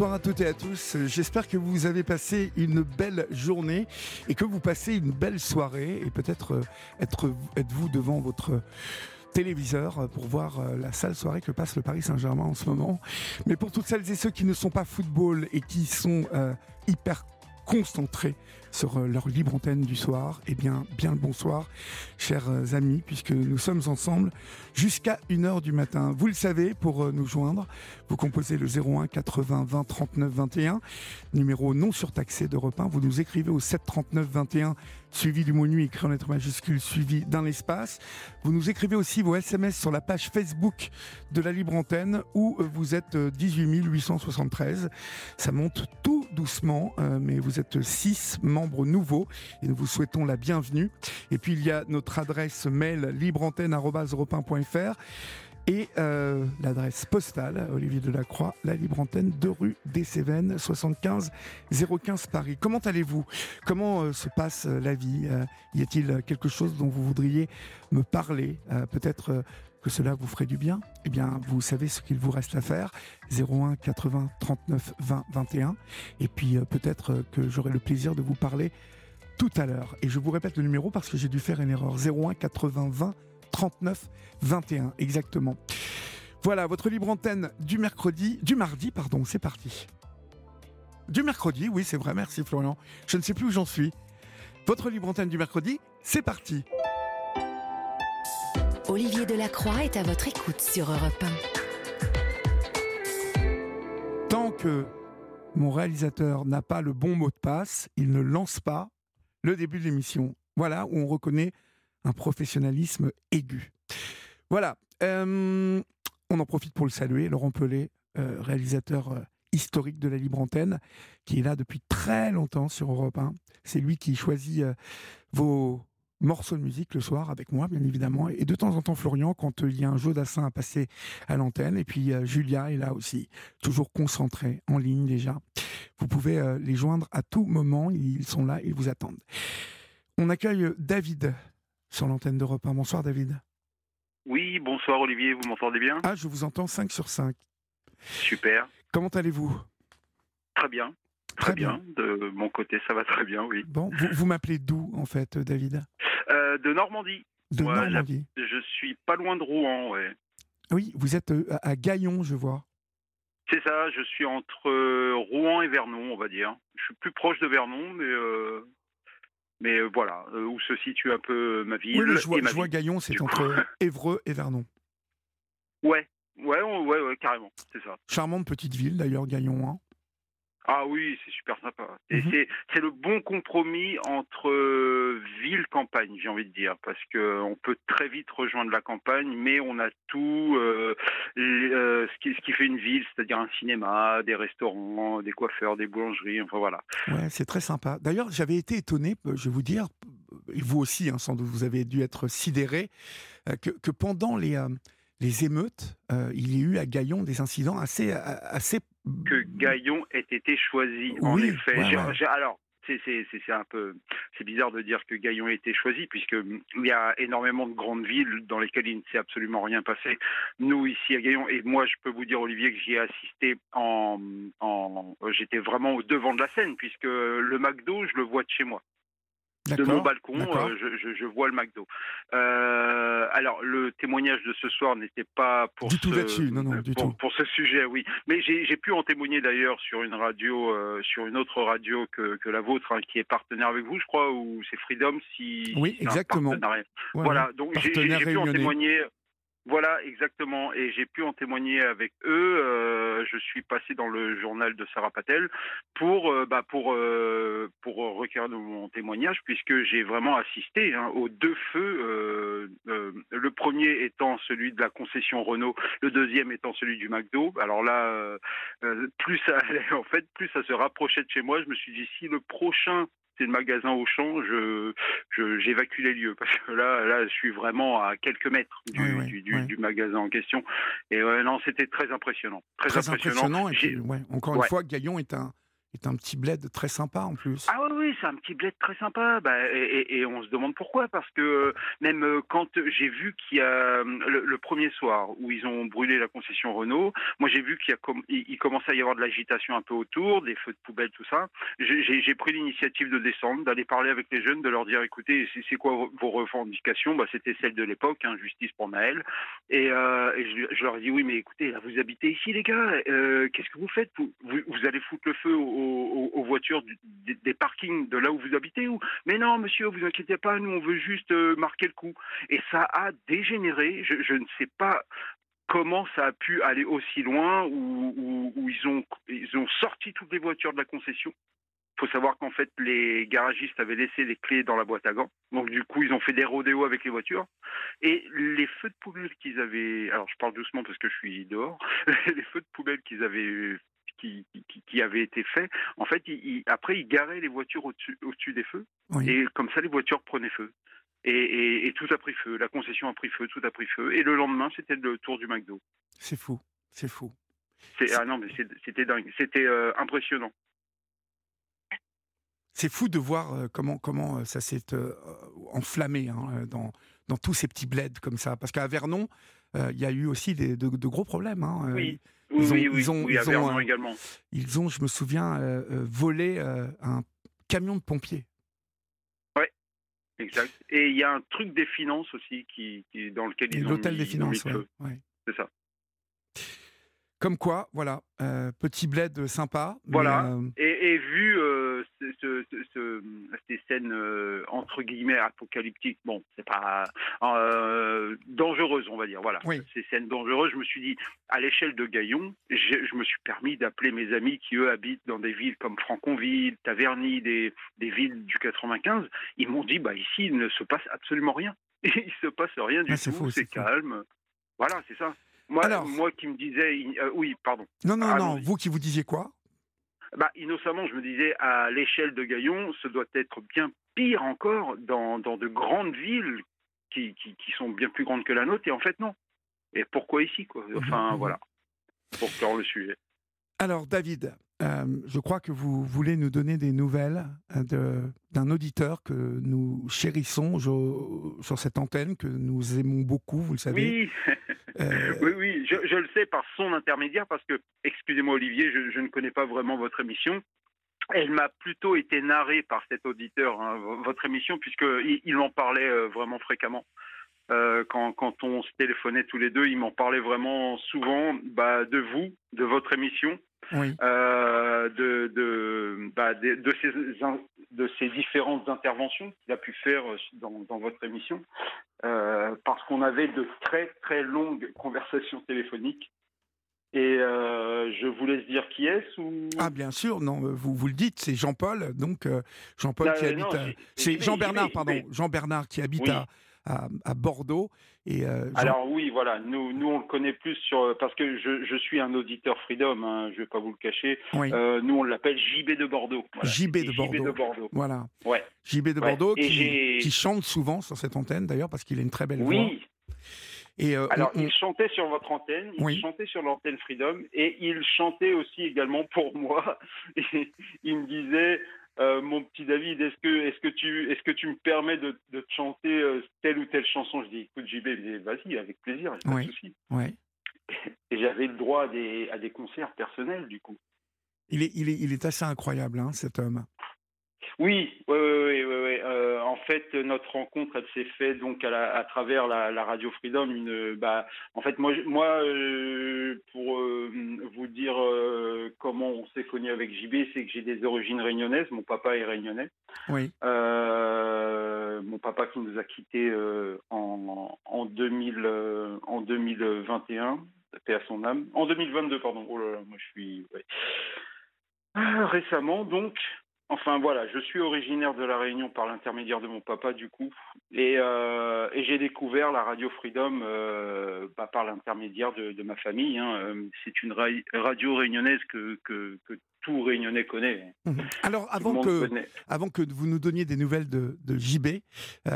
Bonsoir à toutes et à tous. J'espère que vous avez passé une belle journée et que vous passez une belle soirée et peut-être euh, êtes-vous devant votre téléviseur pour voir euh, la sale soirée que passe le Paris Saint-Germain en ce moment. Mais pour toutes celles et ceux qui ne sont pas football et qui sont euh, hyper concentrés sur euh, leur libre antenne du soir. Eh bien, bien le bonsoir, chers euh, amis, puisque nous sommes ensemble jusqu'à 1h du matin. Vous le savez, pour euh, nous joindre, vous composez le 01 80 20 39 21, numéro non surtaxé de repas. Vous nous écrivez au 7 39 21, suivi du mot nuit écrit en lettres majuscules, suivi d'un espace. Vous nous écrivez aussi vos SMS sur la page Facebook de la libre antenne, où vous êtes 18 873. Ça monte tout doucement, mais vous êtes 6 membres membres nouveaux et nous vous souhaitons la bienvenue. Et puis il y a notre adresse mail libreantenne.fr et euh, l'adresse postale, Olivier Delacroix, la libre antenne de rue des Cévennes, 75 015 Paris. Comment allez-vous? Comment euh, se passe euh, la vie? Y a-t-il quelque chose dont vous voudriez me parler? Peut-être que cela vous ferait du bien Eh bien, vous savez ce qu'il vous reste à faire. 01 80 39 20 21. Et puis peut-être que j'aurai le plaisir de vous parler tout à l'heure. Et je vous répète le numéro parce que j'ai dû faire une erreur. 01 80 20 39 21 exactement. Voilà votre libre antenne du mercredi, du mardi, pardon, c'est parti. Du mercredi, oui, c'est vrai, merci Florian. Je ne sais plus où j'en suis. Votre libre antenne du mercredi, c'est parti. Olivier Delacroix est à votre écoute sur Europe 1. Tant que mon réalisateur n'a pas le bon mot de passe, il ne lance pas le début de l'émission. Voilà où on reconnaît un professionnalisme aigu. Voilà, euh, on en profite pour le saluer, Laurent Pelé, euh, réalisateur euh, historique de la Libre Antenne, qui est là depuis très longtemps sur Europe 1. C'est lui qui choisit vos morceaux de musique le soir avec moi, bien évidemment, et de temps en temps Florian quand il y a un jeu d'assin à passer à l'antenne. Et puis Julia est là aussi, toujours concentrée, en ligne déjà. Vous pouvez les joindre à tout moment, ils sont là, ils vous attendent. On accueille David sur l'antenne d'Europe 1. Bonsoir David. Oui, bonsoir Olivier, vous m'entendez bien? Ah, je vous entends 5 sur 5. Super. Comment allez-vous? Très bien. Très, bien. De mon côté, ça va très bien, oui. Bon, vous, m'appelez d'où en fait, David? Euh, De Normandie. De Normandie. Je suis pas loin de Rouen, ouais. Oui, vous êtes euh, à Gaillon, je vois. C'est ça, je suis entre euh, Rouen et Vernon, on va dire. Je suis plus proche de Vernon, mais mais euh, voilà, euh, où se situe un peu ma ville. Oui, je vois, je vois Gaillon, c'est entre Évreux et Vernon. Ouais, ouais, ouais, ouais carrément, c'est ça. Charmante petite ville d'ailleurs, Gaillon. Hein. Ah oui, c'est super sympa. Mhm. C'est le bon compromis entre euh, ville-campagne, j'ai envie de dire, parce que on peut très vite rejoindre la campagne, mais on a tout euh, euh, ce, qui, ce, qui, fait une ville, c'est-à-dire un cinéma, des restaurants, des coiffeurs, des boulangeries, enfin voilà. Ouais, c'est très sympa. D'ailleurs, j'avais été étonné, je vais vous dire, et vous aussi, hein, sans doute, vous avez dû être sidéré, que, que pendant les les émeutes, il y a eu à Gaillon des incidents assez, assez que Gaillon ait été choisi, en effet. alors, c'est un peu c'est bizarre de dire que Gaillon ait été choisi puisqu'il y a énormément de grandes villes dans lesquelles il ne s'est absolument rien passé. Nous ici à Gaillon et moi je peux vous dire Olivier que j'y ai assisté en, en j'étais vraiment au devant de la scène puisque le McDo je le vois de chez moi de mon balcon, euh, je, vois le McDo. Euh, alors, le témoignage de ce soir n'était pas pour, ce, pour, ce sujet, oui. Mais j'ai pu en témoigner d'ailleurs sur une radio, euh, sur une autre radio que, la vôtre, hein, qui est partenaire avec vous, je crois, ou c'est Freedom, si. Oui, exactement. voilà, donc j'ai pu en témoigner. Voilà, exactement. Et j'ai pu en témoigner avec eux. Euh, je suis passé dans le journal de Sarah Patel pour, euh, bah, pour, euh, pour recueillir mon témoignage, puisque j'ai vraiment assisté hein, aux deux feux. le premier étant celui de la concession Renault, le deuxième étant celui du McDo. Alors là, plus ça allait, en fait, plus ça se rapprochait de chez moi. Je me suis dit, si le prochain le magasin Auchan, je, j'évacue les lieux parce que là, là, je suis vraiment à quelques mètres du, du, magasin en question. Et non, c'était très impressionnant. Très, impressionnant. encore une fois, Gaillon est un, est un petit bled très sympa en plus. Ah oui, c'est un petit bled très sympa. Bah, et, on se demande pourquoi. Parce que euh, même euh, quand j'ai vu qu'il y a euh, le, premier soir où ils ont brûlé la concession Renault, moi j'ai vu qu'il il, commençait à y avoir de l'agitation un peu autour, des feux de poubelle, tout ça. J'ai pris l'initiative de descendre, d'aller parler avec les jeunes, de leur dire écoutez, c'est quoi vos revendications? Bah, C'était celle de l'époque, hein, justice pour Naël. Et, je, leur ai dit oui, mais écoutez, vous habitez ici les gars, qu'est-ce que vous faites? Vous, vous, allez foutre le feu au aux, voitures des, parkings de là où vous habitez ou mais non monsieur vous inquiétez pas nous on veut juste euh, marquer le coup et ça a dégénéré je, ne sais pas comment ça a pu aller aussi loin où, ils ont ils ont sorti toutes les voitures de la concession il faut savoir qu'en fait, les garagistes avaient laissé les clés dans la boîte à gants. Donc, du coup, ils ont fait des rodéos avec les voitures. Et les feux de poubelle qu'ils avaient. Alors, je parle doucement parce que je suis dehors. les feux de poubelle qu'ils avaient qui, avait été fait, en fait, il, après, il garait les voitures au-dessus au des feux, et comme ça, les voitures prenaient feu. Et, tout a pris feu, la concession a pris feu, tout a pris feu, et le lendemain, c'était le tour du McDo. C'est fou, c'est fou. Ah non, mais c'était dingue, c'était euh, impressionnant. C'est fou de voir euh, comment, comment euh, ça s'est enflammé hein, dans, dans tous ces petits bleds comme ça. Parce qu'à Vernon, il y a eu aussi des, de, gros problèmes. Hein, oui. Ils ont, oui, oui, ils ont, ils ont, également. Ils ont, je me souviens, euh, euh, volé euh, un camion de pompiers. Oui, exact. Et il y a un truc des finances aussi qui, qui dans lequel ils ont L'hôtel des finances, oui. C'est ça. Comme quoi, voilà, petit bled sympa. Voilà. et, et, vu ces scènes euh, entre guillemets apocalyptiques, bon, c'est pas euh, dangereuse, on va dire. Voilà, ces scènes dangereuses. Je me suis dit, à l'échelle de Gaillon, je me suis permis d'appeler mes amis qui eux habitent dans des villes comme Franconville, Taverny, des, des villes du 95. Ils m'ont dit, bah ici il ne se passe absolument rien. il se passe rien du tout, c'est calme. Voilà, c'est ça. Moi, moi qui me disais, euh, oui, pardon. Non, non, non. Vous qui vous disiez quoi? Bah, innocemment, je me disais, à l'échelle de Gaillon, ce doit être bien pire encore dans, dans de grandes villes qui, qui, qui, sont bien plus grandes que la nôtre, et en fait, non. Et pourquoi ici, quoi? Enfin, mhm. voilà, pour clore le sujet. Alors, David, euh, je crois que vous voulez nous donner des nouvelles euh, d'un auditeur que nous chérissons sur cette antenne, que nous aimons beaucoup, vous le savez. Oui, euh, oui, oui, je, le sais par son intermédiaire, parce que, excusez-moi Olivier, je, ne connais pas vraiment votre émission. Elle m'a plutôt été narrée par cet auditeur, hein, votre émission, puisqu'il il en parlait vraiment fréquemment. quand, quand, on se téléphonait tous les deux, il m'en parlait vraiment souvent bah, de vous, de votre émission, euh, de, de, bah, de, de, ces, de ces différentes interventions qu'il a pu faire dans, dans votre émission, euh, parce qu'on avait de très très longues conversations téléphoniques. Et euh, je vous laisse dire qui est-ce ou... Ah bien sûr, non, vous, vous le dites, c'est Jean-Paul, donc Jean-Paul qui habite C'est Jean-Bernard, pardon, Jean-Bernard qui habite à, à, Bordeaux. Et, euh, Alors oui, voilà, nous, nous on le connaît plus sur parce que je, je suis un auditeur Freedom, hein, je ne vais pas vous le cacher. Euh, nous on l'appelle JB de Bordeaux. JB, de Bordeaux. de Bordeaux. Voilà. Ouais. JB de Bordeaux qui, qui, chante souvent sur cette antenne d'ailleurs parce qu'il a une très belle oui. voix. Et euh, Alors, il chantait sur votre antenne, il chantait sur l'antenne Freedom, et il chantait aussi également pour moi. il me disait, euh, mon petit David, est-ce que, est-ce que tu, est-ce que tu me permets de, de te chanter euh, telle ou telle chanson? Je dis, écoute JB, vas-y, avec plaisir, pas de souci. Et j'avais le droit à des, à des concerts personnels, du coup. Il est, il est, il est assez incroyable, hein, cet homme. Oui, oui, oui, oui. Euh, en fait, notre rencontre, elle s'est faite donc à, travers la, Radio Freedom. Une, bah, en fait, moi, moi, euh, pour euh, vous dire comment on s'est connu avec JB, c'est que j'ai des origines réunionnaises. Mon papa est réunionnais. Oui. mon papa qui nous a quittés en, en, 2000, en 2021, paix à son âme. En 2022, pardon. Oh là là, moi je suis. Ah, récemment, donc, Enfin voilà, je suis originaire de la Réunion par l'intermédiaire de mon papa du coup, et, euh, j'ai découvert la radio Freedom euh, bah, par l'intermédiaire de, ma famille. Hein. Euh, c'est une radio réunionnaise que, que, tout Réunionnais connaît. Mhm. Alors avant que, avant que vous nous donniez des nouvelles de, JB,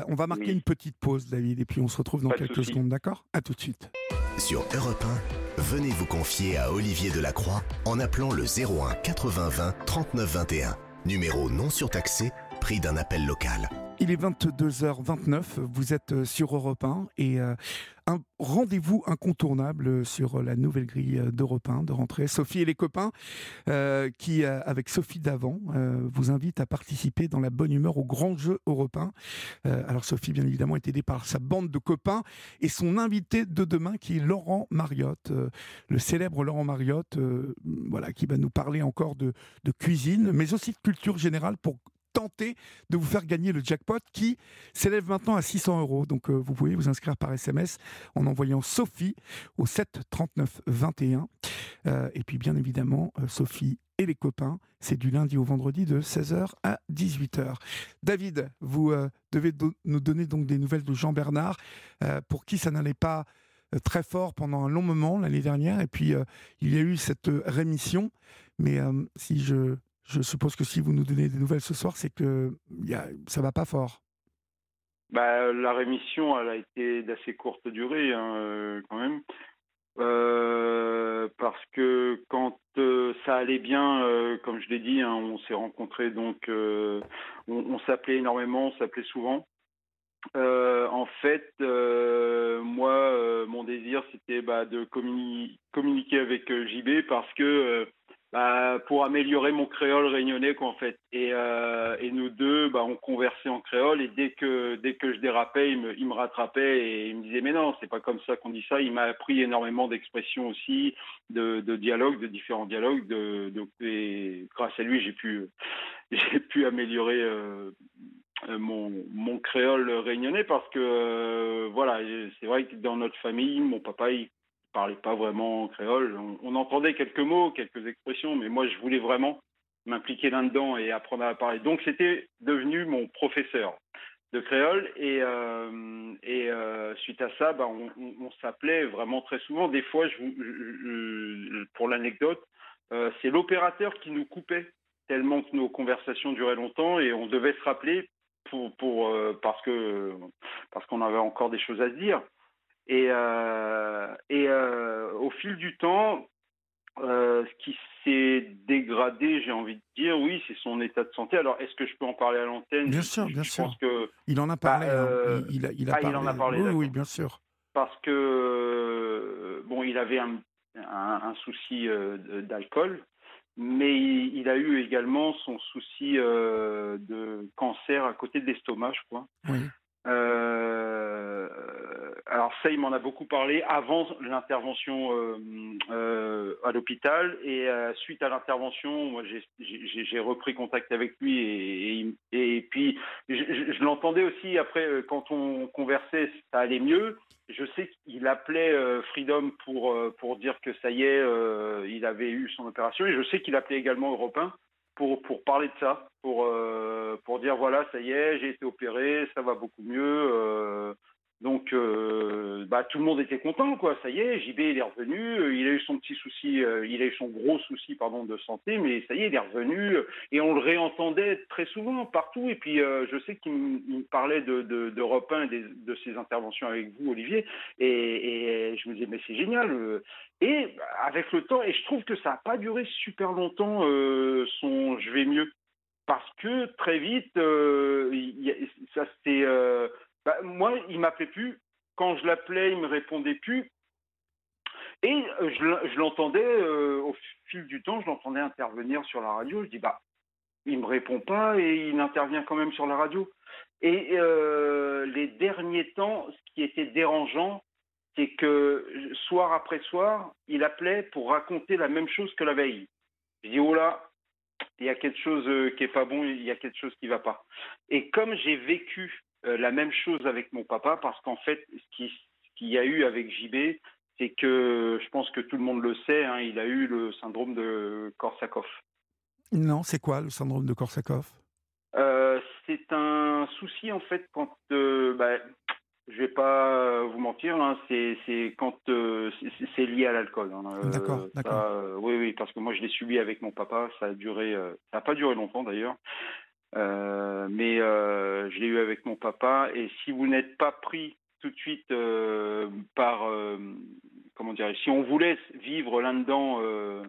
on va marquer une petite pause David, et puis on se retrouve dans quelques secondes, d'accord? À tout de suite. Sur Europe 1, venez vous confier à Olivier Delacroix en appelant le 01 80 20 39 21. Numéro non surtaxé, d'un appel local. Il est 22h29, vous êtes euh, sur Europe 1 et euh, un rendez-vous incontournable sur la nouvelle grille d'Europe 1 de rentrée. Sophie et les copains euh, qui, avec Sophie Davant, vous invitent à participer dans la bonne humeur au grand jeu européen. alors Sophie, bien évidemment, est aidée par sa bande de copains et son invité de demain qui est Laurent Mariotte, le célèbre Laurent Mariotte, voilà, qui va nous parler encore de, de cuisine, mais aussi de culture générale pour tenter de vous faire gagner le jackpot qui s'élève maintenant à 600 euros. Donc euh, vous pouvez vous inscrire par SMS en envoyant Sophie au 7 39 21. et puis bien évidemment, euh, Sophie et les copains, c'est du lundi au vendredi de 16h à 18h. David, vous euh, devez nous donner donc des nouvelles de Jean Bernard, pour qui ça n'allait pas très fort pendant un long moment l'année dernière. Et puis, il y a eu cette rémission. Mais si je je suppose que si vous nous donnez des nouvelles ce soir, c'est que y a, ça va pas fort. Bah, la rémission, elle a été d'assez courte durée, hein, euh, quand même. Euh, parce que quand euh, ça allait bien, comme je l'ai dit, hein, on s'est rencontrés, donc on, s'appelait énormément, on s'appelait souvent. en fait, moi, mon désir, c'était bah, de communiquer avec JB parce que bah, pour améliorer mon créole réunionnais quoi, en fait. Et, euh, et nous deux, bah, on conversait en créole et dès que dès que je dérapais, il me, il me rattrapait et il me disait mais non, c'est pas comme ça qu'on dit ça. Il m'a appris énormément d'expressions aussi, de, dialogues, de différents dialogues. De, et grâce à lui, j'ai pu j'ai pu améliorer euh, mon, mon créole réunionnais parce que euh, voilà, c'est vrai que dans notre famille, mon papa il parlait pas vraiment créole. On, entendait quelques mots, quelques expressions, mais moi, je voulais vraiment m'impliquer là-dedans et apprendre à parler. Donc, c'était devenu mon professeur de créole. Et, euh, euh, suite à ça, bah, on, s'appelait vraiment très souvent. Des fois, pour l'anecdote, euh, c'est l'opérateur qui nous coupait tellement que nos conversations duraient longtemps et on devait se rappeler pour, parce parce qu'on avait encore des choses à se dire. Et, euh, et euh, au fil du temps, euh, ce qui s'est dégradé, j'ai envie de dire, oui, c'est son état de santé. Alors, est-ce que je peux en parler à l'antenne? Bien sûr, bien sûr. que, il en a parlé. Bah, hein. il, il, a, ah, il en a parlé. Oui, oui, bien sûr. Parce que, bon, il avait un, un, souci d'alcool, mais il, a eu également son souci de cancer à côté de l'estomac, je crois. Oui. Euh, alors ça, il m'en a beaucoup parlé avant l'intervention euh, euh, à l'hôpital et suite à l'intervention, j'ai repris contact avec lui et, puis je, l'entendais aussi après quand on conversait, ça allait mieux. Je sais qu'il appelait Freedom pour pour dire que ça y est, il avait eu son opération et je sais qu'il appelait également Europe pour, pour parler de ça, pour, euh, pour dire voilà, ça y est, j'ai été opéré, ça va beaucoup mieux. Euh, donc, euh, bah, tout le monde était content, quoi. Ça y est, JB est revenu. Il a eu son petit souci, il a eu son gros souci, pardon, de santé, mais ça y est, il est revenu. Et on le réentendait très souvent partout. Et puis, je sais qu'il me parlait de, de, d'Europe 1 et de ses interventions avec vous, Olivier. Et, je me disais, mais c'est génial. Et avec le temps, et je trouve que ça n'a pas duré super longtemps euh, son je vais mieux. Parce que très vite, euh, ça c'était. Euh, bah, moi, il m'appelait plus. Quand je l'appelais, il me répondait plus. Et je, l'entendais au fil du temps, je l'entendais intervenir sur la radio. Je dis bah, il me répond pas et il intervient quand même sur la radio. Et les derniers temps, ce qui était dérangeant, c'est que soir après soir, il appelait pour raconter la même chose que la veille. Je dis, oh là, il y a quelque chose euh, qui est pas bon, il y a quelque chose qui va pas. Et comme j'ai vécu la même chose avec mon papa parce qu'en fait, ce qui qu'il y a eu avec JB, c'est que je pense que tout le monde le sait, hein, il a eu le syndrome de Korsakoff. Non, c'est quoi le syndrome de Korsakoff? Euh, C'est un souci en fait quand, euh, bah, je vais pas vous mentir, hein, c'est quand euh, c'est lié à l'alcool. Hein, d'accord, d'accord. oui, oui, parce que moi je l'ai subi avec mon papa, ça a duré, ça n'a pas duré longtemps d'ailleurs. Mais je l'ai eu avec mon papa. Et si vous n'êtes pas pris tout de suite euh, par euh, comment dire si on voulait vivre là-dedans euh,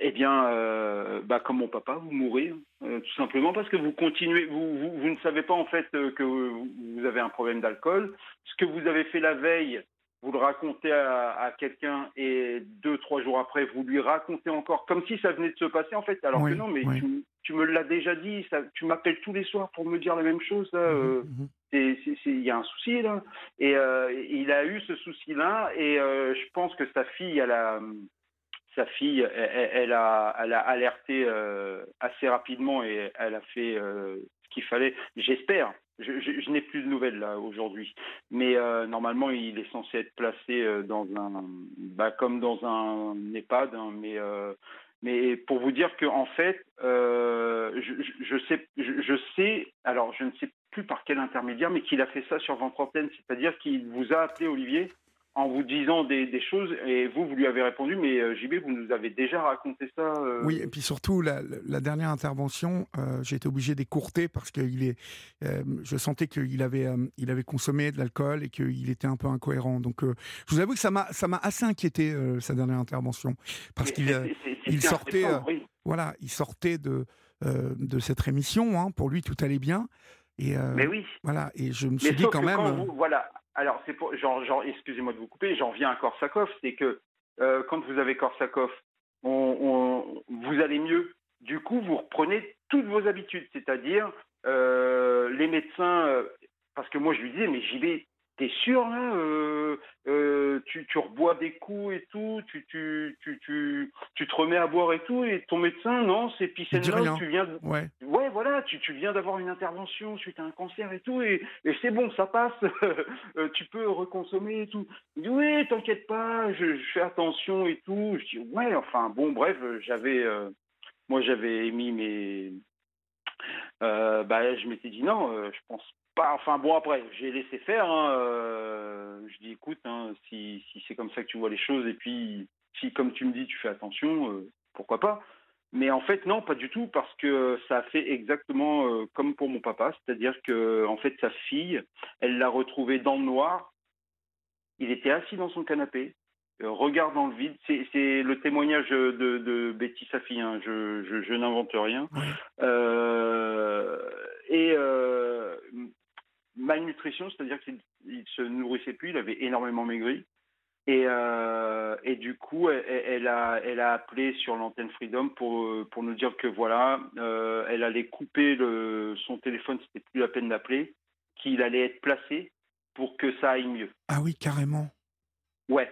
eh bien bah, comme mon papa vous mourrez tout simplement parce que vous continuez vous, vous, ne savez pas en fait que vous avez un problème d'alcool. Ce que vous avez fait la veille vous le racontez à, quelqu'un et deux, trois jours après, vous lui racontez encore, comme si ça venait de se passer en fait, alors que non, mais tu, me l'as déjà dit, ça, tu m'appelles tous les soirs pour me dire la même chose. Mhm, mhm il y a un souci là. Et euh, il a eu ce souci-là, et euh, je pense que sa fille, elle a, sa fille, elle, a, elle a alerté euh, assez rapidement et elle a fait ce qu'il fallait. J'espère. Je, n'ai plus de nouvelles là aujourd'hui, mais normalement il est censé être placé dans un, bah, comme dans un EHPAD, hein, mais mais pour vous dire que en fait, je, je, sais, je, sais, alors je ne sais plus par quel intermédiaire, mais qu'il a fait ça sur votre antenne, c'est-à-dire qu'il vous a appelé Olivier en vous disant des, choses et vous, vous lui avez répondu, mais euh, JB, vous nous avez déjà raconté ça. Euh. Oui, et puis surtout, la, dernière intervention, euh, j'ai été obligé d'écourter parce que il est, je sentais qu'il avait, il avait consommé de l'alcool et qu'il était un peu incohérent. Donc, je vous avoue que ça m'a, ça m'a assez inquiété, sa dernière intervention, parce qu'il il sortait, voilà, il sortait de, de cette émission, hein, pour lui, tout allait bien. Et mais oui. Voilà, et je me suis dit quand même. voilà, alors, c'est pour, genre, genre excusez-moi de vous couper, j'en viens à Korsakov, c'est que euh, quand vous avez Korsakov, on, vous allez mieux. Du coup, vous reprenez toutes vos habitudes, c'est-à-dire euh, les médecins, euh, parce que moi je lui disais, mais j'y vais T'es sûr là euh, euh, tu, tu, rebois des coups et tout, tu, tu, tu, tu, tu te remets à boire et tout, et ton médecin, non, c'est piscine tu viens de... Ouais, ouais voilà, tu, tu viens d'avoir une intervention suite à un cancer et tout, et, et c'est bon, ça passe, euh, tu peux reconsommer et tout. Il dit, oui, t'inquiète pas, je, je, fais attention et tout. Je dis, ouais, enfin, bon, bref, j'avais... moi, j'avais émis mes... bah, je m'étais dit, non, je pense enfin bon après, j'ai laissé faire. Hein, euh, je dis écoute, hein, si, si c'est comme ça que tu vois les choses et puis si comme tu me dis tu fais attention, euh, pourquoi pas. Mais en fait non, pas du tout parce que ça a fait exactement euh, comme pour mon papa, c'est-à-dire que en fait sa fille, elle l'a retrouvé dans le noir. Il était assis dans son canapé, regard dans le vide. C'est le témoignage de, de Betty, sa fille. Hein, je, je, je n'invente rien. et malnutrition, c'est-à-dire qu'il ne se nourrissait plus, il avait énormément maigri. Et, euh, et du coup, elle, a, elle a appelé sur l'antenne Freedom pour, pour nous dire que voilà, euh, elle allait couper le, son téléphone, c'était plus la peine d'appeler, qu'il allait être placé pour que ça aille mieux. Ah oui, carrément. Ouais.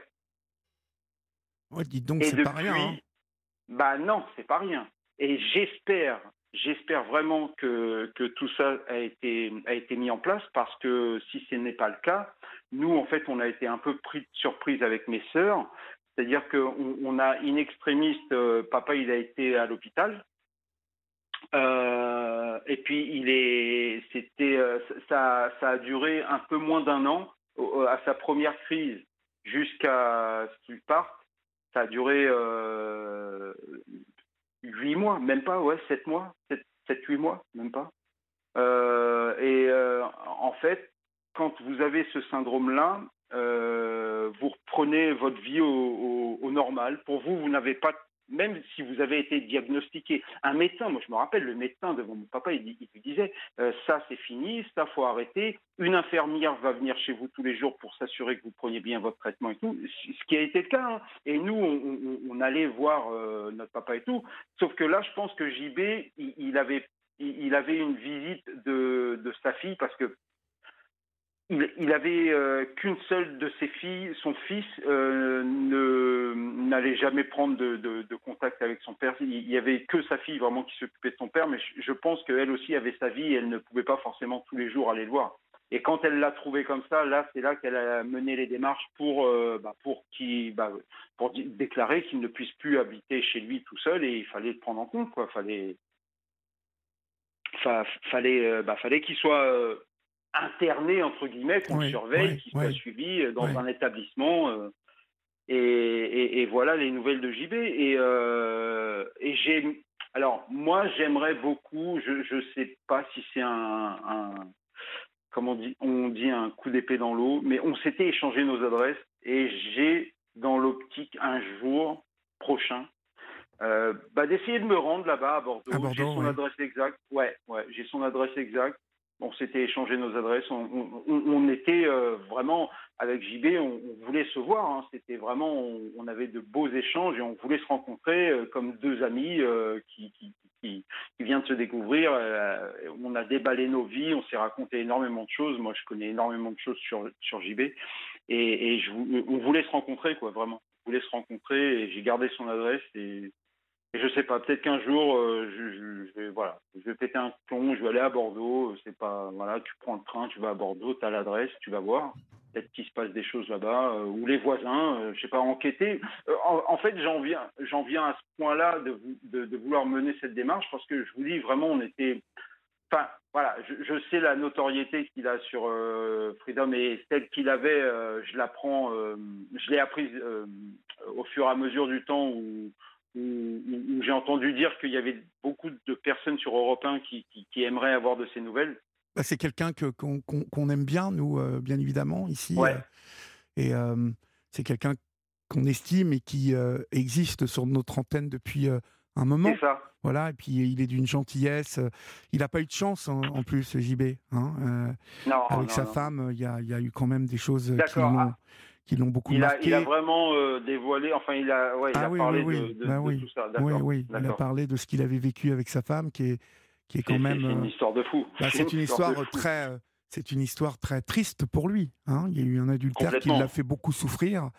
Ouais, dites donc, c'est pas rien. Hein. Bah non, c'est pas rien. Et j'espère J'espère vraiment que, tout ça a été, a été mis en place parce que si ce n'est pas le cas, nous, en fait, on a été un peu pris de surprise avec mes sœurs. C'est-à-dire qu'on on a une extrémiste, euh, papa, il a été à l'hôpital. Euh, et puis, il est, c'était, euh, ça, ça a duré un peu moins d'un an à sa première crise jusqu'à ce qu'il parte. Ça a duré Huit mois, même pas, ouais, sept mois, sept, huit mois, même pas. Euh, et euh, en fait, quand vous avez ce syndrome-là, euh, vous reprenez votre vie au, au, normal. Pour vous, vous n'avez pas même si vous avez été diagnostiqué, un médecin, moi je me rappelle, le médecin devant mon papa, il, lui disait euh, ça c'est fini, ça faut arrêter. Une infirmière va venir chez vous tous les jours pour s'assurer que vous preniez bien votre traitement et tout, ce qui a été le cas. Hein. Et nous, on, allait voir euh, notre papa et tout. Sauf que là, je pense que JB, il, avait, une visite de sa fille parce que il, avait euh, qu'une seule de ses filles, son fils euh, n'allait jamais prendre de, contact avec son père. Il y avait que sa fille vraiment qui s'occupait de son père, mais je, pense qu'elle aussi avait sa vie et elle ne pouvait pas forcément tous les jours aller le voir. Et quand elle l'a trouvé comme ça, là, c'est là qu'elle a mené les démarches pour, euh, bah, pour, qui, bah, pour déclarer qu'il ne puisse plus habiter chez lui tout seul et il fallait le prendre en compte. Quoi. Fallait, fallait, bah, fallait qu'il soit interné, entre guillemets, qu'on surveille, qui soit suivi euh, dans un établissement. Euh, et, voilà les nouvelles de JB. Et, euh, et j'ai. Alors, moi, j'aimerais beaucoup, je ne sais pas si c'est un, comment on dit, on dit un coup d'épée dans l'eau, mais on s'était échangé nos adresses et j'ai dans l'optique un jour prochain bah, d'essayer de me rendre là-bas à Bordeaux. j'ai son adresse exacte. Ouais, ouais, j'ai son adresse exacte on s'était échangé nos adresses, on, était euh, vraiment avec JB, on, voulait se voir. Hein. C'était vraiment, on, avait de beaux échanges et on voulait se rencontrer euh, comme deux amis euh, qui, viennent de se découvrir. on a déballé nos vies, on s'est raconté énormément de choses. Moi, je connais énormément de choses sur, sur JB et, on voulait se rencontrer, quoi, vraiment. On voulait se rencontrer et j'ai gardé son adresse et je sais pas, peut-être qu'un jour, euh, je, voilà, je vais péter un plomb, je vais aller à Bordeaux. Euh, c'est pas, voilà, tu prends le train, tu vas à Bordeaux, tu as l'adresse, tu vas voir. Peut-être qu'il se passe des choses là-bas, euh, ou les voisins, je sais pas, enquêter. En, fait, j'en viens, j'en viens à ce point-là de, de, vouloir mener cette démarche parce que je vous dis vraiment, on était. Enfin, voilà, je, sais la notoriété qu'il a sur Freedom et celle qu'il avait, je l'apprends, je l'ai apprise au fur et à mesure du temps où où, j'ai entendu dire qu'il y avait beaucoup de personnes sur Europe 1 qui, aimeraient avoir de ces nouvelles. Bah, c'est quelqu'un que, qu'on, aime bien, nous, euh, bien évidemment, ici. Euh, et euh, c'est quelqu'un qu'on estime et qui existe sur notre antenne depuis un moment. C'est ça. Voilà, et puis il est d'une gentillesse. Il n'a pas eu de chance en, plus, JB. Hein, non, avec sa femme, il y a, y a, eu quand même des choses qui l'ont, qui l'ont beaucoup il marqué. il a vraiment euh, dévoilé, enfin, il a, ouais, il ah a parlé de, bah tout ça. Oui, oui, il a parlé de ce qu'il avait vécu avec sa femme, qui est, qui est quand même. C'est une euh, histoire de fou. Bah, c'est une, histoire, très. Euh, c'est une histoire très triste pour lui. Hein. Il y a eu un adultère qui l'a fait beaucoup souffrir.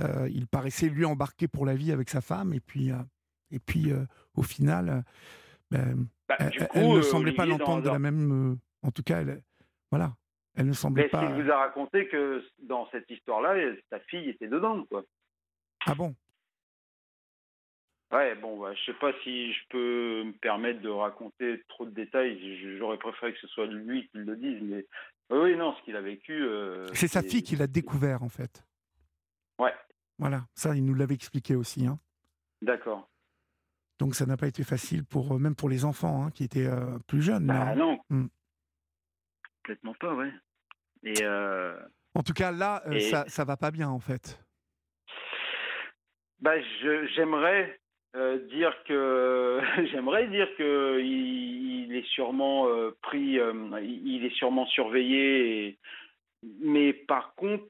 il paraissait lui embarqué pour la vie avec sa femme, et puis, et puis au final, ben, bah, elle, ne semblait pas l'entendre de la même. en tout cas, elle, voilà. Elle ne semblait pas. Mais il vous a raconté que dans cette histoire-là, sa fille était dedans, quoi. Ah bon? Ouais, bon, bah, je sais pas si je peux me permettre de raconter trop de détails. J'aurais préféré que ce soit lui qui le dise, mais oui, non, ce qu'il a vécu. Euh, c'est sa fille qui l'a découvert, en fait. Ouais. Voilà, ça, il nous l'avait expliqué aussi. Hein. D'accord. Donc ça n'a pas été facile pour même pour les enfants hein, qui étaient euh, plus jeunes. Ah non. Hmm. Complètement pas, ouais. Et euh, En tout cas, là, euh, ça, ça va pas bien, en fait. Bah, j'aimerais euh, dire que j'aimerais dire que il, est sûrement pris, il est sûrement surveillé. Mais par contre,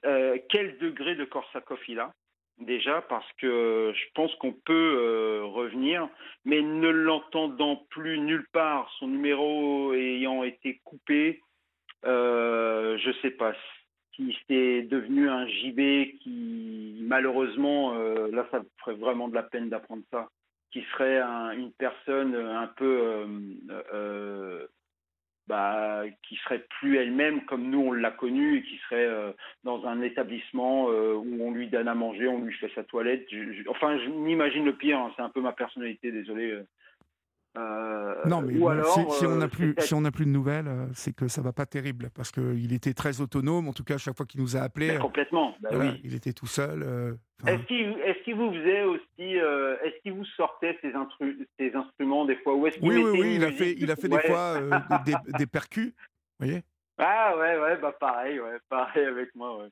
quel degré de Korsakov il a? Déjà parce que je pense qu'on peut revenir, mais ne l'entendant plus nulle part, son numéro ayant été coupé, je sais pas si c'est devenu un JB qui malheureusement euh, là ça ferait vraiment de la peine d'apprendre ça qui serait une personne un peu euh, euh, bah, qui serait plus elle-même comme nous on l'a connue et qui serait dans un établissement où on lui donne à manger, on lui fait sa toilette. enfin, je m'imagine le pire, hein, c'est un peu ma personnalité, désolé. Euh, non, mais si, on n'a euh, plus, si on n'a plus de nouvelles, euh, c'est que ça va pas terrible parce qu'il était très autonome. En tout cas, chaque fois qu'il nous a appelés, complètement. Bah oui. il était tout seul. est-ce qu'il vous faisait aussi, est-ce qu'il vous sortait ces, ces, instruments des fois ou est-ce Oui, oui, oui. Il a fait, il a fait des fois des, des, percus. Vous voyez Ah ouais, ouais, bah pareil, ouais, pareil avec moi. Ouais.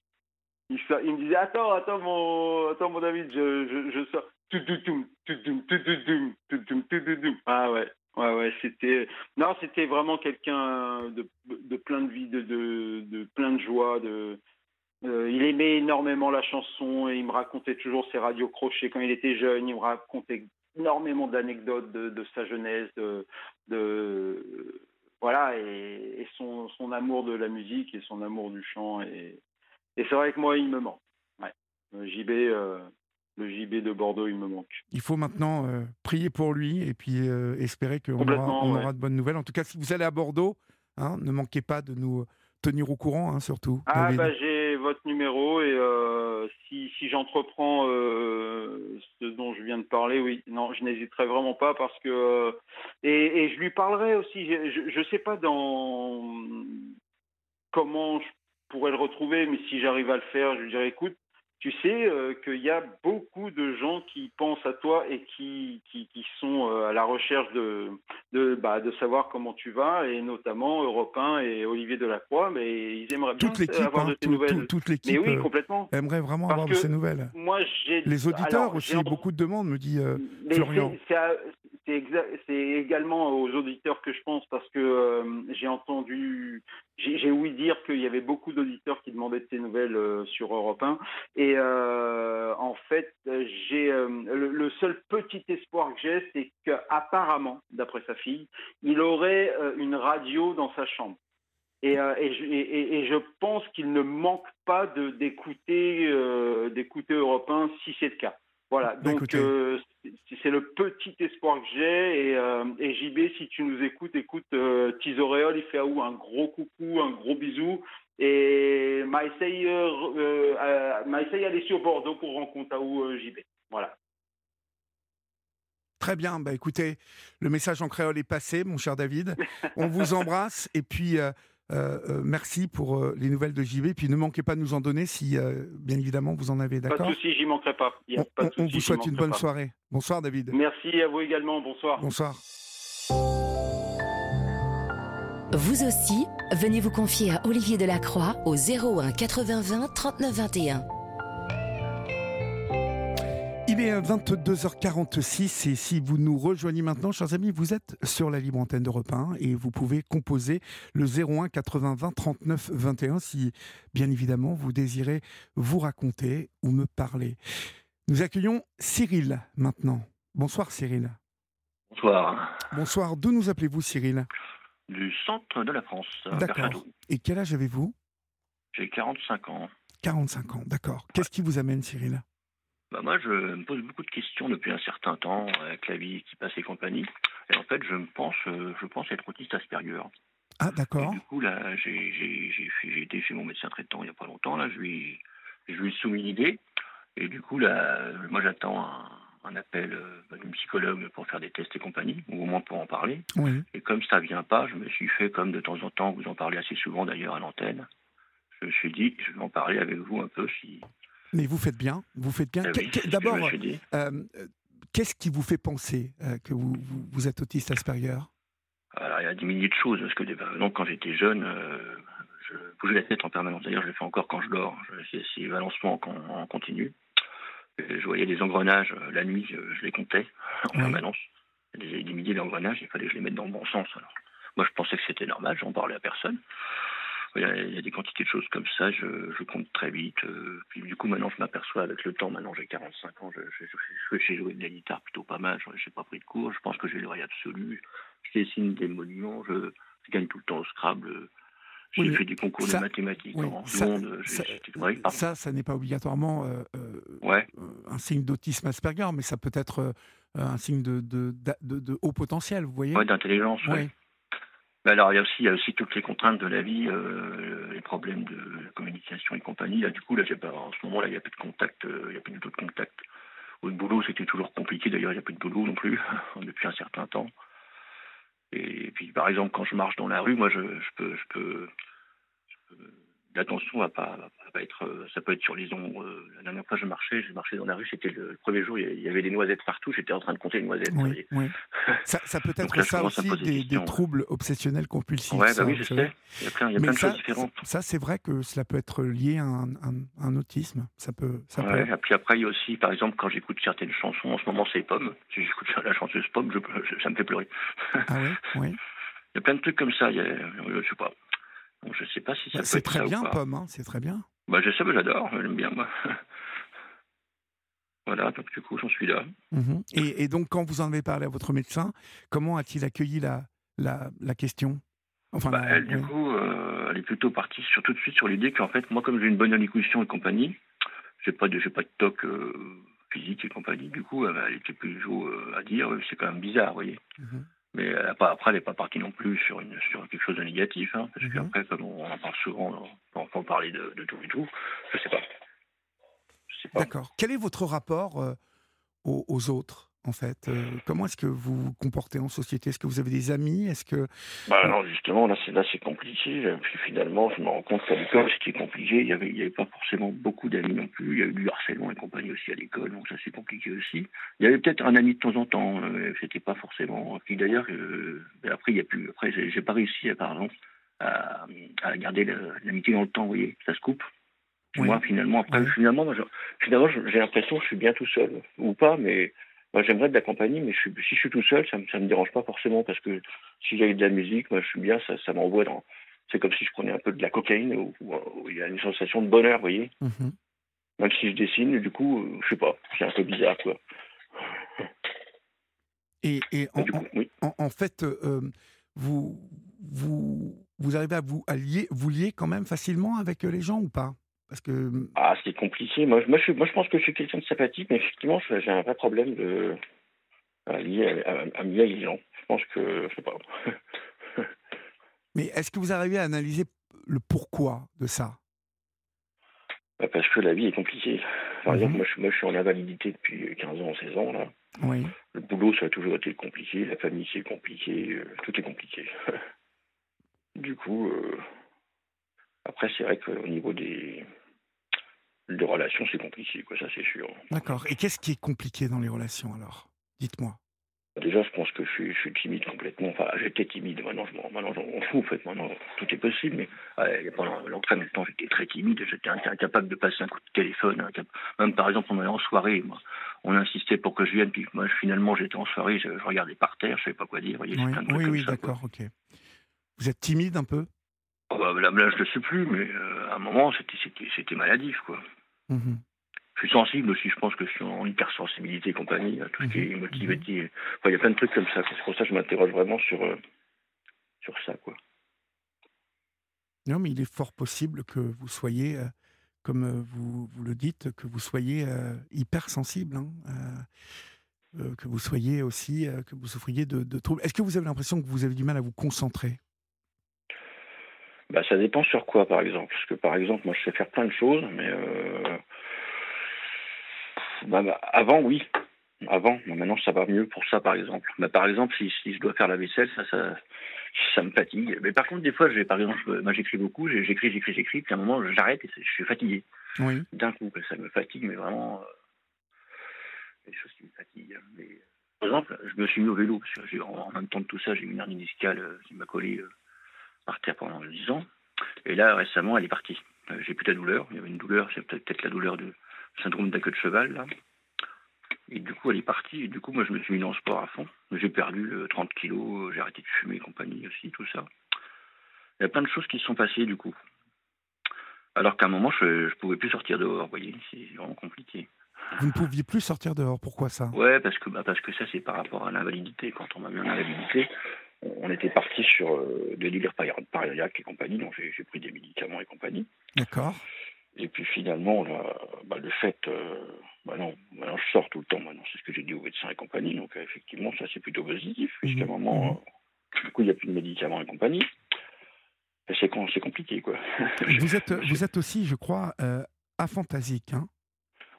Il, il, me disait attends, attends mon, attends mon David, je, je, je sors. Ah ouais, ouais, ouais, c'était. Non, c'était vraiment quelqu'un de, plein de vie, de, de, plein de joie. De, euh, il aimait énormément la chanson et il me racontait toujours ses radios crochets quand il était jeune. Il me racontait énormément d'anecdotes de, sa jeunesse, de, voilà, et, son, amour de la musique et son amour du chant. Et, et c'est vrai que moi, il me manque. Ouais. Le JB, euh, le JB de Bordeaux, il me manque. Il faut maintenant euh, prier pour lui et puis euh, espérer qu'on aura, on aura de bonnes nouvelles. En tout cas, si vous allez à Bordeaux, hein, ne manquez pas de nous tenir au courant, hein, surtout. Ah, bah, j'ai votre numéro et euh, si, si j'entreprends euh, ce dont je viens de parler, oui, non, je n'hésiterai vraiment pas parce que. Euh, et, et, je lui parlerai aussi. Je ne sais pas dans comment je pourrais le retrouver, mais si j'arrive à le faire, je lui dirai écoute, tu sais euh, qu'il y a beaucoup de gens qui pensent à toi et qui, qui, qui sont euh, à la recherche de, de, bah, de savoir comment tu vas, et notamment Europe 1 et Olivier Delacroix, mais ils aimeraient bien avoir de tes nouvelles. toute l'équipe mais oui, complètement. aimerait vraiment avoir de ces nouvelles. Moi, Les auditeurs aussi, beaucoup de demandes, me dit euh, Florian. C'est également aux auditeurs que je pense parce que j'ai entendu, j'ai ouï dire qu'il y avait beaucoup d'auditeurs qui demandaient de ces nouvelles sur Europe 1 et euh, en fait, j'ai euh, le, seul petit espoir que j'ai, c'est qu'apparemment, d'après sa fille, il aurait euh, une radio dans sa chambre. Et, et, je, pense qu'il ne manque pas d'écouter d'écouter Europe 1 si c'est le cas. Voilà, bah, donc c'est le petit espoir que j'ai. Et, JB, si tu nous écoutes, écoute, Tizoréol, il fait à où? Un gros coucou, un gros bisou. Et m'essaye euh, euh, aller sur Bordeaux pour rencontrer où euh, JB. Voilà. Très bien, bah écoutez, le message en créole est passé, mon cher David. On vous embrasse et puis merci pour les nouvelles de JB. Puis ne manquez pas de nous en donner si, bien évidemment, vous en avez. D'accord Pas de souci, j'y manquerai pas. on, vous souhaite une bonne soirée. Bonsoir, David. Merci à vous également. Bonsoir. Bonsoir. Vous aussi, venez vous confier à Olivier Delacroix au 01 80 20 39 21. Il est 22h46 et si vous nous rejoignez maintenant, chers amis, vous êtes sur la libre antenne de 1 et vous pouvez composer le 01 80 20 39 21 si, bien évidemment, vous désirez vous raconter ou me parler. Nous accueillons Cyril maintenant. Bonsoir Cyril. Bonsoir. Bonsoir. D'où nous appelez-vous Cyril? Du centre de la France. D'accord. Et quel âge avez-vous? J'ai 45 ans. 45 ans, d'accord. Qu'est-ce qui vous amène, Cyril? Bah moi, je me pose beaucoup de questions depuis un certain temps avec la vie qui passe et compagnie. Et en fait, je me pense, euh, je pense être autiste Asperger. Ah, d'accord. Du coup, là, j'ai été chez mon médecin traitant il n'y a pas longtemps. Là, je lui, je lui ai soumis l'idée. Et du coup, là, moi, j'attends un, un appel euh, d'une psychologue pour faire des tests et compagnie, ou au moins pour en parler. Et comme ça vient pas, je me suis fait, comme de temps en temps, vous en parlez assez souvent d'ailleurs à l'antenne, je me suis dit, je vais en parler avec vous un peu si... Mais vous faites bien, vous faites bien. Eh d'abord, euh, qu'est-ce qui vous fait penser euh, que vous, vous, êtes autiste Asperger? Alors, il y a des milliers de choses, parce que donc, quand j'étais jeune, je bougeais la tête en permanence. D'ailleurs, je le fais encore quand je dors. C'est balancement en continu. Je voyais des engrenages euh, la nuit, je, les comptais en permanence. Des, des milliers d'engrenages, il fallait que je les mette dans le bon sens. Alors, moi, je pensais que c'était normal, j'en parlais à personne. Il y, a, il y, a, des quantités de choses comme ça, je, je compte très vite. Euh, puis du coup, maintenant, je m'aperçois avec le temps, maintenant j'ai 45 ans, je, je, je, sais jouer de la guitare plutôt pas mal, je n'ai pas pris de cours, je pense que j'ai l'oreille absolue, je dessine des monuments, je, gagne tout le temps au Scrabble. J'ai fait des concours de mathématiques en ça, monde. Ça, ça, n'est pas obligatoirement euh, euh, un signe d'autisme Asperger, mais ça peut être un signe de, de, de, de, haut potentiel, vous voyez? Oui, d'intelligence, oui. Alors, il y, a aussi, il y a aussi toutes les contraintes de la vie, les problèmes de communication et compagnie. Là, du coup, là, pas, en ce moment-là, il n'y a plus de contact, il n'y a plus du tout de contact. Au boulot, c'était toujours compliqué. D'ailleurs, il n'y a plus de boulot non plus, depuis un certain temps. Et puis, par exemple, quand je marche dans la rue, moi, je, je peux, je peux, l'attention va pas, va pas être, euh, ça peut être sur les ombres. Euh, la dernière fois, je marchais, j'ai marché dans la rue, c'était le, premier jour, il y avait des noisettes partout, j'étais en train de compter les noisettes. Oui, oui. Ça, ça, peut être ça aussi, des, des, troubles obsessionnels compulsifs. Ouais, bah oui, je sais. Il y a plein, il y a plein de choses différentes. Ça, c'est vrai que cela peut être lié à un, un, autisme. Ça peut, ça ouais, Et puis après, il y a aussi, par exemple, quand j'écoute certaines chansons, en ce moment, c'est Pomme. Si j'écoute la chanteuse Pomme, je, ça me fait pleurer. Ah oui, oui. Il y a plein de trucs comme ça. Il y a, je sais pas. Bon, je sais pas si ça bah, C'est très bien, Pomme, hein, c'est très bien. Bah, je sais, mais j'adore, j'aime bien, moi. voilà, donc du coup, j'en suis là. Mhm. et, et, donc, quand vous en avez parlé à votre médecin, comment a-t-il accueilli la, la, la question? Enfin, bah, elle, Du coup, euh, elle est plutôt partie sur, tout de suite sur l'idée qu'en fait, moi, comme j'ai une bonne élocution et compagnie, j'ai pas de, j'ai pas de toc euh, physique et compagnie. Du coup, elle était plutôt à dire, c'est quand même bizarre, vous voyez. Mhm. Mais après, elle n'est pas partie non plus sur, une, sur quelque chose de négatif, hein, parce mhm. qu'après, comme on, en parle souvent, on entend parler de, de, tout et tout, je sais pas. pas. D'accord. Quel est votre rapport aux, aux autres? En fait euh, Comment est-ce que vous vous comportez en société? Est-ce que vous avez des amis? Est-ce que bah non, justement, là c'est là c'est compliqué. Puis finalement, je me rends compte qu'à l'école c'était compliqué. Il y avait il y avait pas forcément beaucoup d'amis non plus. Il y a eu du harcèlement et compagnie aussi à l'école, donc ça c'est compliqué aussi. Il y avait peut-être un ami de temps en temps. Euh, c'était pas forcément. Puis d'ailleurs, euh, après il y a plus. Après j'ai pas réussi, par exemple, à, à garder l'amitié dans le temps. Vous voyez, ça se coupe. Moi, finalement, après, finalement, finalement, j'ai l'impression que je suis bien tout seul, ou pas, mais moi, j'aimerais de la compagnie, mais je suis, si je suis tout seul, ça ne me, dérange pas forcément parce que si j'ai de la musique, moi, je suis bien, ça, ça m'envoie dans. C'est comme si je prenais un peu de la cocaïne où, il y a une sensation de bonheur, vous voyez. Mm-hmm. Même si je dessine, du coup, euh, je sais pas, c'est un peu bizarre, quoi. Et, et en, oui. en, fait, euh, vous, vous, vous arrivez à vous lier, vous lier quand même facilement avec les gens ou pas? Parce que... Mmh, ah, c'est compliqué. Moi, moi, je, moi, je pense que je suis quelqu'un de sympathique, mais effectivement, j'ai un vrai problème de, à, lier, à, les gens. Je pense que, je sais pas. mais est-ce que vous arrivez à analyser le pourquoi de ça? Bah, Parce que la vie est compliquée. Par exemple, mmh moi je, moi, je suis en invalidité depuis 15 ans, 16 ans, là. Oui. Le boulot, ça a toujours été compliqué. La famille, c'est compliqué. Euh, tout est compliqué. du coup, euh, après, c'est vrai qu'au niveau des les relations, c'est compliqué, quoi, ça c'est sûr. D'accord. Et qu'est-ce qui est compliqué dans les relations alors? Dites-moi. Déjà, je pense que je suis, je suis, timide complètement. Enfin, j'étais timide. Maintenant, je m'en fous. En fait, maintenant, tout est possible. Mais euh, pendant l'entraînement, j'étais très timide. J'étais incapable de passer un coup de téléphone. Même par exemple, on allait en soirée. Moi, on insistait pour que je vienne. Puis moi, finalement, j'étais en soirée. Je, regardais par terre. Je savais pas quoi dire. oui, oui, oui d'accord. Ok. Vous êtes timide un peu? Bah, là, je ne le sais plus. Mais euh, à un moment, c'était maladif, quoi. Mhm. Je suis sensible aussi, je pense que je suis en hypersensibilité et compagnie, à tout ce qui est mhm. motivité. Enfin, il y a plein de trucs comme ça. C'est pour ça que je m'interroge vraiment sur, euh, sur ça. Quoi. Non, mais il est fort possible que vous soyez, euh, comme euh, vous, vous, le dites, que vous soyez hypersensible. Hein, que vous soyez aussi, que vous souffriez de, de troubles. Est-ce que vous avez l'impression que vous avez du mal à vous concentrer? Bah, ça dépend sur quoi, par exemple. Parce que, par exemple, moi, je sais faire plein de choses, mais euh... bah, bah, avant, oui. Avant, maintenant, ça va mieux pour ça, par exemple. Bah, par exemple, si, si, je dois faire la vaisselle, ça, ça, ça me fatigue. Mais par contre, des fois, j'ai, par exemple, moi, j'écris beaucoup, j'écris, j'écris, j'écris, puis à un moment, j'arrête et je suis fatigué. Oui. D'un coup, ça me fatigue, mais vraiment, euh... des choses qui me fatiguent. Mais, par exemple, je me suis mis au vélo, parce que en, même temps de tout ça, j'ai une hernie discale euh, qui m'a collé par terre pendant 10 ans. Et là, récemment, elle est partie. Euh, j'ai plus de douleur. Il y avait une douleur, c'est peut-être la douleur du syndrome de de cheval, là. Et du coup, elle est partie. Et du coup, moi, je me suis mis dans le sport à fond. J'ai perdu 30 euh, kilos, j'ai arrêté de fumer et compagnie aussi, tout ça. Il y a plein de choses qui se sont passées, du coup. Alors qu'à un moment, je ne pouvais plus sortir dehors, vous voyez, c'est vraiment compliqué. Vous ne pouviez plus sortir dehors, pourquoi ça? Ouais, parce que, bah, parce que ça, c'est par rapport à l'invalidité. Quand on m'a mis en invalidité, on était parti sur euh, des délires et compagnie, donc j'ai pris des médicaments et compagnie. D'accord. Et puis finalement, bah, le fait, euh, bah non, maintenant je sors tout le temps, maintenant c'est ce que j'ai dit aux médecins et compagnie, donc euh, effectivement ça c'est plutôt positif, puisqu'à un mmh. moment, mmh. du coup il n'y a plus de médicaments et compagnie. C'est compliqué quoi. Vous êtes, vous êtes aussi, je crois, aphantasique, hein?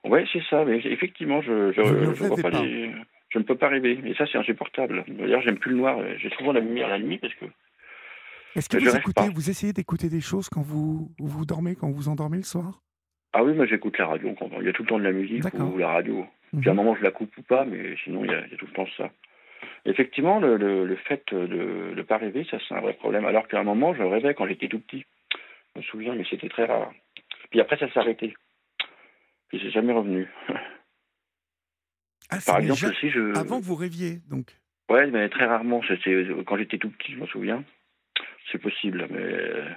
Oui, c'est ça, mais effectivement, je, je vois pas, les je ne peux pas rêver. Et ça, c'est insupportable. D'ailleurs, j'aime plus le noir. J'ai souvent la lumière la nuit parce que. Est-ce que vous écoutez, vous essayez d'écouter des choses quand vous, vous dormez, quand vous endormez le soir? Ah oui, moi j'écoute la radio. Quand il y a tout le temps de la musique ou la radio. Puis à un mhm. moment, je la coupe ou pas, mais sinon, il y a, tout le temps ça. Effectivement, le, le, fait de ne pas rêver, ça, c'est un vrai problème. Alors qu'à un moment, je rêvais quand j'étais tout petit. Je me souviens, mais c'était très rare. Puis après, ça s'est arrêté. Puis c'est jamais revenu. Ah, Par exemple, si je... Avant que vous rêviez, donc Ouais, mais très rarement. Quand j'étais tout petit, je m'en souviens. C'est possible, mais,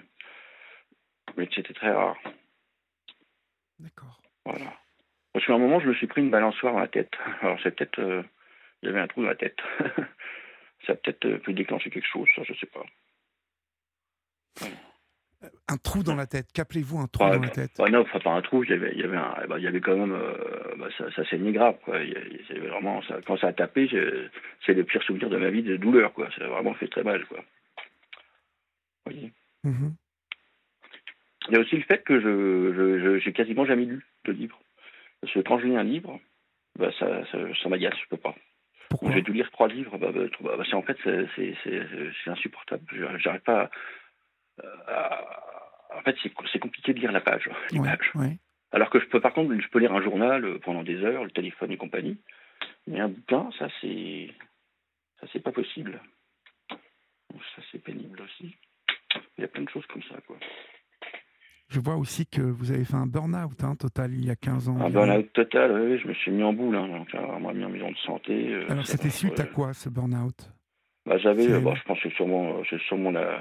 mais c'était très rare. D'accord. Voilà. Parce qu'à un moment, je me suis pris une balançoire dans la tête. Alors, c'est peut-être. Euh, il y avait un trou dans la tête. ça a peut-être euh, pu déclencher quelque chose, ça, je sais pas. Un trou dans la tête. Qu'appelez-vous un trou dans la tête? Non, pas un trou. Il y avait, il y avait, un, bah, il y avait quand même, euh, bah, ça, ça, saignait grave. Quoi. Il, vraiment, ça, quand ça a tapé, c'est le pire souvenir de ma vie de douleur. Quoi. Ça a vraiment fait très mal. Quoi. Vous voyez. Mhm. Il y a aussi le fait que je, j'ai quasiment jamais lu de livre. Parce que quand je lis un livre, bah, ça, ça, ça m'agace, je peux pas. Pourquoi? J'ai dû lire trois livres, bah, bah, bah en fait, c'est insupportable. J'arrive pas à, En fait, c'est compliqué de lire la page. Alors que je peux, par contre, je peux lire un journal euh, pendant des heures, le téléphone et compagnie. Mais un bouquin, ça, c'est. Ça, c'est pas possible. ça, c'est pénible aussi. Il y a plein de choses comme ça, quoi. Je vois aussi que vous avez fait un burn-out hein, total il y a 15 ans. Un burn-out total, oui, je me suis mis en boule. Hein, donc, on m'a mis en maison de santé. Euh, Alors c'était suite à quoi ce burn-out? Bah, J'avais, euh, je pense que sûrement, c'est sûrement la,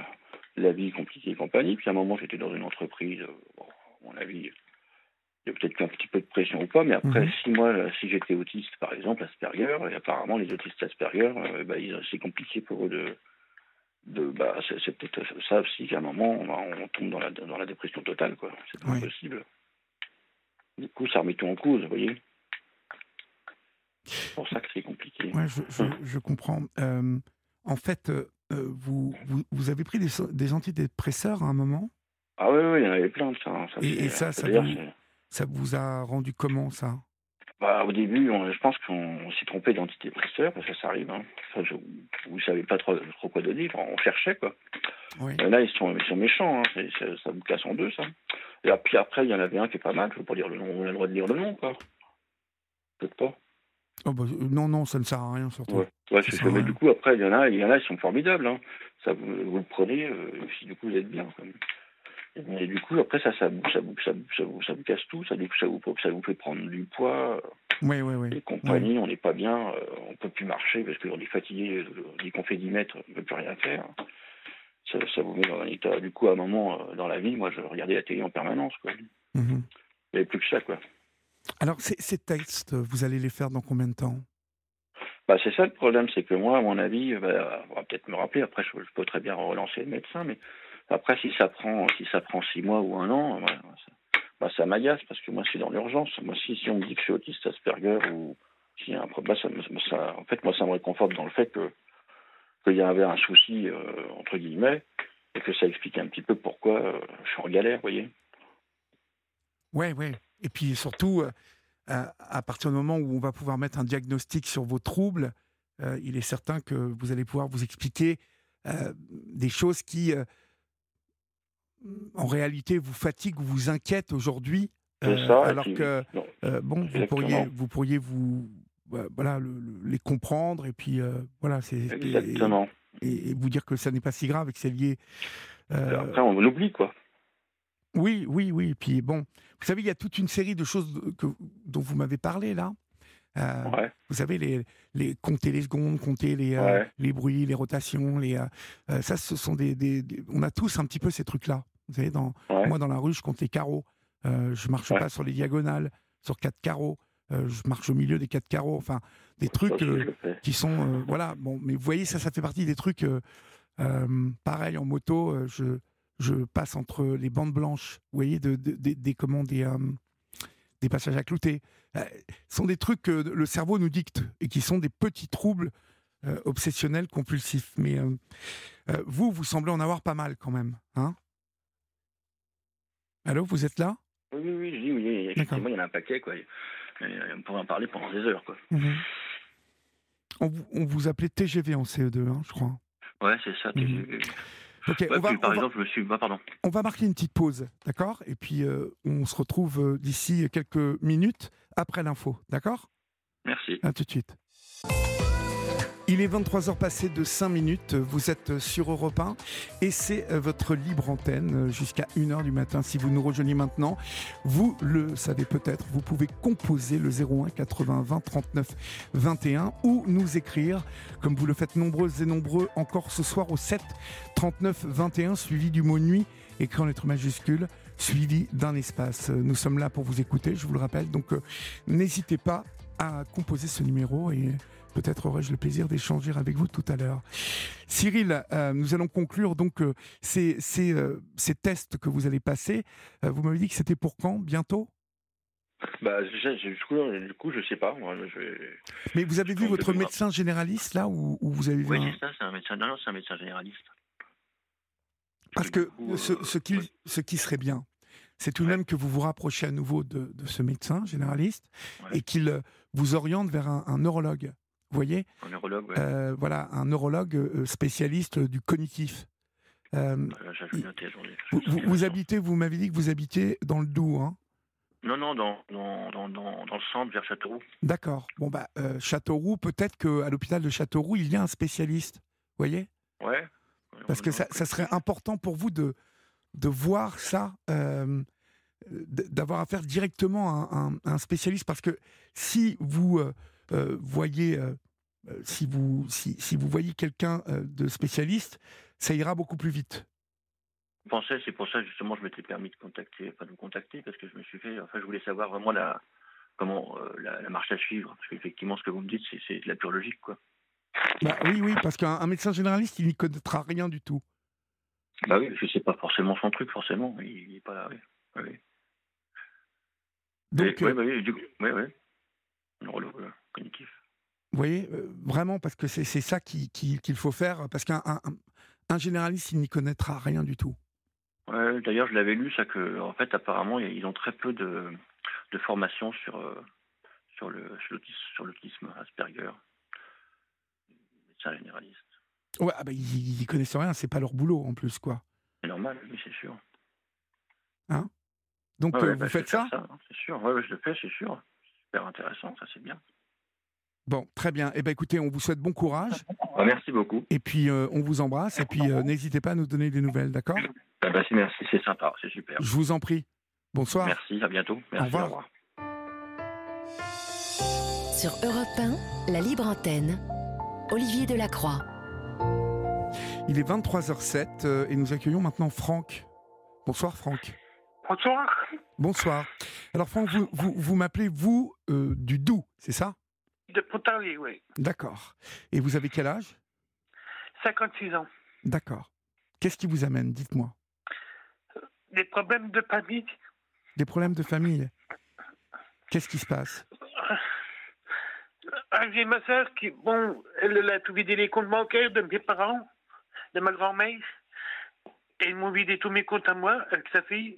la, vie compliquée et compagnie. Puis à un moment, j'étais dans une entreprise, euh, bon, à mon avis, il y a peut-être un petit peu de pression ou pas, mais après, mhm. si moi, si j'étais autiste, par exemple, Asperger, et apparemment les autistes Asperger, bah, c'est compliqué pour eux de de bah c'est peut-être ça aussi qu'à un moment on, tombe dans la dans la dépression totale quoi. C'est pas possible. Du coup ça remet tout en cause vous voyez. C'est pour ça que c'est compliqué. Ouais, je, je, comprends. Euh, en fait euh, vous, vous, vous avez pris des, des antidépresseurs à un moment? Ah oui oui il y en avait plein de ça, hein, ça et, ça ça vous, ça vous a rendu comment ça? Bah, au début, je pense qu'on s'est trompé d'antidépresseur, parce que ça arrive. Hein. vous ne savez pas trop, trop, quoi donner. on cherchait, quoi. là, ils sont, ils sont méchants. Hein. Ça, vous casse en deux, ça. Et puis après, il y en avait un qui est pas mal. Je ne veux pas dire le nom. On a le droit de dire le nom, quoi. Peut-être pas. Oh bah, non, non, ça ne sert à rien, surtout. Ouais, Mais du coup, après, il y en a, il y en a, ils sont formidables. Hein. Ça, vous, vous, le prenez, euh, si du coup, vous êtes bien. Quand même. Et du coup, après, ça, ça, ça, ça, ça, ça vous casse tout, ça, ça, vous, ça vous fait prendre du poids. Oui, oui, oui. Les compagnies, on n'est pas bien, euh, on ne peut plus marcher parce qu'on est fatigué, dès qu'on fait 10 mètres, on ne peut plus rien faire. Ça, ça, vous met dans un état. Du coup, à un moment, euh, dans la vie, moi, je regardais la télé en permanence. Quoi. Mhm. Il n'y avait plus que ça, quoi. Alors, ces textes, vous allez les faire dans combien de temps? Bah, c'est ça le problème, c'est que moi, à mon avis, bah, on va peut-être me rappeler, après je, peux très bien relancer le médecin, mais après, si ça prend, si ça prend six mois ou un an, ça, bah, ça m'agace parce que moi, c'est dans l'urgence. Moi, si, si on me dit que je suis autiste Asperger ou s'il y a un problème, ça, en fait, moi, ça me réconforte dans le fait que qu'il y avait un souci euh, entre guillemets et que ça explique un petit peu pourquoi euh, je suis en galère, vous voyez. Ouais, ouais. Et puis surtout, euh, à partir du moment où on va pouvoir mettre un diagnostic sur vos troubles, il est certain que vous allez pouvoir vous expliquer des choses qui en réalité vous fatigue ou vous inquiète aujourd'hui euh, alors que euh, bon vous pourriez vous pourriez vous bah, voilà les comprendre et puis euh, voilà c'est exactement. et, vous dire que ça n'est pas si grave et que c'est lié après on l'oublie quoi. Oui oui oui et puis bon vous savez il y a toute une série de choses que, dont vous m'avez parlé là Vous savez, les, les, compter les secondes, compter les, les bruits, les rotations, les, ça, ce sont des, On a tous un petit peu ces trucs-là. Vous savez, dans, moi, dans la rue, je compte les carreaux. Euh, je marche pas sur les diagonales, sur quatre carreaux. Euh, je marche au milieu des quatre carreaux. Enfin, des trucs euh, qui sont. Euh, voilà. Bon, mais vous voyez, ça, ça fait partie des trucs. pareil, en moto, je, je passe entre les bandes blanches, vous voyez, de, des, des, des passages à clouter. ce sont des trucs que le cerveau nous dicte et qui sont des petits troubles obsessionnels, compulsifs. Mais vous, vous semblez en avoir pas mal quand même. Hein? Allô, vous êtes là? Oui, oui, oui, je dis oui. Effectivement, il y en a un paquet, quoi. on pourrait en parler pendant des heures, quoi. Mhm. on, vous appelait TGV en CE2, hein, je crois. Ouais, c'est ça, TGV. Mhm. Ok, on va, par exemple, je me suis. Bah, pardon. On va marquer une petite pause, d'accord? Et puis, euh, on se retrouve euh, d'ici quelques minutes après l'info, d'accord? Merci. À tout de suite. Il est 23h passé de 5 minutes, vous êtes sur Europe 1 et c'est euh, votre libre antenne euh, jusqu'à 1h du matin. Si vous nous rejoignez maintenant, vous le savez peut-être, vous pouvez composer le 01 80 20 39 21 ou nous écrire, comme vous le faites nombreuses et nombreux encore ce soir au 7 39 21 suivi du mot nuit écrit en lettres majuscules suivi d'un espace. Nous sommes là pour vous écouter, je vous le rappelle, donc euh, n'hésitez pas à composer ce numéro et peut-être aurais-je le plaisir d'échanger avec vous tout à l'heure. Cyril, euh, nous allons conclure donc euh, ces, ces, ces, tests que vous allez passer. vous m'avez dit que c'était pour quand? Bientôt? Bah, du, coup, du coup, je sais pas. Moi, je... Mais vous avez vu votre médecin généraliste là ou, vous avez vu Oui, c'est ça, c'est un médecin. Non, c'est un médecin généraliste. Parce que ce, ce, qui, ce qui serait bien, c'est tout de même que vous vous rapprochiez à nouveau de, ce médecin généraliste et qu'il euh, vous oriente vers un, neurologue. Vous voyez Un neurologue, euh, Voilà, un neurologue euh, spécialiste du cognitif. vous, vous, habitez, vous m'avez dit que vous habitez dans le Doubs, hein non, non, dans, dans, dans, dans, le centre, vers Châteauroux. D'accord. Bon, bah, Châteauroux, peut-être qu'à l'hôpital de Châteauroux, il y a un spécialiste. Vous voyez Ouais. Parce que ça, ça, serait important pour vous de, de voir ça, euh, d'avoir affaire directement à un, un, spécialiste, parce que si vous euh, euh, voyez, si vous si, si, vous voyez quelqu'un de spécialiste, ça ira beaucoup plus vite. Je pensais, c'est pour ça justement, je m'étais permis de contacter, pas de vous contacter, parce que je me suis fait, enfin, je voulais savoir vraiment la comment la, marche à suivre, parce qu'effectivement, ce que vous me dites, c'est de la pure logique, quoi. Bah, oui, oui, parce qu'un médecin généraliste, il n'y connaîtra rien du tout. Bah oui, je sais pas forcément son truc, forcément. Il n'est pas là, oui. oui. Donc, bah oui, du coup, oui, oui. Neurologue euh, cognitif. Vous voyez, euh, vraiment, parce que c'est ça qu'il qui, qu'il faut faire, parce qu'un un, généraliste, il n'y connaîtra rien du tout. Ouais, D'ailleurs, je l'avais lu, ça que, en fait, apparemment, ils ont très peu de, de formation sur, euh, sur l'autisme Asperger. Médecin généraliste. Ouais, ah bah, ils, ils connaissent rien, c'est pas leur boulot en plus, quoi. C'est normal, oui, c'est sûr. Hein? Donc euh, vous bah, faites ça, hein, C'est sûr, ouais, je le fais, c'est sûr. Super intéressant, ça c'est bien. Bon, très bien. Eh ben, écoutez, on vous souhaite bon courage. Ah, merci beaucoup. Et puis, euh, on vous embrasse. Et puis, euh, n'hésitez pas à nous donner des nouvelles, d'accord? Ah, bah, Merci, c'est sympa, c'est super. Je vous en prie. Bonsoir. Merci, à bientôt. Merci, au revoir. Sur Europe 1, la libre antenne, Olivier Delacroix. Il est 23h07 euh, et nous accueillons maintenant Franck. Bonsoir Franck. Bonsoir. Bonsoir. Alors Franck, vous, vous, m'appelez vous euh, du Doubs, c'est ça? De Pontarlier, oui. D'accord. Et vous avez quel âge? 56 ans. D'accord. Qu'est-ce qui vous amène Dites-moi? Des problèmes de famille. Des problèmes de famille? Qu'est-ce qui se passe? Ah, J'ai ma soeur qui, bon, elle a tout vidé les comptes bancaires de mes parents de ma grand-mère. Et ils m'ont vidé tous mes comptes à moi avec sa fille.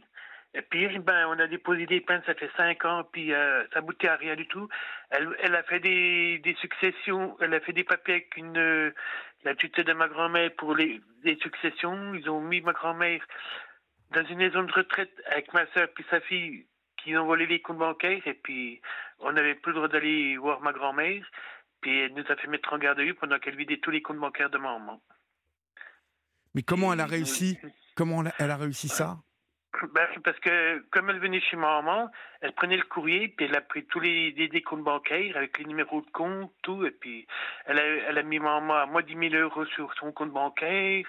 Et puis, ben, on a déposé des plaintes, ça fait cinq ans, puis euh, ça boutait à rien du tout. Elle, elle a fait des, des, successions, elle a fait des papiers avec une, la tutelle de ma grand-mère pour les, successions. Ils ont mis ma grand-mère dans une maison de retraite avec ma soeur puis sa fille qui ont volé les comptes bancaires. Et puis, on n'avait plus le droit d'aller voir ma grand-mère. Puis, elle nous a fait mettre en garde à vue pendant qu'elle vidait tous les comptes bancaires de ma maman. Mais comment elle a réussi? Comment elle a réussi ça? Ben, parce que comme elle venait chez ma maman, elle prenait le courrier, puis elle a pris tous les, les, comptes bancaires avec les numéros de compte, tout, et puis elle a, elle a mis ma maman à moins 10 000 euros sur son compte bancaire.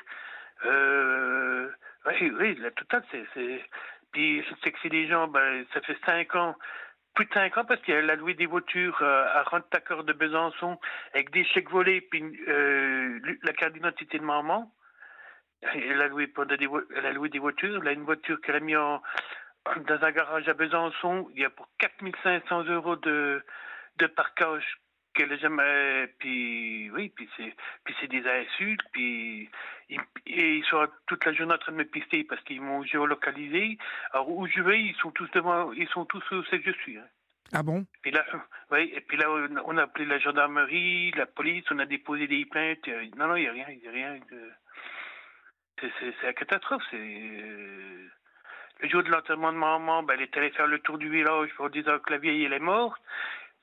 Euh, oui, oui, la totale, c'est... Puis je sais que c'est des gens, ben, ça fait 5 ans, plus de 5 ans, parce qu'elle a loué des voitures euh, à Rente-Tacor de Besançon avec des chèques volés, puis euh, la carte d'identité de maman. Elle a loué, des, elle a loué des voitures. Elle a une voiture qu'elle a mis en, dans un garage à Besançon. Il y a pour 4500 euros de, de parkage qu'elle a jamais. Puis, oui, puis c'est, puis c'est des insultes. Puis, ils, et ils sont toute la journée en train de me pister parce qu'ils m'ont géolocalisé. Alors, où je vais, ils sont tous devant, ils sont tous où c'est que je suis. Hein. Ah bon? Et là, oui, et puis là, on a appelé la gendarmerie, la police, on a déposé des plaintes. Non, non, il n'y a rien, il n'y a rien de. C'est la catastrophe. C'est euh, le jour de l'enterrement de maman, ben, elle est allée faire le tour du village pour dire que la vieille elle est morte.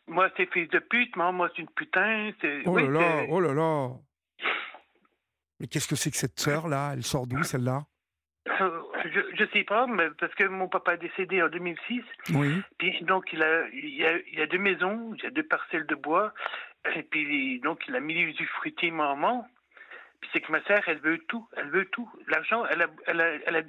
Moi c'est fils de pute, maman c'est une putain. Oh là là, oh là là. Mais qu'est-ce que c'est que cette sœur là? Elle sort d'où celle-là? Euh, je, je sais pas, mais parce que mon papa est décédé en 2006. Oui. Puis donc il a, il y a, il a deux maisons, il y a deux parcelles de bois. Et puis donc il a mis les usufruitiers maman c'est que ma sœur, elle veut tout. Elle veut tout. L'argent, elle a, elle, a, elle, a,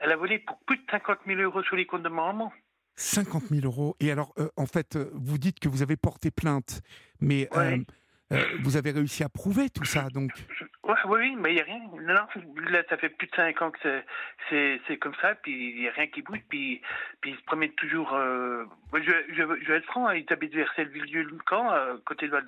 elle a volé pour plus de 50 000 euros sur les comptes de maman. 50 000 euros. Et alors, euh, en fait, euh, vous dites que vous avez porté plainte, mais euh, vous avez réussi à prouver tout ça, donc. oui, oui, mais il n'y a rien. Non, là, ça fait plus de cinq ans que c'est comme ça, puis il n'y a rien qui bouge, puis, puis il se promène toujours. je, je, je, vais être franc, hein, il habite vers Celleville-du-Camp, à côté de Val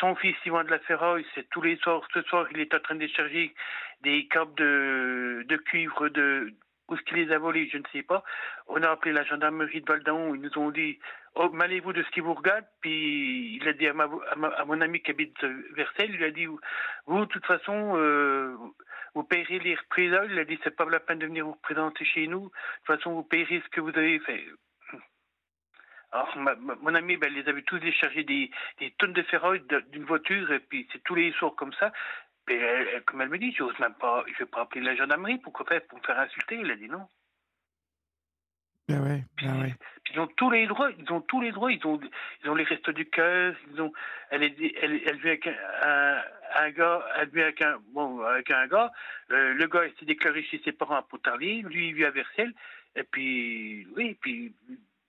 son fils Yvan de la Ferraille, c'est tous les soirs, ce soir, il est en train de décharger des câbles de, cuivre de où ce qu'il les a volés, je ne sais pas. On a appelé la gendarmerie de Valdaon, ils nous ont dit oh, malez-vous de ce qui vous regarde? Puis il a dit à, ma, à, mon ami qui habite Versailles, il a dit vous, de toute façon, euh, vous payerez les représailles. Il a dit c'est pas la peine de venir vous représenter chez nous. De toute façon, vous payerez ce que vous avez fait. Alors, mon ami, ben, les avait tous déchargés des, des tonnes de ferraille d'une voiture, et puis c'est tous les soirs comme ça. Et elle, comme elle me dit, j'ose même pas, je vais pas appeler la gendarmerie, pourquoi faire, pour me faire insulter. Elle a dit non. Ben ouais, ben ouais. ils ont tous les droits, ils ont tous les droits, ils ont, ils ont les restes du cœur, ils ont, elle est, elle, elle vit avec un, un, gars, elle vit avec un, bon, avec un gars, euh, le gars s'est déclaré chez ses parents à Pontarlier, lui il vit à Versailles, et puis, oui, puis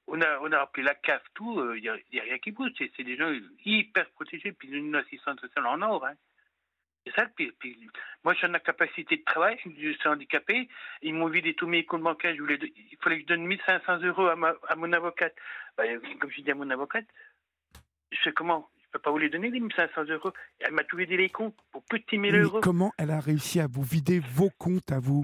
on a, on a appelé la CAF, tout, il euh, n'y a, a, rien qui bouge. C'est des gens hyper protégés, puis une assistante sociale en or. Hein. C'est ça. Puis, moi, je suis en capacité de travail, je suis handicapé. Ils m'ont vidé tous mes comptes bancaires. Je voulais, il fallait que je donne 1500 euros à, ma, à mon avocate. Ben, comme je dis à mon avocate, je sais comment? Je ne peux pas vous les donner, les 1500 euros. Elle m'a tout vidé les comptes pour plus de 10 000 euros. comment elle a réussi à vous vider vos comptes à vous?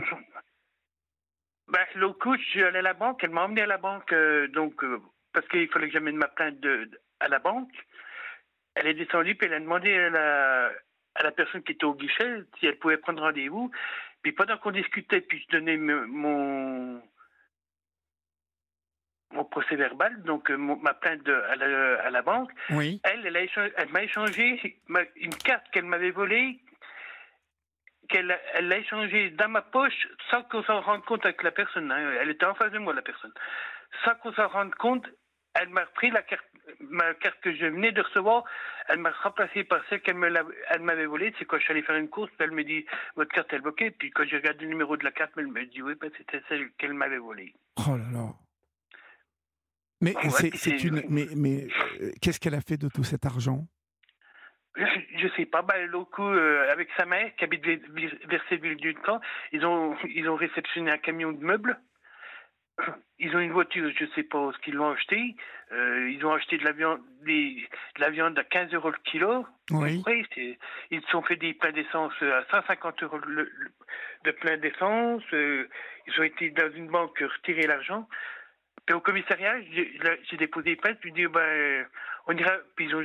Ben, L'autre coup, je suis allé à la banque. Elle m'a emmené à la banque, euh, donc, euh, parce qu'il fallait que j'amène ma plainte de, à la banque. Elle est descendue, puis elle a demandé à la, à la personne qui était au guichet si elle pouvait prendre rendez-vous. Puis pendant qu'on discutait, puis je donnais mon, mon procès verbal, donc euh, ma plainte de, à, la, à, la, banque, oui. elle, elle, elle m'a échangé une carte qu'elle m'avait volée qu'elle elle l'a échangée dans ma poche sans qu'on s'en rende compte avec la personne. Hein. Elle était en face de moi, la personne. Sans qu'on s'en rende compte, elle m'a pris la carte, ma carte que je venais de recevoir, elle m'a remplacée par celle qu'elle m'avait volée. C'est quand je suis allé faire une course, elle me dit votre carte est bloquée. Puis quand j'ai regardé le numéro de la carte, elle me dit oui, ben, c'était celle qu'elle m'avait volée. Oh là là. Mais c'est une. Mais, mais euh, qu'est-ce qu'elle a fait de tout cet argent? Je sais pas, ben, l'autre coup, euh, avec sa mère, qui habite vers du camp, ils ont, ils ont réceptionné un camion de meubles. Ils ont une voiture, je sais pas ce qu'ils l'ont acheté. Euh, ils ont acheté de la viande, des, de la viande à 15 euros le kilo. Oui. ils se sont fait des pleins d'essence à 150 euros le, de plein d'essence. Euh, ils ont été dans une banque retirer l'argent. Puis au commissariat, j'ai déposé des plaintes, puis dit, ben, on ira, puis ils ont,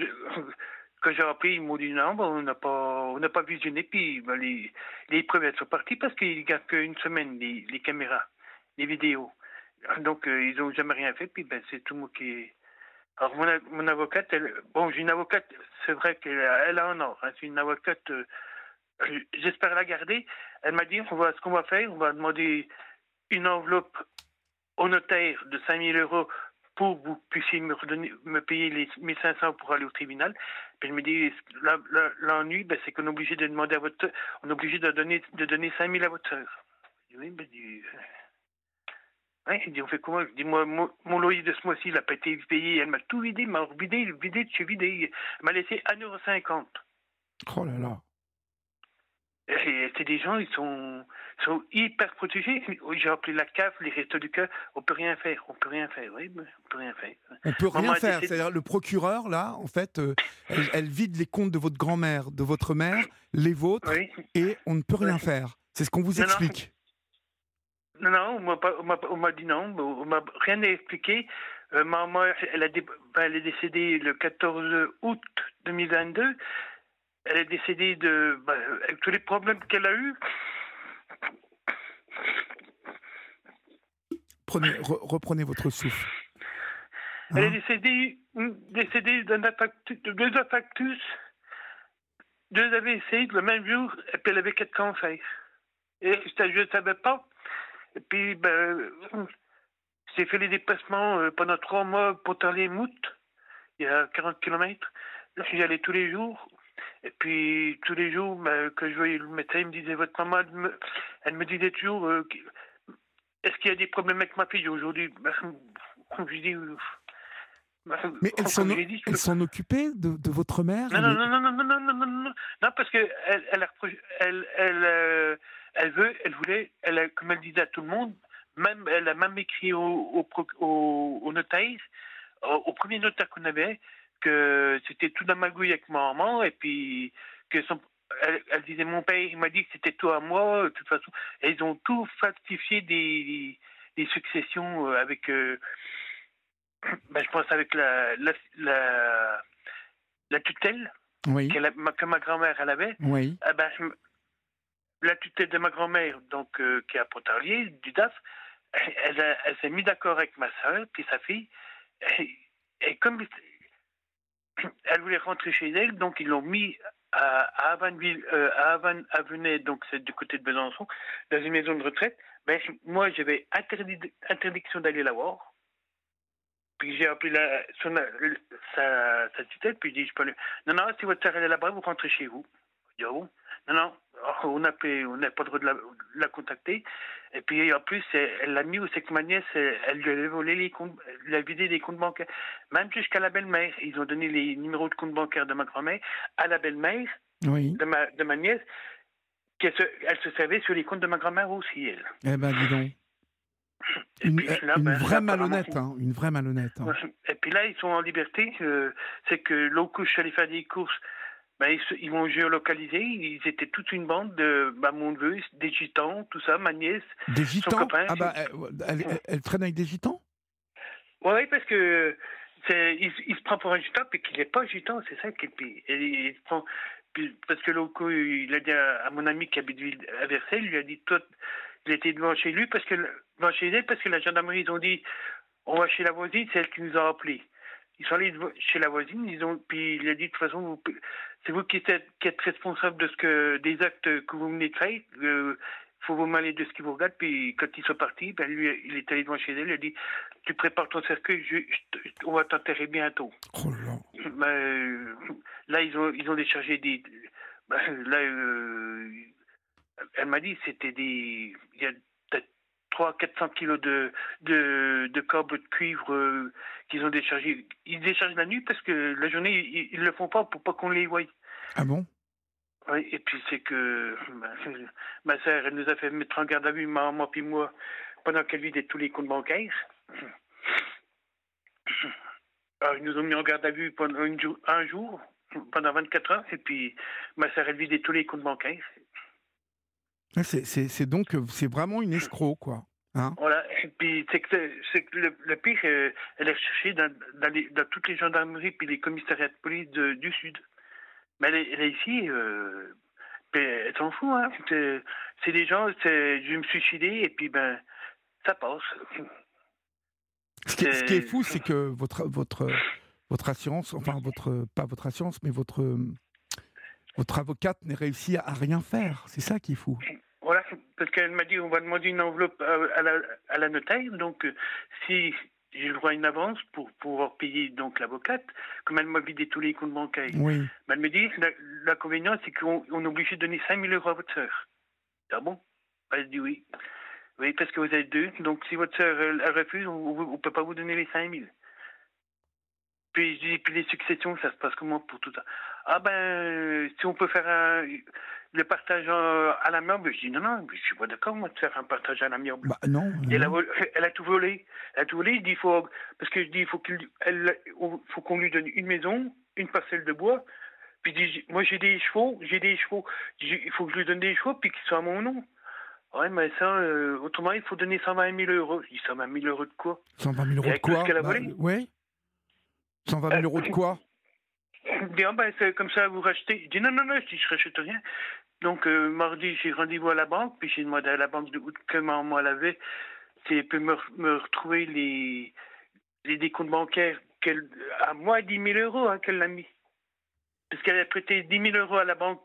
quand j'ai appris, ils m'ont dit non, on n'a pas, on n'a pas visionné, puis ben, les, les sont parties parce qu'ils gardent qu'une semaine les, caméras, les vidéos. Donc euh, ils n'ont jamais rien fait, puis ben c'est tout moi qui. Alors mon, avocate, bon j'ai une avocate, c'est vrai qu'elle elle a un or, hein, c'est une avocate. Euh, j'espère la garder. Elle m'a dit on va ce qu'on va faire, on va demander une enveloppe au notaire de 5000 euros pour que vous puissiez me, redonner, me payer les 1500 pour aller au tribunal. Je me dis, l'ennui, ben, c'est qu'on est obligé de demander à votre, on est obligé de donner, de donner 5000 à votre soeur. Oui, ben, ouais, il dit, on fait comment? Je dis, moi, mon, loyer de ce mois-ci, il n'a pas été payé. Elle m'a tout vidé, m'a vidé, vidé, vidé. Elle m'a laissé 1,50€. Oh là là. C'est des gens, ils sont, sont hyper protégés. J'ai appelé la CAF, les restos du cœur. On peut rien faire. On peut rien faire. Oui, on peut rien faire. On peut rien faire. C'est-à-dire le procureur là, en fait, euh, elle, vide les comptes de votre grand-mère, de votre mère, les vôtres, et on ne peut rien faire. C'est ce qu'on vous explique. Non, non, on m'a dit non. On m'a rien expliqué. Euh, maman, elle, a elle est décédée le 14 août 2022 elle est décédée de bah, avec tous les problèmes qu'elle a eus. Prenez, reprenez votre souffle. Elle est hein décédée, décédée d'un de deux infarctus, deux AVC le même jour, et puis elle avait quatre cancers. Et je ne savais pas. Et puis, ben, j'ai fait les déplacements euh, pendant trois mois pour les moutes, il y a 40 km. J'y allais tous les jours. Et puis tous les jours bah, que je voyais le médecin, il me disait votre maman, elle me, disait toujours euh, est-ce qu'il y a des problèmes avec ma fille aujourd'hui? Bah, Je dis euh, ben, mais elle s'en, occupait de, votre mère? Non, non, non, non, non, non, non, non, non, parce qu'elle, elle, elle, euh, elle, veut, elle voulait, elle, comme elle disait à tout le monde, même, elle a même écrit au, notaire, au premier notaire qu'on avait, que c'était tout dans ma gouille avec ma maman, et puis que son, elle, elle, disait mon père, il m'a dit que c'était toi à moi, de toute façon. Et ils ont tout falsifié des, des successions avec. Euh, ben, je pense avec la, la, la, la tutelle oui. que ma grand-mère elle avait. Oui. Eh ben, la tutelle de ma grand-mère, donc euh, qui est à Pontarlier, du DAF, elle, elle s'est mise d'accord avec ma soeur puis sa fille. Et, et, comme elle voulait rentrer chez elle, donc ils l'ont mis à, Havanville, euh, à Avenay, donc c'est du côté de Besançon, dans une maison de retraite. Ben, moi, j'avais interdiction d'aller la voir. Puis j'ai appelé la, son, sa, sa tutelle, puis je dis, je peux aller. Non, non, si votre sœur est là-bas, vous rentrez chez vous. Bon Non, non, on n'a pas le droit de la, la, contacter. Et puis en plus, elle l'a mis où c'est que ma nièce, elle lui avait volé les comptes, elle a vidé les comptes bancaires. Même jusqu'à la belle-mère. Ils ont donné les numéros de compte bancaire de ma grand-mère à la belle-mère oui. de, ma, de ma nièce. Qu'elle se, elle se servait sur les comptes de ma grand-mère aussi, elle. Eh ben, dis donc. Une, là, une, ben, vraie malhonnête, hein, une vraie malhonnête. Hein. Et puis là, ils sont en liberté. Euh, c'est que l'autre je suis allé faire des courses. Ben, ils, ils m'ont géolocalisé. Ils étaient toute une bande de bah, mon neveu, des gitans, tout ça, ma nièce. Des gitans? copain, ah bah, elle, elle, elle, traîne avec des gitans? Oui, parce que il, il, se prend pour un gitan, puis qu'il n'est pas gitan, c'est ça qui est il, il prend, puis, parce que l'autre il a dit à, à, mon ami qui habite à Versailles, il lui a dit, toi, il était devant chez lui parce que devant chez elle parce que la gendarmerie ils ont dit on va chez la voisine, c'est elle qui nous a appelés. Ils sont allés chez la voisine, ils ont puis il a dit de toute façon c'est vous qui êtes, qui êtes, responsable de ce que des actes que vous venez de faire. Euh, faut vous mêler de ce qui vous regarde. Puis quand ils sont partis, ben lui, il est allé devant chez elle. Il a dit Tu prépares ton cercueil, je, je, on va t'enterrer bientôt. Oh là. Ben, là, ils ont, ils ont déchargé des. Ben, là, euh, elle m'a dit c'était des. Il y a peut-être 300-400 kilos de, de, de câbles de cuivre euh, qu'ils ont déchargé. Ils déchargent la nuit parce que la journée, ils, ils le font pas pour pas qu'on les voie. Ah bon? Oui, et puis c'est que ma sœur, elle nous a fait mettre en garde à vue, ma maman puis moi, pendant qu'elle vidait tous les comptes bancaires. Alors, ils nous ont mis en garde à vue pendant une un jour, pendant 24 heures, et puis ma sœur, elle vidait tous les comptes bancaires. C'est donc, c'est vraiment une escroc, quoi. Hein? Voilà, et puis c'est que, que le, le, pire, euh, elle est recherchée dans, dans, les, dans, toutes les gendarmeries puis les commissariats de police de, du Sud. Mais elle est, elle est ici, euh, elle s'en fout, hein. C'est des gens, je me suis suicidé et puis ben, ça passe. Ce qui, est, ce qui est fou, c'est que votre, votre, votre assurance, enfin, votre, pas votre assurance, mais votre, votre avocate n'ait réussi à rien faire. C'est ça qui est fou. Parce qu'elle m'a dit on va demander une enveloppe à la, à la notaire. Donc, si j'ai le droit à une avance pour pouvoir payer donc l'avocate, comme elle m'a vidé tous les comptes bancaires. Oui. elle me dit l'inconvénient, c'est qu'on est obligé de donner 5 000 euros à votre sœur. Ah bon? Elle dit oui. Oui, parce que vous êtes deux. Donc, si votre sœur elle, elle refuse, on ne peut pas vous donner les 5 000. Puis je dis, puis les successions, ça se passe comment pour tout ça? Ah ben, si on peut faire un, le partage à l'amiable, je dis non, non, je suis pas d'accord, moi, de faire un partage à l'amiable. Bah non. Elle, a, elle a tout volé. Elle a tout volé, je dis, faut, parce que je dis, il faut qu'il faut qu'on lui donne une maison, une parcelle de bois. Puis je dis, moi j'ai des chevaux, j'ai des chevaux, il faut que je lui donne des chevaux, puis qu'ils soient à mon nom. Ouais, mais ça, euh, autrement, il faut donner 120 000 euros. Je dis 120 000 euros de quoi? 120 000 euros de quoi? qu'elle a volé? bah, Oui. 120 000 euros de quoi? Bien, ben, c'est comme ça, vous rachetez. Je dis non, non, non, je dis, je rachète rien. Donc, euh, mardi, j'ai rendez-vous à la banque, puis j'ai demandé à la banque de que maman avait, si elle peut me, retrouver les, les bancaires à moins 10 000 euros hein, qu'elle l'a mis. Parce qu'elle a prêté 10 000 euros à la banque,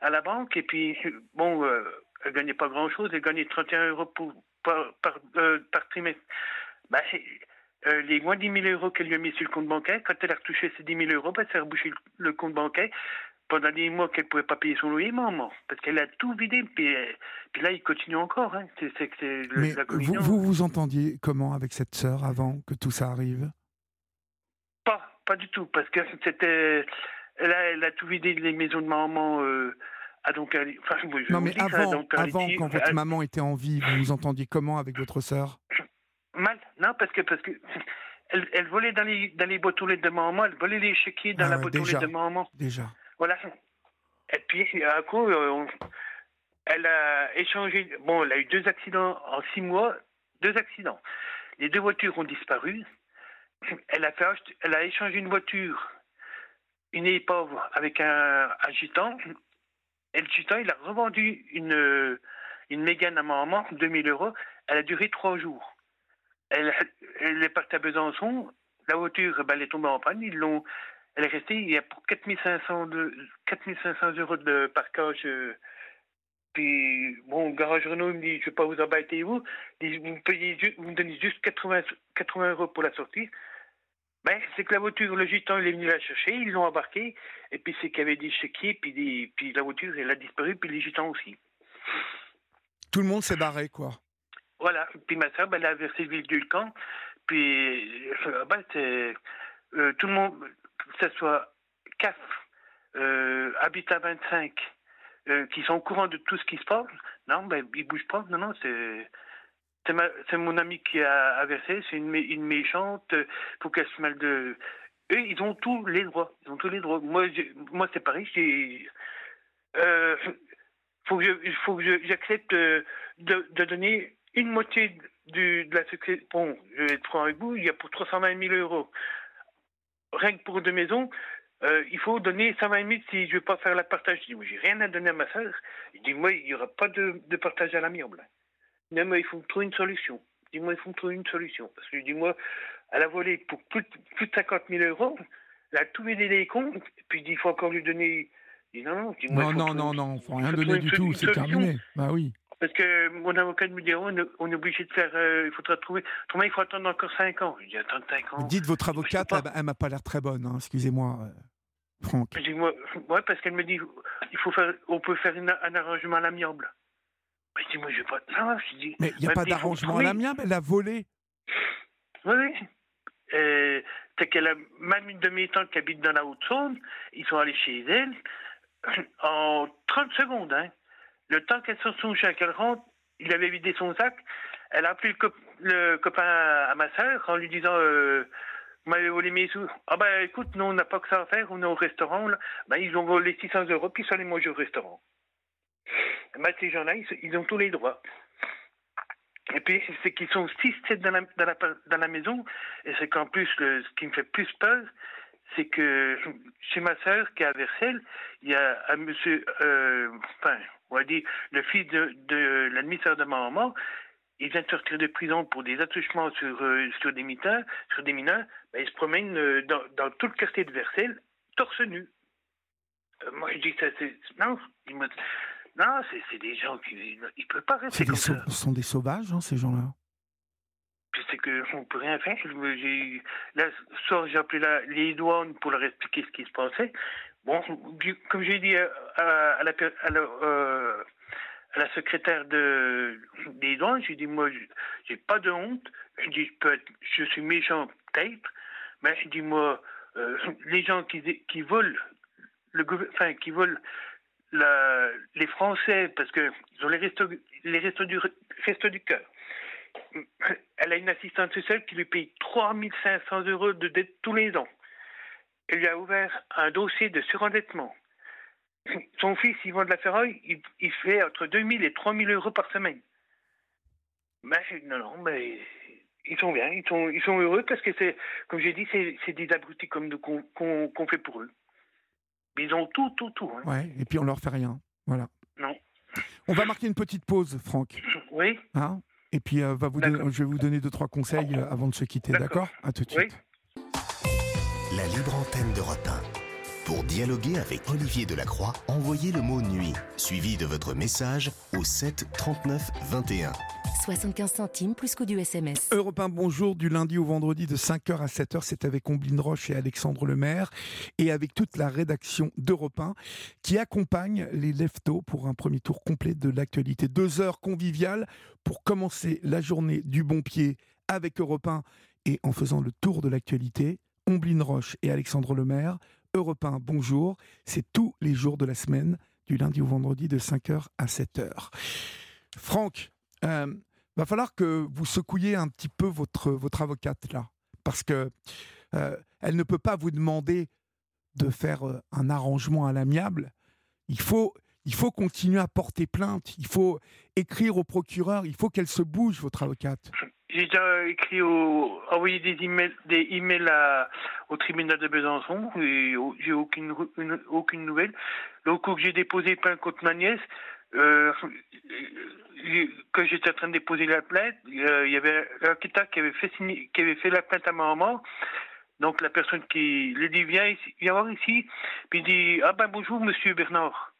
à la banque et puis, bon, euh, elle gagnait pas grand-chose, elle gagnait 31 euros pour, par, euh, trimestre. Ben, euh, les moins 10 000 euros qu'elle lui a mis sur le compte bancaire, quand elle a retouché ces 10 000 euros, ben, ça a rebouché le compte bancaire pendant des mois qu'elle ne pouvait pas payer son loyer, maman, parce qu'elle a tout vidé, puis, puis là, il continue encore. Hein. C'est, c'est, c'est Mais la vous, vous vous entendiez comment avec cette sœur avant que tout ça arrive? Pas du tout, parce que c'était. Elle a, elle a tout vidé les maisons de maman. Euh, à donc, enfin, non, mais avant, avant quand votre maman était en vie, vous vous entendiez comment avec votre sœur? Mal, non, parce que, parce que elle, elle volait dans les, dans les boîtes aux lettres de maman, elle volait les chéquiers dans ah la boîte aux lettres de maman. Déjà. Voilà. Et puis, à coup, euh, elle a échangé. Bon, elle a eu deux accidents en six mois, deux accidents. Les deux voitures ont disparu. Elle a, fait, elle a échangé une voiture, une épave, avec un, gitan. Et le gitan, il a revendu une, une Mégane à maman, 2000 euros. Elle a duré trois jours. Elle, elle est partie à Besançon. La voiture, ben, elle est tombée en panne. Ils l'ont, elle est restée. Il y a pour 4500, de, 4500 euros de parcage. Euh, puis, bon, Garage Renault me dit, je ne vais pas vous embêter, vous. vous, me payez, vous me donnez juste 80, 80 euros pour la sortie. Ben, c'est que la voiture, le gitan, il est venu la chercher, ils l'ont embarqué, et puis c'est qu'il y avait des chéquiers, puis, des, puis la voiture, elle a disparu, puis les gitans aussi. Tout le monde s'est barré, quoi. Voilà. Puis ma soeur, ben, elle a versé le du camp, puis euh, ben, c'est, euh, tout le monde, que ce soit CAF, euh, Habitat 25, euh, qui sont au courant de tout ce qui se passe. Non, ben, ils bougent pas. Non, non, c'est. C'est mon ami qui a, versé, c'est une, une méchante, pour qu'elle se mêle de. Eux, ils ont tous les droits. Ils ont tous les droits. Moi, moi c'est pareil, j'ai. Euh, faut que il faut que j'accepte de, donner une moitié de la sécurité. Bon, je vais être franc avec vous, il y a pour 320 000 euros. Rien que pour deux maisons, euh, il faut donner 120 000 si je ne veux pas faire la partage. Je dis, moi, j'ai rien à donner à ma soeur. Il dit, moi, il n'y aura pas de, de partage à l'amiable. Non, mais il faut me trouver une solution. Dis-moi, il faut me trouver une solution. Parce que, dis-moi, elle a volé pour plus, plus de 50 000 euros, elle a tout vidé les comptes, puis il faut encore lui donner. Dis, non, non, non, non, non, non, faut rien donner du tout, c'est terminé. Bah oui. Parce que mon avocat me dit, on, est obligé de faire, euh, il faudra trouver. Autrement, il faut attendre encore 5 ans? Je dis, attendre 5 ans. Dites, votre avocate, elle, elle m'a pas l'air très bonne, hein, excusez-moi. Euh. Franck Dis-moi, ouais, parce qu'elle me dit, il faut faire, on peut faire un arrangement à l'amiable. Mais dis-moi, je vais pas. Dis. Mais il n'y a pas d'arrangement à l'amiable, elle a volé. Oui, oui. Euh, c'est qu'elle a même une de mes tantes qui habite dans la Haute-Saône. Ils sont allés chez elle en 30 secondes. Hein. Le temps qu'elle sort son chien, qu'elle rentre, il avait vidé son sac. Elle a appelé le, copain à ma soeur en lui disant euh, vous m'avez volé mes sous. Ah ben écoute, nous on n'a pas que ça à faire, on est au restaurant là. Ben ils ont volé 600 euros, puis ils sont allés manger au restaurant. Ben ces gens-là, ils, ont tous les droits. Et puis c'est qu'ils sont 6-7 dans la, maison, et c'est qu'en plus, ce qui me fait plus peur, c'est que chez ma sœur qui est à Versailles, il y a un monsieur, euh, on va dire, le fils de, de l'administrateur de ma maman, il vient de sortir de prison pour des attouchements sur, euh, sur des mineurs, sur des mineurs, ben, il se promène euh, dans, dans, tout le quartier de Versailles, torse nu. Euh, moi, je dis ça, c'est. Non, non c'est des gens qui. Ils ne peuvent pas rester comme ça. Ce sont des sauvages, hein, ces gens-là. C'est qu'on ne peut rien faire. Là, ce soir, j'ai appelé la, les douanes pour leur expliquer ce qui se passait. Bon, comme j'ai dit à, à, la, à la à la secrétaire de, des douanes, j'ai dit, moi, j'ai pas de honte. Je dis, je, peux être, je suis méchant peut-être, mais je dis, moi, euh, les gens qui, volent, le, enfin, qui volent la, les Français, parce qu'ils ont les restos, les restos du, resto du cœur. Elle a une assistante sociale qui lui paye 3500 euros de dette tous les ans. Elle lui a ouvert un dossier de surendettement. Son fils, vend de la ferraille, il, fait entre 2000 et 3000 euros par semaine. Mais non, non, mais ils sont bien, ils sont, ils sont heureux parce que c'est, comme j'ai dit, c'est des abrutis comme nous qu'on fait pour eux. Ils ont tout, tout, tout. Hein. Ouais, et puis on leur fait rien. Voilà. Non. On va marquer une petite pause, Franck. Oui. Hein? Et puis euh, va vous je vais vous donner deux, trois conseils euh, avant de se quitter, d'accord À tout de suite. Libre antenne de Rotin. Pour dialoguer avec Olivier Delacroix, envoyez le mot nuit, suivi de votre message au 7 39 21. 75 centimes plus coût du SMS. Europe 1, bonjour, du lundi au vendredi de 5h à 7h, c'est avec Omblin Roche et Alexandre Lemaire et avec toute la rédaction d'Europe 1 qui accompagne les leftos pour un premier tour complet de l'actualité. Deux heures conviviales pour commencer la journée du bon pied avec Europe 1 et en faisant le tour de l'actualité Omblin Roche et Alexandre Lemaire. Europe 1, bonjour. C'est tous les jours de la semaine, du lundi au vendredi, de 5h à 7h. Franck, euh, va falloir que vous secouiez un petit peu votre, votre avocate là, parce que euh, elle ne peut pas vous demander de faire euh, un arrangement à l'amiable. Il faut, il faut continuer à porter plainte. Il faut écrire au procureur. Il faut qu'elle se bouge, votre avocate. J'ai déjà écrit au, envoyé des emails, des emails au tribunal de Besançon et j'ai aucune, aucune nouvelle. Le coup que j'ai déposé plainte contre ma nièce, euh, quand j'étais en train de déposer la plainte, euh, il y avait un qui avait fait qui avait fait la plainte à ma maman. Donc la personne qui lui dit viens ici, viens voir ici, puis il dit ah ben bonjour monsieur Bernard.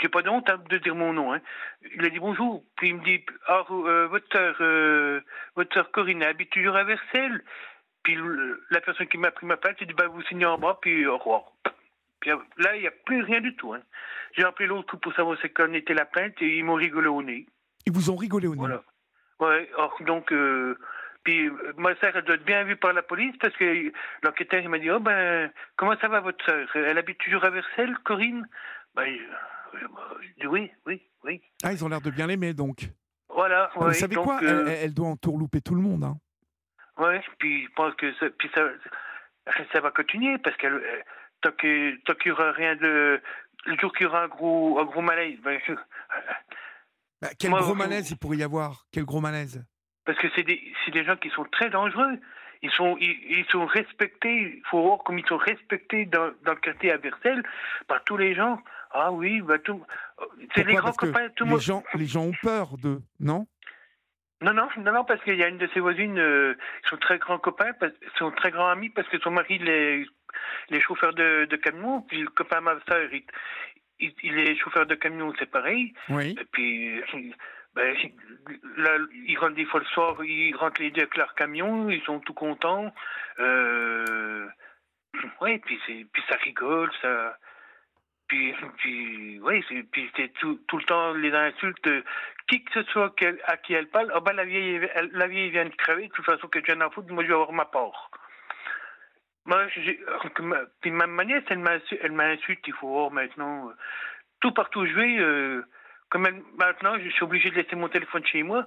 J'ai pas de honte hein, de dire mon nom. Hein. Il a dit bonjour, puis il me dit ah, euh, votre sœur, euh, votre sœur Corinne habite toujours à Versailles. Puis la personne qui m'a pris ma plainte, il dit ben vous signez en bas, puis au revoir. Puis là il n'y a plus rien du tout. Hein. J'ai appelé l'autre pour savoir c'est qu'on était la plainte et ils m'ont rigolé au nez. Ils vous ont rigolé au nez. Voilà. Ouais, donc euh, puis ma sœur, elle doit être bien vue par la police parce que l'enquêteur m'a dit Oh ben, comment ça va votre sœur? Elle habite toujours à Versailles, Corinne? Je dis oui, oui, oui. Ah, ils ont l'air de bien l'aimer donc. Voilà. Vous savez quoi euh, elle, doit entourlouper tout le monde. Hein. Oui, puis je pense que ça, puis ça, ça va continuer parce que euh, tant qu'il n'y aura rien de. Le jour qu'il y aura un gros, un gros malaise. Ben, bah, quel gros malaise il pourrait y avoir Quel gros malaise? Parce que c'est des, des gens qui sont très dangereux. Ils sont, ils, sont respectés, il faut voir comme ils sont respectés dans, dans le quartier à Versailles par tous les gens. Ah oui, bah tout. C'est les grands copains, tout le monde. Gens, les gens ont peur d'eux, non? Non, non, non, non, parce qu'il y a une de ses voisines, euh, sont très grands copains, sont très grands amis, parce que son mari, les, les chauffeurs de, de camions, puis le copain ma soeur, il, il, est chauffeur de camion, c'est pareil. Oui. Et puis, ben, là, ils rentrent des fois le soir, ils rentrent les deux avec leur camion, ils sont tout contents. Euh, ouais, puis, puis ça rigole, ça. Puis, puis, ouais, puis c'est tout, tout, le temps les insultes. Qui que ce soit à qui elle parle, oh ben la vieille, la vieille vient de crever, de toute façon que tu viens d'en foutre, moi je vais avoir ma part. Moi, puis ma, ma nièce, elle m'insulte, il faut voir maintenant. Tout partout où je vais, euh, comme maintenant, je suis obligé de laisser mon téléphone chez moi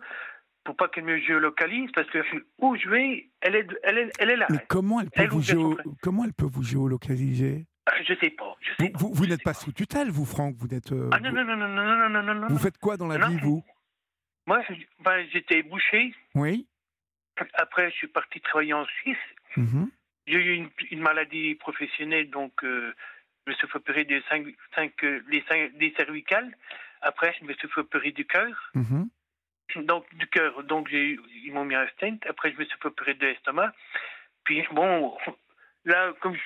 pour pas qu'elle me géolocalise, parce que où je vais, elle est, elle est, elle est là. Mais comment elle peut, vous, géo... comment elle peut vous géolocaliser? Je sais pas. Je sais vous, vous, n'êtes pas sous tutelle, vous, Franck Vous êtes. ah non, non, non, non, non, non, non, non. Vous faites quoi dans la vie, vous? Moi, ben, j'étais boucher. Oui. Après, je suis parti travailler en Suisse. Mm-hmm. J'ai eu une, une, maladie professionnelle, donc euh, je me suis fait opérer des, cinq, cinq, les cinq, des cervicales. Après, je me suis fait opérer du cœur. Mhm. Donc, du cœur, donc ils m'ont mis un stent. Après, je me suis fait opérer de l'estomac. Puis, bon, là, comme je,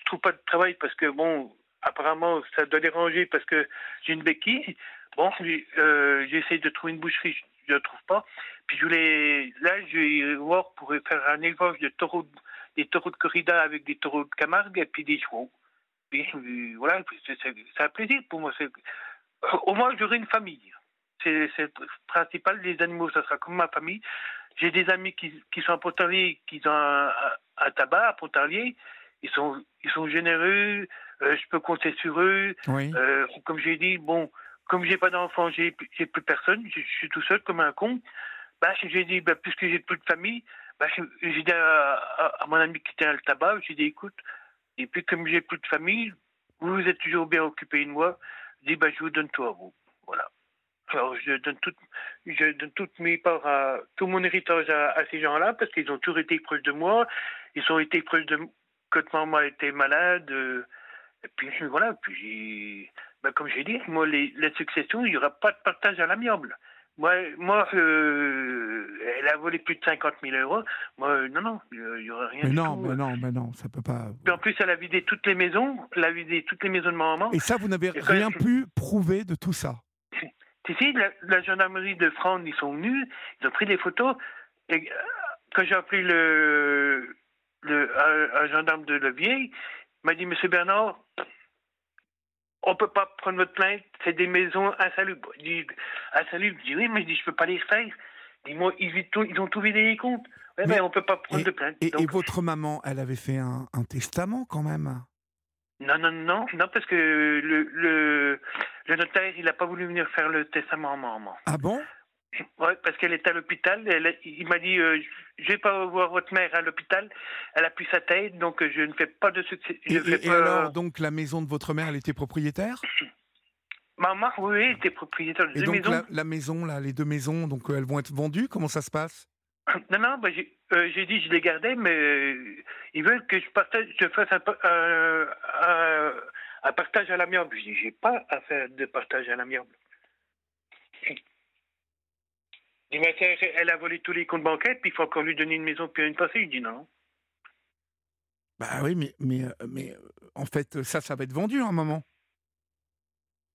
ne trouve pas de travail parce que, bon, apparemment, ça doit déranger parce que j'ai une béquille. Bon, euh, j'essaie de trouver une boucherie, je ne trouve pas. Puis, je voulais, là, je vais voir pour faire un élevage de taureaux, des taureaux de corrida avec des taureaux de Camargue et puis des chevaux. Puis, euh, voilà, c'est un plaisir pour moi au moins j'aurai une famille. C'est le principal. Les animaux, ça sera comme ma famille. J'ai des amis qui, qui sont à Pontarlier, qui ont un, tabac à Pontarlier. Ils sont, ils sont généreux. Euh, je peux compter sur eux. Euh, comme j'ai dit, bon, comme j'ai pas d'enfants, j'ai plus personne. Je, suis tout seul comme un con. Bah, j'ai dit, bah, puisque j'ai plus de famille, bah, j'ai dit à, mon ami qui tient le tabac, j'ai dit, écoute, et puis comme j'ai plus de famille, vous, vous êtes toujours bien occupé de moi dit bah, je vous donne tout à vous. Voilà. Alors je donne tout, je donne toutes mes parts à tout mon héritage à, ces gens-là parce qu'ils ont toujours été proches de moi. Ils ont été proches de quand maman était malade. Euh, et puis voilà. Puis bah, comme j'ai dit, moi les, les successions, il n'y aura pas de partage à l'amiable. Moi, moi euh, elle a volé plus de 50 000 euros. Moi, non, non, il n'y aura rien mais du non, tout. Mais non, mais non, ça peut pas. Puis en plus, elle a vidé toutes les maisons. Elle a vidé toutes les maisons de ma maman. Et ça, vous n'avez rien pu prouver de tout ça? Si, si, la, gendarmerie de France, ils sont venus, ils ont pris des photos. Et euh, quand j'ai appelé le, le, un, gendarme de Levier, il m'a dit Monsieur Bernard, on peut pas prendre votre plainte, c'est des maisons insalubres. Je dis, insalubres, je dis oui, mais je dis, je peux pas les faire. Dis-moi, ils, ils, ont tout vidé les comptes. Ouais, mais, on peut pas prendre de plainte. Et, votre maman, elle avait fait un, testament quand même? Non, non, non, non, parce que le, le, le notaire, il n'a pas voulu venir faire le testament à maman. Ah bon? Oui, parce qu'elle est à l'hôpital. Il m'a dit euh, Je vais pas voir votre mère à l'hôpital. Elle a plus sa tête, donc euh, je ne fais pas de succès. et, alors, donc, la maison de votre mère, elle était propriétaire? Maman, oui, elle était propriétaire de et donc, La, maison, là, les deux maisons, donc euh, elles vont être vendues? Comment ça se passe? Non, non, bah, j'ai dit je les gardais, mais ils veulent que je, partage, je fasse un, un partage à l'amiable. Je dis J'ai pas à faire de partage à l'amiable. Il m'a elle a volé tous les comptes bancaires, puis il faut encore lui donner une maison puis une passée. Il dit non. Bah oui, mais, mais, euh, mais euh, en fait, ça, ça va être vendu à un moment.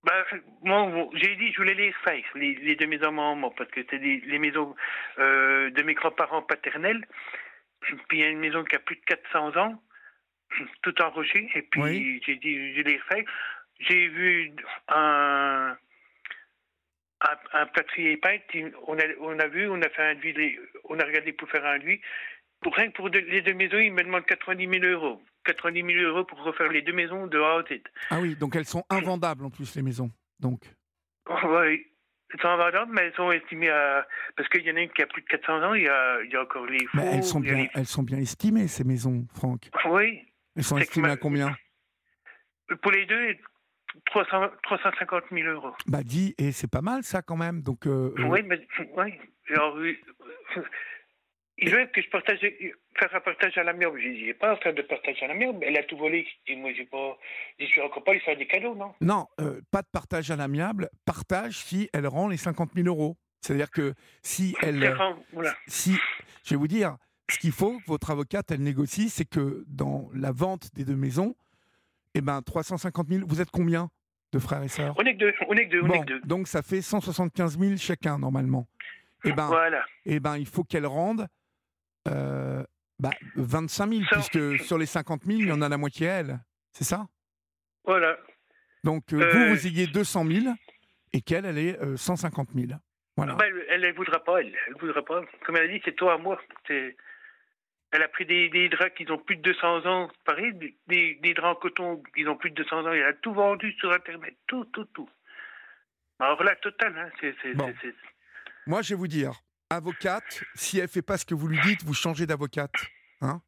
Bah, moi, j'ai dit, je voulais les faire, les, deux maisons moi, parce que c'est les maisons euh, de mes grands-parents paternels. Puis il y a une maison qui a plus de 400 ans, tout en rocher. Et puis j'ai dit, je les refais. J'ai vu un, un, plâtrier peintre, on a, on a vu, on a fait un devis, on a regardé pour faire un devis. Pour, rien que pour les deux maisons, il me demande 90 000 euros. 90 000 euros pour refaire les deux maisons de A à Z. Ah oui, donc elles sont invendables en plus, les maisons. Donc. oui, elles sont invendables, mais elles sont estimées à. Parce qu'il y en a une qui a plus de 400 ans, il y a, il y a encore les faux. elles, sont bien, elles sont bien estimées, ces maisons, Franck. Oui. Elles sont estimées à combien? Pour les deux, 350 000 euros. Bah dit, et c'est pas mal ça quand même. Donc, euh, euh, Oui, mais oui. Alors, il veut que je partage, faire un partage à l'amiable. J'ai dit, j'ai pas en train de partage à l'amiable. Elle a tout volé. Et moi, j'ai pas, je suis encore pas lui faire des cadeaux, non? Non, euh, pas de partage à l'amiable. Partage si elle rend les 50 000 euros. C'est-à-dire que si elle, si, je vais vous dire, ce qu'il faut, votre avocate, elle négocie, c'est que dans la vente des deux maisons, eh ben, 350 000. Vous êtes combien de frères et sœurs? On est que deux. On est que deux, on est que deux. Donc ça fait 175 000 chacun normalement. Eh ben, voilà. Eh ben, il faut qu'elle rende euh, bah, 25 000, puisque sur les 50 000, il y en a la moitié elle. C'est ça? Voilà. Donc euh, vous, euh, vous ayez 200 000 et qu'elle, elle est 150 000. Voilà. Bah, elle ne voudra pas, elle. Elle voudra pas. Comme elle a dit, c'est toi à moi. Elle a pris des, des draps qui ont plus de 200 ans, pareil, des, des draps en coton qui ont plus de 200 ans. Elle a tout vendu sur Internet, tout, tout, tout. Alors là, total, hein, c'est, Moi, je vais vous dire, avocate, si elle fait pas ce que vous lui dites, vous changez d'avocate, hein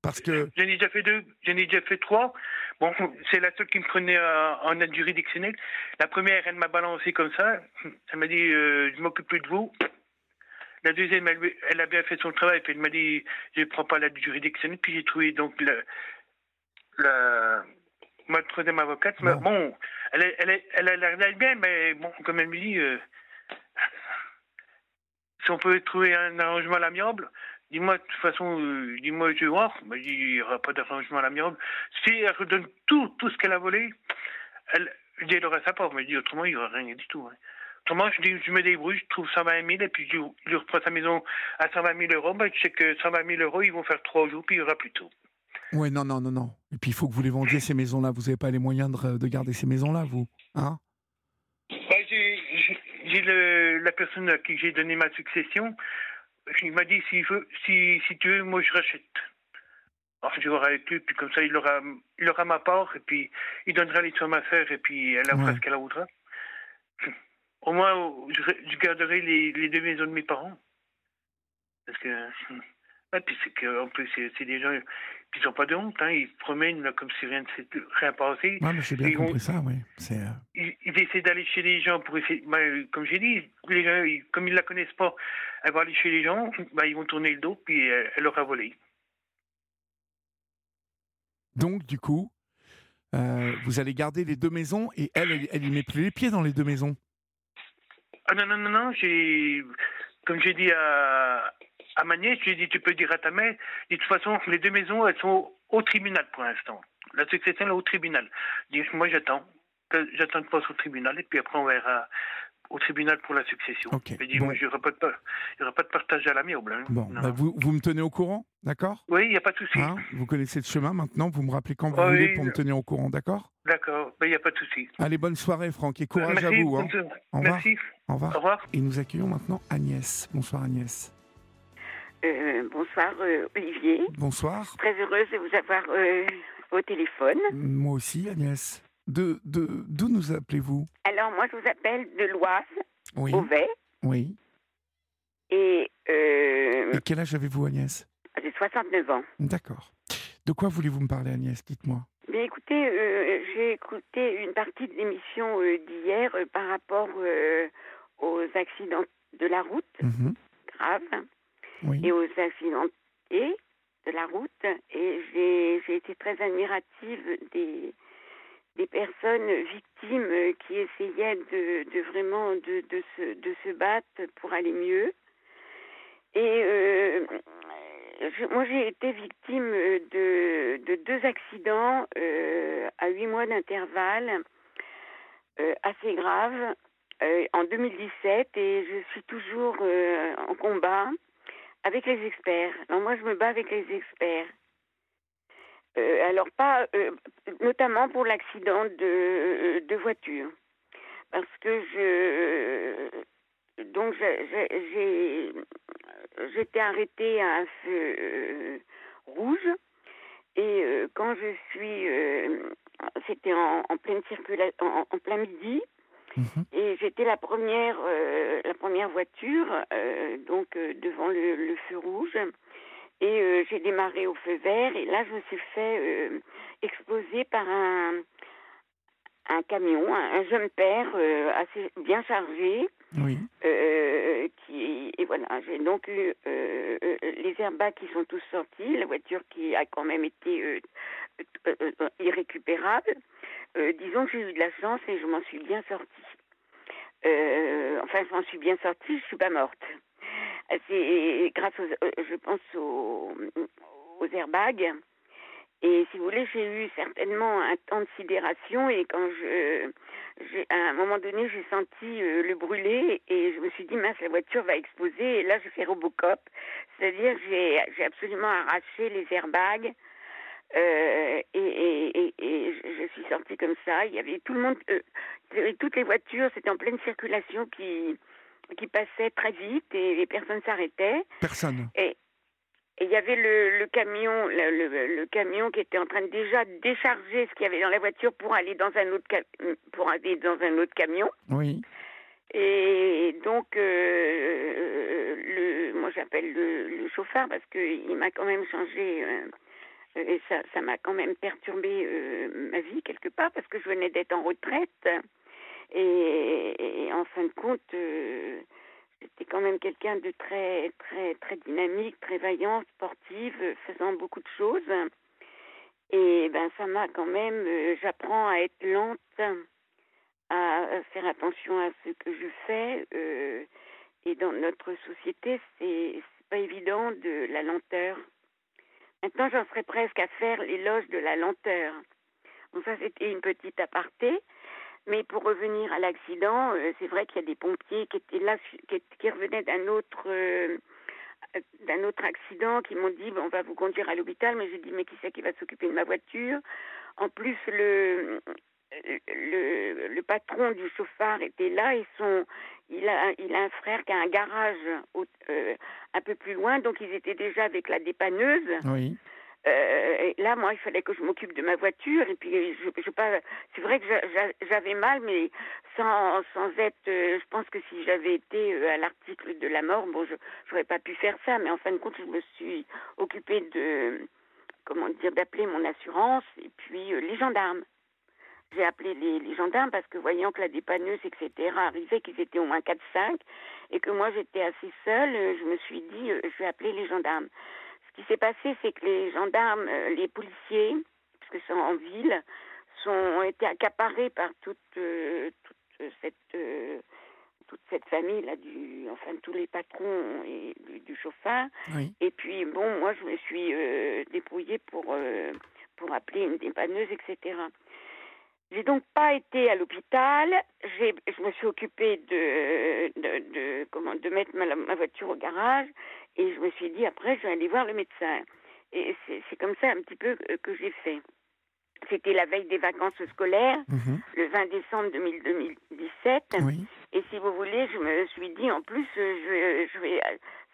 Parce que j'en ai déjà fait deux, j'en ai déjà fait trois. Bon, c'est la seule qui me prenait euh, en aide juridictionnelle. La première, elle m'a balancé comme ça. Elle m'a dit, euh, je m'occupe plus de vous. La deuxième, elle, a bien fait son travail, puis elle m'a dit, je ne prends pas l'aide juridictionnelle, puis j'ai trouvé donc la, la, ma troisième avocate. Bon, bon elle, elle, elle, a l'air bien, mais bon, comme elle me dit, euh, si on peut trouver un arrangement à l'amiable, dis-moi, de toute façon, euh, dis-moi, je vais voir. Ben, il n'y aura pas d'arrangement à l'amiable. Si elle redonne tout, tout ce qu'elle a volé, elle, je dis, elle aura sa part, mais dit, autrement, il n'y aura rien du tout. Hein. Autrement, je, dis, je me débrouille, je trouve 120 000 et puis je, je reprends sa maison à 120 000 euros. Ben, je sais que 120 000 euros, ils vont faire trois jours, puis il y aura plus tout. Oui, non, non, non, non. Et puis il faut que vous les vendiez, ces maisons-là. Vous n'avez pas les moyens de, de garder ces maisons-là, vous hein? Ben, J'ai la personne à qui j'ai donné ma succession. Il m'a dit si, veut, si, si tu veux, moi je rachète. Alors, je vais voir avec lui, puis comme ça, il aura, il aura ma part, et puis il donnera les sommes à faire, et puis elle aura ce qu'elle voudra. Au moins, je, garderai les, les, deux maisons de mes parents. Parce que. Ouais, puis c'est qu'en plus, c'est des gens qui n'ont pas de honte. Hein. Ils se promènent là, comme si rien ne s'était rien passé. Oui, mais j'ai bien compris ça, oui. Euh, ils, ils, essaient d'aller chez les gens pour essayer. Bah, comme j'ai dit, les gens, comme ils ne la connaissent pas, elle va aller chez les gens, bah, ils vont tourner le dos, puis elle, elle aura volé. Donc, du coup, euh, vous allez garder les deux maisons et elle, elle, elle y met plus les pieds dans les deux maisons ah non, non, non, non, j'ai, comme j'ai dit à, à ma nièce, j'ai dit, tu peux dire à ta mère, de toute façon, les deux maisons, elles sont au tribunal pour l'instant. La succession est au tribunal. Dis, moi, j'attends. J'attends de passer au tribunal et puis après, on verra au tribunal pour la succession. Okay. dit, moi, il n'y aura, pas de partage à l'amiable. Hein. Bon, bah, vous, vous me tenez au courant, d'accord? Oui, il n'y a pas de souci. Hein, vous connaissez le chemin maintenant, vous me rappelez quand vous voulez pour me tenir au courant, d'accord? D'accord, il n'y a pas de souci. Allez, bonne soirée, Franck, et courage à vous. Hein. Au revoir. Merci. Au revoir. Au revoir. Et nous accueillons maintenant Agnès. Bonsoir, Agnès. Euh, bonsoir, euh, Olivier. Bonsoir. Très heureuse de vous avoir euh, au téléphone. Moi aussi, Agnès. De, de, d'où nous appelez-vous? Alors, moi, je vous appelle de l'Oise, Oui. Beauvais. Oui. Et, euh, Et quel âge avez-vous, Agnès? j'ai 69 ans. D'accord. De quoi voulez-vous me parler, Agnès? Dites-moi. Bien, écoutez, euh, j'ai écouté une partie de l'émission euh, d'hier euh, par rapport euh, aux accidents de la route Mhm. graves Oui. et aux accidentés de la route. Et j'ai j'ai été très admirative des, des personnes victimes qui essayaient de, de vraiment de, de, se, de se battre pour aller mieux. Et euh, moi, j'ai été victime euh, de, de deux accidents euh, à huit mois d'intervalle euh, assez graves en 2017 et je suis toujours en combat avec les experts. Alors moi, je me bats avec les experts. Alors pas, notamment pour l'accident de, de voiture, parce que je, donc j'ai, j'étais arrêtée à un feu euh, rouge et euh, quand je suis, euh, c'était en, en pleine circulation, en, en plein midi. Mhm. Et j'étais la première, euh, la première voiture, euh, donc euh, devant le, le feu rouge. Et j'ai démarré au feu vert. Et là, je me suis fait exploser par un, un camion, un, un jeune père euh, assez bien chargé. Oui. euh, qui et voilà, j'ai donc eu euh, les airbags qui sont tous sortis, la voiture qui a quand même été irrécupérable. Disons que j'ai eu de la chance et je m'en suis bien sortie. Enfin, je m'en suis bien sortie, je suis pas morte. C'est grâce, aux, je pense, aux, aux airbags. Et si vous voulez, j'ai eu certainement un temps de sidération et quand je, j'ai- à un moment donné, j'ai senti euh, le brûler et je me suis dit, mince, la voiture va exploser. Et là, j'ai fait Robocop. C'est-à-dire, j'ai, j'ai absolument arraché les airbags. Euh, et, et, et, et je suis sortie comme ça. Il y avait tout le monde, euh, il y avait toutes les voitures, c'était en pleine circulation qui, qui passaient très vite et les personnes s'arrêtaient. Personne. Et et il y avait le, le camion, le, le- le camion qui était en train de déjà décharger ce qu'il y avait dans la voiture pour aller dans un autre pour aller dans un autre camion. Oui. Et donc, euh, le, moi j'appelle le, le chauffeur parce qu'il m'a quand même changé, euh, et ça, ça m'a quand même perturbé euh, ma vie quelque part parce que je venais d'être en retraite. Et, et en fin de compte, j'étais quand même quelqu'un de très, très, très dynamique, très vaillant, sportive, euh, faisant beaucoup de choses. Et ben ça m'a quand même, euh, j'apprends à être lente à faire attention à ce que je fais. euh, et dans notre société, c'est pas évident de la lenteur. Maintenant, j'en serais presque à faire l'éloge de la lenteur. Bon, ça, c'était une petite aparté. Mais pour revenir à l'accident, euh, c'est vrai qu'il y a des pompiers qui étaient là, qui, qui revenaient d'un autre, euh, d'un autre accident, qui m'ont dit on va vous conduire à l'hôpital. Mais j'ai dit mais qui c'est qui va s'occuper de ma voiture? En plus, le, le, le patron du chauffard était là et son, il a, il a un frère qui a un garage au- euh, un peu plus loin, donc ils étaient déjà avec la dépanneuse. Oui. Euh, là, moi, il fallait que je m'occupe de ma voiture. Et puis, je, pas. C'est vrai que j'a- j'a- j'avais mal, mais sans, sans être. euh, je pense que si j'avais été euh, à l'article de la mort, bon, je j'aurais pas pu faire ça. Mais en fin de compte, je me suis occupée de. Comment dire D'appeler mon assurance et puis euh, les gendarmes. J'ai appelé les, les gendarmes parce que voyant que la dépanneuse, etc., arrivait, qu'ils étaient au moins 4-5, et que moi j'étais assez seule, je me suis dit, je vais appeler les gendarmes. Ce qui s'est passé, c'est que les gendarmes, euh, les policiers, parce que c'est en ville, sont, ont été accaparés par toute, euh, toute cette, euh, toute cette famille là, du, enfin tous les patrons et du, du chauffeur. Oui. Et puis bon, moi je me suis euh, débrouillée pour pour appeler une dépanneuse, etc. J'ai donc pas été à l'hôpital. J'ai, je me suis occupée de, de, de comment de mettre ma, ma voiture au garage et je me suis dit après je vais aller voir le médecin. Et c'est, c'est comme ça un petit peu que, j'ai fait. c'était la veille des vacances scolaires, Mhm. le 20 décembre 2017. Oui. Et si vous voulez, je me suis dit, en plus, je, je vais,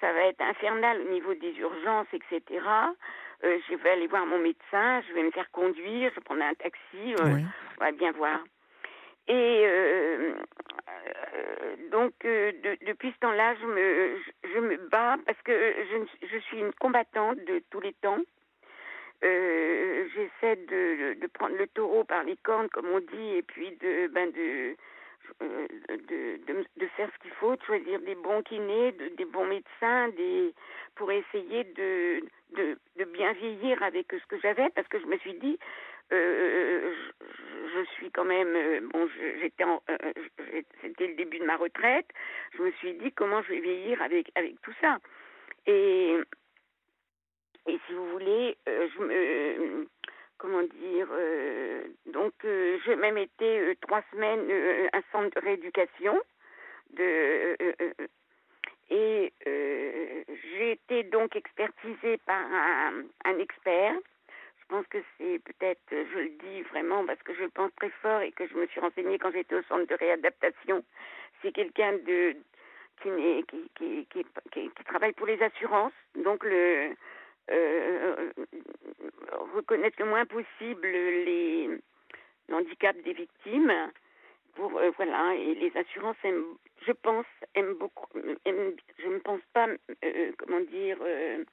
ça va être infernal au niveau des urgences, etc. Euh, je vais aller voir mon médecin, je vais me faire conduire, je prends un taxi, euh, Oui. on va bien voir. Et euh, donc, de- depuis ce temps-là, je me, je, je me bats parce que je, je suis une combattante de tous les temps. Euh, J'essaie de, de prendre le taureau par les cornes, comme on dit, et puis de, ben de, de, de, de faire ce qu'il faut, de choisir des bons kinés, de- des bons médecins, des, pour essayer de, de, bien vieillir avec ce que j'avais, parce que je me suis dit, euh, je, je suis quand même, euh, bon, j'étais, euh, c'était le début de ma retraite. Je me suis dit comment je vais vieillir avec tout ça. Et et si vous voulez, euh, je me, comment dire, euh, donc euh, j'ai même été euh, trois semaines euh, un centre de rééducation de et j'ai été donc expertisée par un, expert. Je pense que c'est peut-être, je le dis vraiment parce que je pense très fort et que je me suis renseignée quand j'étais au centre de réadaptation. C'est quelqu'un de qui, qui, qui- qui travaille pour les assurances, donc le euh, reconnaître le moins possible les l'handicap des victimes pour euh, voilà et les assurances aiment, je pense aiment beaucoup je ne pense pas euh, comment dire euh,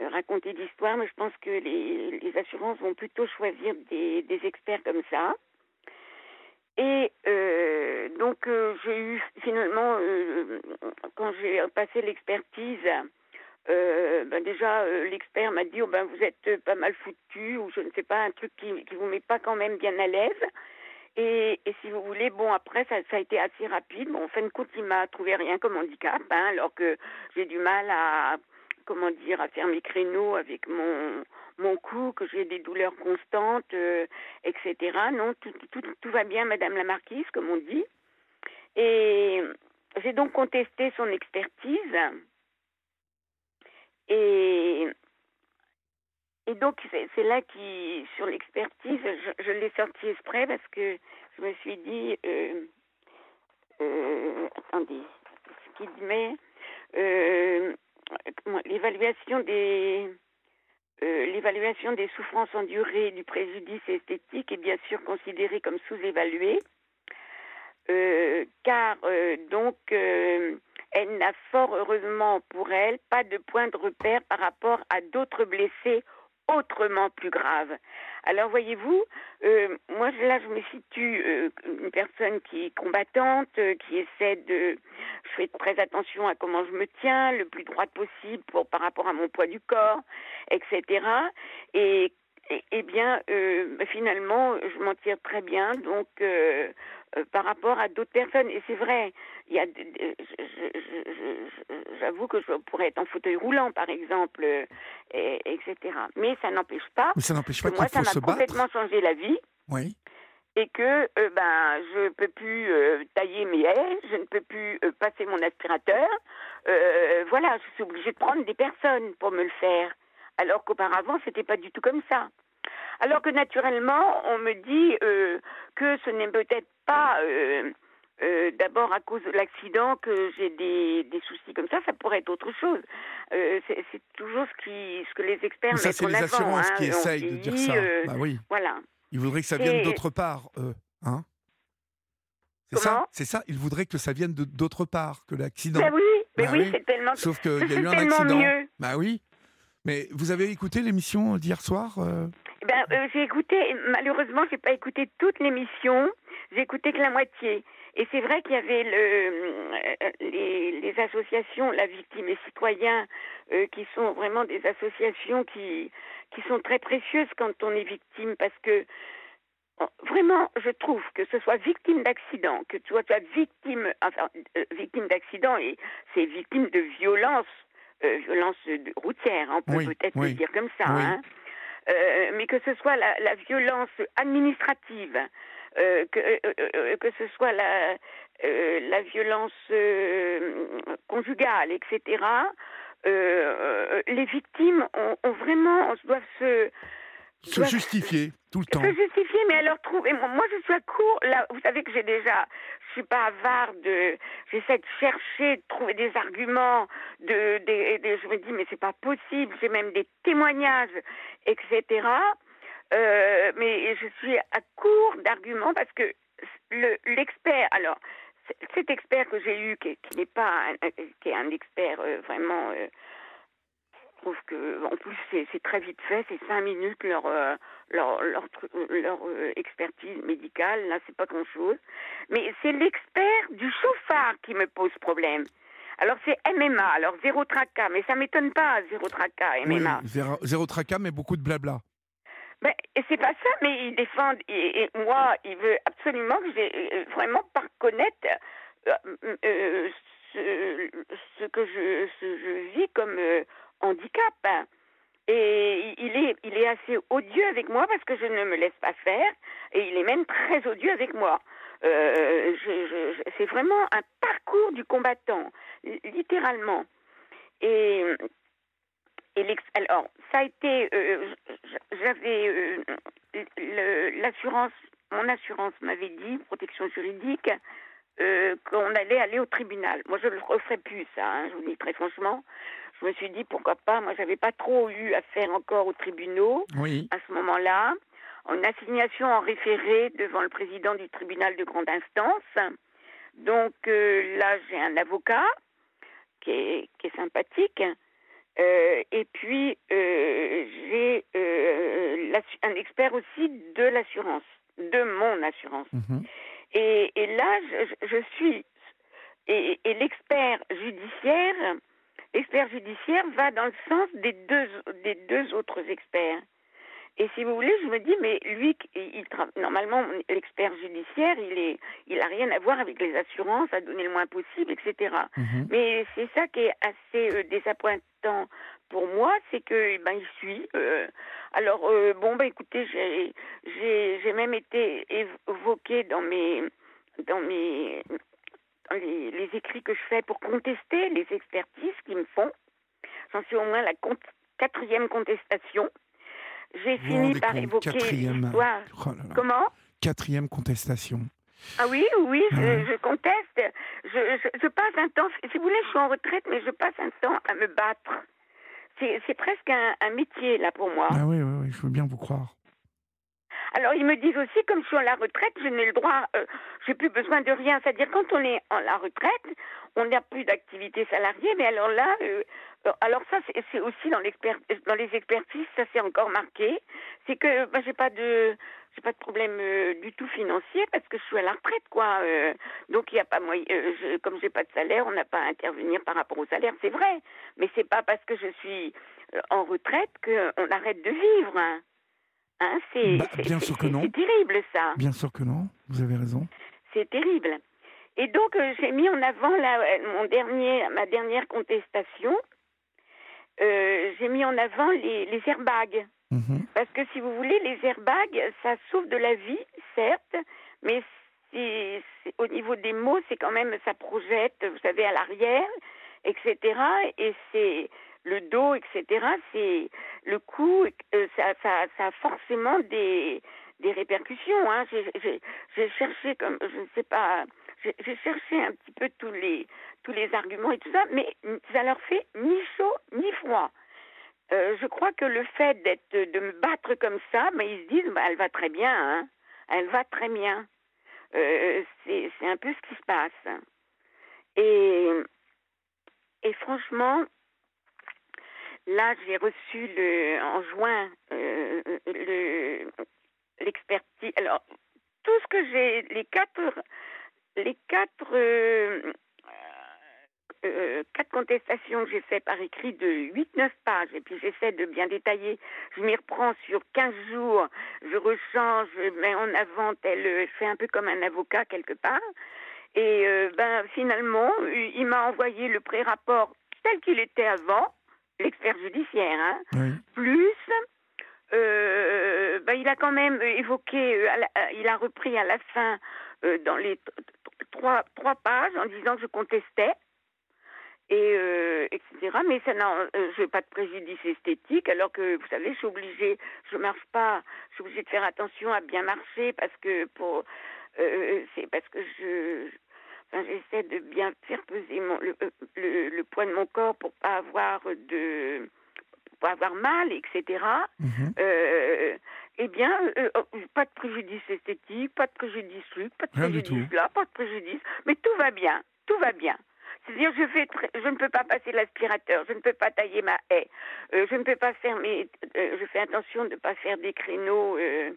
raconter d'histoire mais je pense que les, les assurances vont plutôt choisir des, experts comme ça. Et donc j'ai eu finalement quand j'ai passé l'expertise euh, ben déjà euh, l'expert m'a dit oh ben vous êtes euh, pas mal foutu ou je ne sais pas un truc qui qui vous met pas quand même bien à l'aise. Et, si vous voulez bon après ça, a été assez rapide. Bon en fin de compte il m'a trouvé rien comme handicap hein, alors que j'ai du mal à comment dire à faire mes créneaux avec mon mon cou que j'ai des douleurs constantes euh, etc non tout tout va bien madame la marquise comme on dit. Et j'ai donc contesté son expertise et, et donc, c'est là qui, sur l'expertise, je, je l'ai sorti exprès parce que je me suis dit, euh, euh, attendez, ce qu'il met, euh, comment- l'évaluation des, euh, l'évaluation des souffrances endurées du préjudice esthétique est bien sûr considérée comme sous-évaluée, euh, car euh, donc euh, elle n'a fort heureusement pour elle pas de point de repère par rapport à d'autres blessés autrement plus graves. Alors voyez-vous, euh, moi là je me situe euh, une personne qui est combattante, euh, qui essaie de, je fais très attention à comment je me tiens, le plus droite possible par rapport à mon poids du corps, etc. Et eh bien, finalement, je m'en tire très bien. Donc, euh, par rapport à d'autres personnes, et c'est vrai, il y a, j'avoue que je pourrais être en fauteuil roulant, par exemple, euh, et- etc. Mais ça n'empêche pas Mais ça n'empêche que pas moi, qu'il ça m'a battre. complètement changé la vie Oui. et que euh, ben je peux plus euh, tailler mes haies, je ne peux plus euh, passer mon aspirateur. Voilà, je suis obligée de prendre des personnes pour me le faire. Alors qu'auparavant, c'était pas du tout comme ça. Alors que naturellement, on me dit euh, que ce n'est peut-être pas euh, euh, d'abord à cause de l'accident que j'ai des, des soucis comme ça, ça pourrait être autre chose. Euh, c'est c'est toujours ce, qui, ce que les experts Mais ça, mettent c'est en les assurances hein. qui essayent de dire ça. euh, Bah oui. Voilà. Ils voudraient que ça vienne d'autre part, eux. Hein? C'est ça? C'est ça? Ils voudraient que ça vienne d'autre part que l'accident. Ben oui, mais Bah oui, oui. c'est tellement. Sauf qu'il y a c'est eu un accident. mieux. Bah oui. Mais vous avez écouté l'émission d'hier soir Ben, euh, j'ai écouté, malheureusement, j'ai pas écouté toute l'émission, j'ai écouté que la moitié. Et c'est vrai qu'il y avait le, euh, les, les associations, la victime et citoyens, euh, qui sont vraiment des associations qui, qui sont très précieuses quand on est victime, parce que vraiment, je trouve que ce soit victime d'accident, que tu sois victime, enfin, euh, victime d'accident, et c'est victime de violence, euh, violence routière, on peut Oui, peut-être oui, le dire comme ça, oui. hein. Euh, mais que ce soit la, la violence administrative, euh, que, euh, euh, que ce soit la, euh, la violence euh, conjugale, etc., euh, euh, les victimes ont, ont vraiment, doit se, se justifier tout le temps. Se justifier, mais alors trouvez moi, je suis à court. Là, vous savez que j'ai déjà, je suis pas avare de, j'essaie de chercher, de trouver des arguments, de, je me dis mais c'est pas possible. J'ai même des témoignages, etc. Euh, mais je suis à court d'arguments parce que l'expert, alors cet expert que j'ai eu, qui, n'est pas, un, qui est un expert euh, vraiment euh, trouve que, en plus, c'est très vite fait, c'est cinq minutes leur, euh, leur, leur, leur euh, expertise médicale, là, c'est pas grand-chose. Mais c'est l'expert du chauffard qui me pose problème. Alors, c'est MMA, alors zéro tracas, mais ça m'étonne pas, zéro tracas, MMA. zéro, zéro tracas, mais beaucoup de blabla. Ben, c'est pas ça, mais il défend, et, moi, il veut absolument que j'ai euh, vraiment pas reconnaître ce, ce, que je, ce, je vis comme handicap. Et il est, assez odieux avec moi parce que je ne me laisse pas faire. Et il est même très odieux avec moi. Euh, c'est vraiment un parcours du combattant, littéralement. Et alors, ça a été, euh, j'avais euh, l'assurance, mon assurance m'avait dit, protection juridique, qu'on allait aller au tribunal. Moi, je ne le referai plus, ça, hein, je vous dis très franchement je me suis dit pourquoi pas. Moi, j'avais pas trop eu affaire encore aux tribunaux à ce moment-là. Une assignation en référé devant le président du tribunal de grande instance. Donc euh, là, j'ai un avocat qui est, qui est sympathique. Euh, et puis, euh, j'ai un expert aussi de l'assurance, de mon assurance. Mhm. Et, et, là, je, je suis. Et, et l'expert judiciaire l'expert judiciaire va dans le sens des deux, des deux autres experts. Et si vous voulez, je me dis, mais lui, il, normalement, l'expert judiciaire, il est, il a rien à voir avec les assurances, à donner le moins possible, etc. Mhm. Mais c'est ça qui est assez euh, désappointant pour moi, c'est que, ben, il suit. Euh, alors, euh, bon, ben, écoutez, j'ai, j'ai, j'ai même été évoqué dans mes, dans mes, les, écrits que je fais pour contester les expertises qu'ils me font. J'en suis au moins la quatrième contestation. J'ai fini par évoquer l'histoire. Oh Comment? Quatrième contestation. Ah oui, oui, je, conteste. Je, passe un temps, si vous voulez, je suis en retraite, mais je passe un temps à me battre. C'est presque un, un, métier, là, pour moi. Ah oui, oui, oui, je veux bien vous croire. Alors ils me disent aussi, comme je suis en la retraite, je n'ai le droit, euh, j'ai plus besoin de rien. C'est-à-dire quand on est en la retraite, on n'a plus d'activité salariée, mais alors là, euh, euh, alors ça c'est aussi dans, dans les expertises, ça c'est encore marqué, c'est que ben, j'ai pas de j'ai pas de problème du tout financier parce que je suis à la retraite quoi. donc il y a pas moyen, je, comme j'ai pas de salaire, on n'a pas à intervenir par rapport au salaire, c'est vrai, mais c'est pas parce que je suis en retraite qu'on arrête de vivre. Hein. Hein, c'est bah, bien sûr que non. C'est terrible ça. Bien sûr que non. Vous avez raison. C'est terrible. Et donc euh, j'ai mis en avant la, mon dernier, ma dernière contestation. Euh, j'ai mis en avant les, les airbags. Mhm. Parce que si vous voulez, les airbags, ça sauve de la vie, certes, mais c'est, au niveau des mots, c'est quand même, ça projette, vous savez, à l'arrière, etc. Et c'est le dos, etc., c'est le coup, euh, ça, ça, a forcément des, des répercussions. Hein. J'ai cherché, comme je ne sais pas, j'ai cherché un petit peu tous les, tous les arguments et tout ça, mais ça leur fait ni chaud ni froid. Euh, je crois que le fait d'être, de me battre comme ça, mais ils se disent, bah, elle va très bien, hein. elle va très bien. Euh, c'est un peu ce qui se passe. Et, et franchement, Là, j'ai reçu le, en juin euh, le, l'expertise. Alors, tout ce que j'ai, les quatre, les quatre, euh, euh, quatre contestations que j'ai fait par écrit de 8-9 pages, et puis j'essaie de bien détailler. Je m'y reprends sur 15 jours, je rechange, je mets en avant je fais un peu comme un avocat quelque part. Et ben finalement, il m'a envoyé le pré-rapport tel qu'il était avant l'expert judiciaire, hein, plus euh, bah, il a quand même évoqué, euh, euh, il a repris à la fin dans les trois, trois pages en disant que je contestais. et euh, etc. Mais ça n'a, je n'ai pas de préjudice esthétique, alors que vous savez, je suis obligée, je marche pas, je suis obligée de faire attention à bien marcher parce que pour, c'est parce que je, enfin, j'essaie de bien faire peser mon, le, le, le, poids de mon corps pour pas avoir de pour avoir mal, etc. Mhm. Euh, eh bien, euh, oh, pas de préjudice esthétique, pas de préjudice Luc, pas de préjudice là, pas de préjudice, mais tout va bien, tout va bien. C'est-à-dire, je fais, je ne peux pas passer l'aspirateur, je ne peux pas tailler ma haie, euh, je ne peux pas faire mes, je fais attention de ne pas faire des créneaux euh,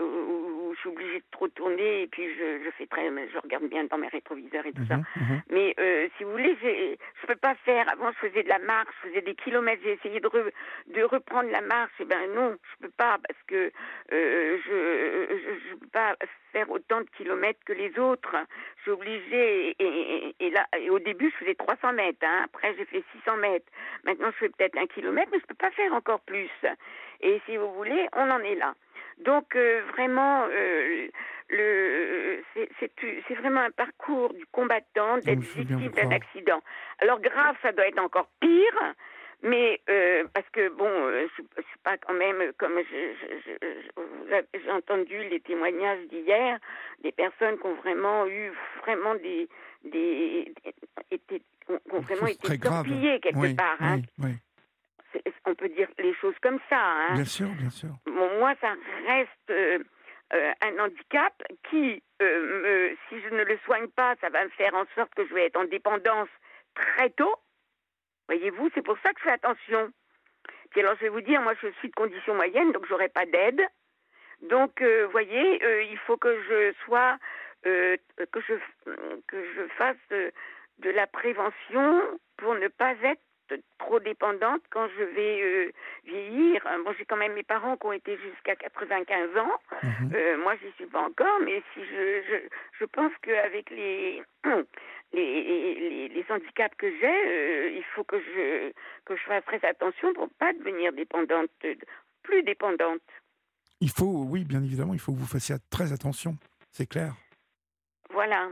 où, je suis obligée de trop tourner et puis je, je fais très, je regarde bien dans mes rétroviseurs et tout ça. Mhm, mhm. Mais euh, si vous voulez, je peux pas faire. Avant, je faisais de la marche, je faisais des kilomètres. J'ai essayé de, de reprendre la marche. Et eh ben non, je peux pas parce que euh, je, je, peux pas faire autant de kilomètres que les autres. Je suis obligée. Et, et, là, et au début, je faisais 300 mètres. Hein. Après, j'ai fait 600 mètres. Maintenant, je fais peut-être un kilomètre, mais je peux pas faire encore plus. Et si vous voulez, on en est là. Donc euh, vraiment, euh, le, c'est vraiment un parcours du combattant d'être victime d'un accident. Alors grave, ça doit être encore pire. Mais euh, parce que bon, je, je suis pas quand même comme j'ai entendu les témoignages d'hier des personnes qui ont vraiment eu vraiment des des, été, ont, vraiment été torpillées quelque part. Hein. Oui, oui on peut dire les choses comme ça. Hein? Bien sûr, bien sûr. moi, ça reste euh, euh, un handicap qui, euh, si je ne le soigne pas, ça va me faire en sorte que je vais être en dépendance très tôt. Voyez-vous, c'est pour ça que je fais attention. Puis alors, je vais vous dire, moi, je suis de condition moyenne, donc j'aurai pas d'aide. Donc, vous voyez, il faut que je sois, que je que je fasse de la prévention pour ne pas être trop dépendante quand je vais euh, vieillir. Bon, j'ai quand même mes parents qui ont été jusqu'à 95 ans. Mhm. Euh, moi, je suis pas encore, mais si je, je, je pense qu'avec les, les, les, handicaps que j'ai, euh, il faut que je, que je fasse très attention pour pas devenir dépendante, plus dépendante. Il faut, oui, bien évidemment, il faut que vous fassiez très attention, c'est clair. Voilà.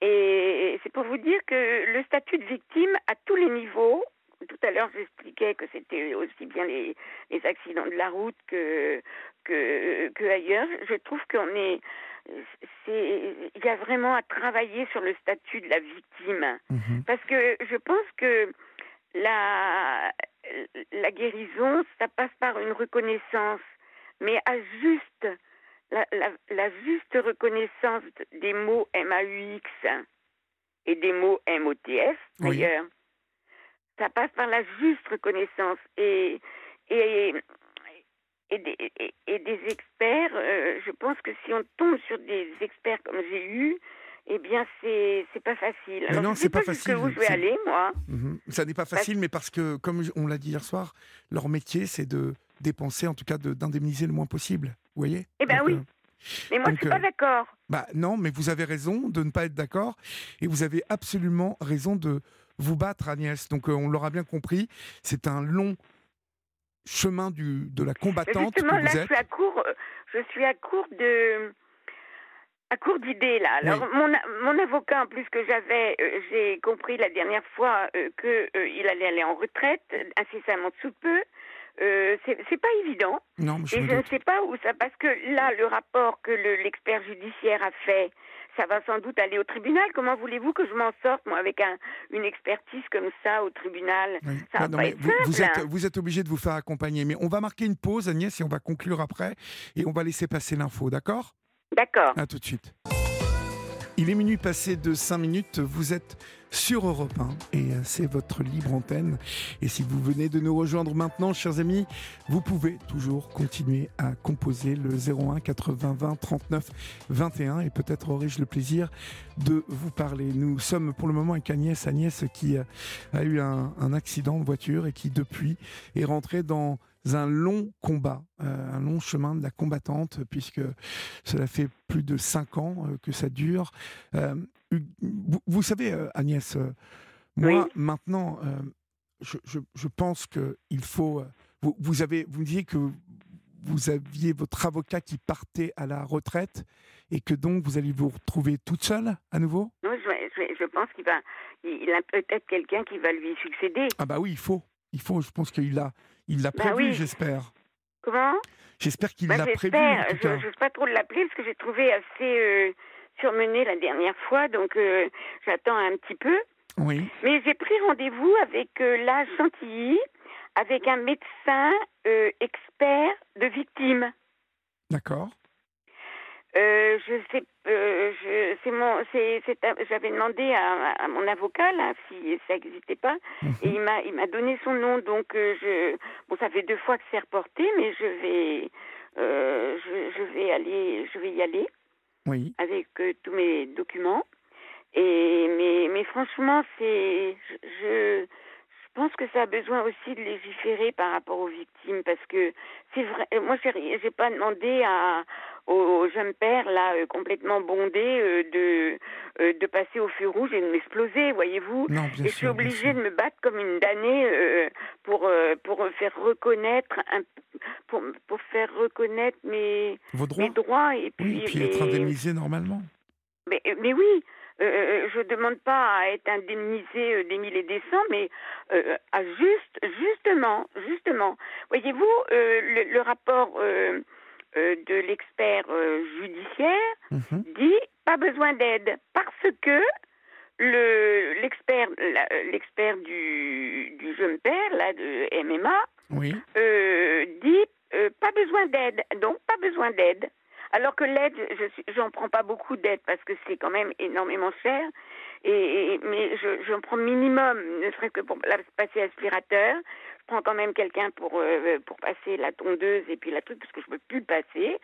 Et c'est pour vous dire que le statut de victime à tous les niveaux, tout à l'heure, j'expliquais que c'était aussi bien les, les, accidents de la route que, que, que ailleurs. Je trouve qu'on est, c'est, il y a vraiment à travailler sur le statut de la victime. Mhm. Parce que je pense que la, la guérison, ça passe par une reconnaissance, mais à juste, la, la, la juste reconnaissance des mots MAUX et des mots MOTF, d'ailleurs ça passe par la juste reconnaissance et, et, et, des, et des, experts. Euh, je pense que si on tombe sur des experts comme j'ai eu, eh bien, c'est c'est pas facile. Alors, non, c'est pas, facile. Où je vais aller, moi. Mhm. Ça n'est pas facile, mais parce que, comme on l'a dit hier soir, leur métier, c'est de dépenser, en tout cas, d'indemniser le moins possible. Vous voyez? Eh bien, oui. Euh, mais moi, je suis pas euh, d'accord. Bah non, mais vous avez raison de ne pas être d'accord, et vous avez absolument raison de vous battre, Agnès. Donc euh, on l'aura bien compris, c'est un long chemin du, de la combattante que vous là, Je suis à court, euh, je suis à court de à court d'idées là. Alors mon, mon avocat en plus que j'avais, euh, j'ai compris la dernière fois que qu'il allait aller en retraite incessamment sous peu. c'est pas évident. Non, et je ne sais pas où ça parce que là le rapport que l'expert judiciaire a fait ça va sans doute aller au tribunal. Comment voulez-vous que je m'en sorte, moi, avec un, une expertise comme ça au tribunal? Ça va pas être vous, vous, êtes, vous êtes obligé de vous faire accompagner. Mais on va marquer une pause, Agnès, et on va conclure après. Et on va laisser passer l'info, d'accord? D'accord. À tout de suite. Il est minuit passé de 5 minutes. Vous êtes sur Europe 1 et euh, c'est votre libre antenne. Et si vous venez de nous rejoindre maintenant, chers amis, vous pouvez toujours continuer à composer le 01 80 20 39 21 et peut-être aurai-je le plaisir de vous parler. Nous sommes pour le moment avec Agnès, Agnès qui euh, a eu un, un accident de voiture et qui depuis est rentrée dans un long combat, euh, un long chemin de la combattante, puisque cela fait plus de cinq ans que ça dure. Euh, vous, savez, euh, Agnès, euh, moi, maintenant, euh, je, je, pense qu'il faut. Vous, vous, avez, vous me disiez que vous aviez votre avocat qui partait à la retraite et que donc vous allez vous retrouver toute seule à nouveau? Oui, je je pense qu'il va, il a peut-être quelqu'un qui va lui succéder. Ah bah oui, il faut, il faut. Je pense qu'il l'a, il l'a bah prévu, j'espère. Comment? J'espère qu'il bah, l'a prévu. Je n'ose pas trop l'appeler parce que j'ai trouvé assez euh, surmené la dernière fois, donc euh, j'attends un petit peu. Oui. Mais j'ai pris rendez-vous avec euh, la Chantilly, avec un médecin expert de victimes. D'accord. Euh, je sais, euh, je, c'est mon, c'est, c'est, j'avais demandé à, à, mon avocat là si ça n'existait pas, mhm. et il m'a, il m'a donné son nom. Donc euh, je, bon, ça fait deux fois que c'est reporté, mais je vais, euh, je, je, vais aller, je vais y aller. Oui. Avec tous mes documents. Et mais, mais franchement, c'est, je, je pense que ça a besoin aussi de légiférer par rapport aux victimes parce que c'est vrai. Moi, j'ai, j'ai pas demandé à au, jeune père là euh, complètement bondé euh, de euh, de passer au feu rouge et de m'exploser, voyez-vous. Et je suis obligée de me battre comme une damnée pour pour faire reconnaître un, pour pour faire reconnaître mes Vos droits. mes droits? et puis, oui, et puis être indemnisé normalement. Mais mais oui. Euh, je demande pas à être indemnisé des mille et des cents, mais à juste, justement, justement. Voyez-vous, le, le, rapport euh, de l'expert euh, judiciaire mhm. dit pas besoin d'aide parce que le l'expert l'expert du, du jeune père là de MMA oui. euh, dit euh, pas besoin d'aide donc pas besoin d'aide alors que l'aide je j'en prends pas beaucoup d'aide parce que c'est quand même énormément cher. Et, mais je j'en prends minimum ne serait-ce que pour passer aspirateur. Prends quand même quelqu'un pour euh, pour passer la tondeuse et puis la truc parce que je peux plus le passer.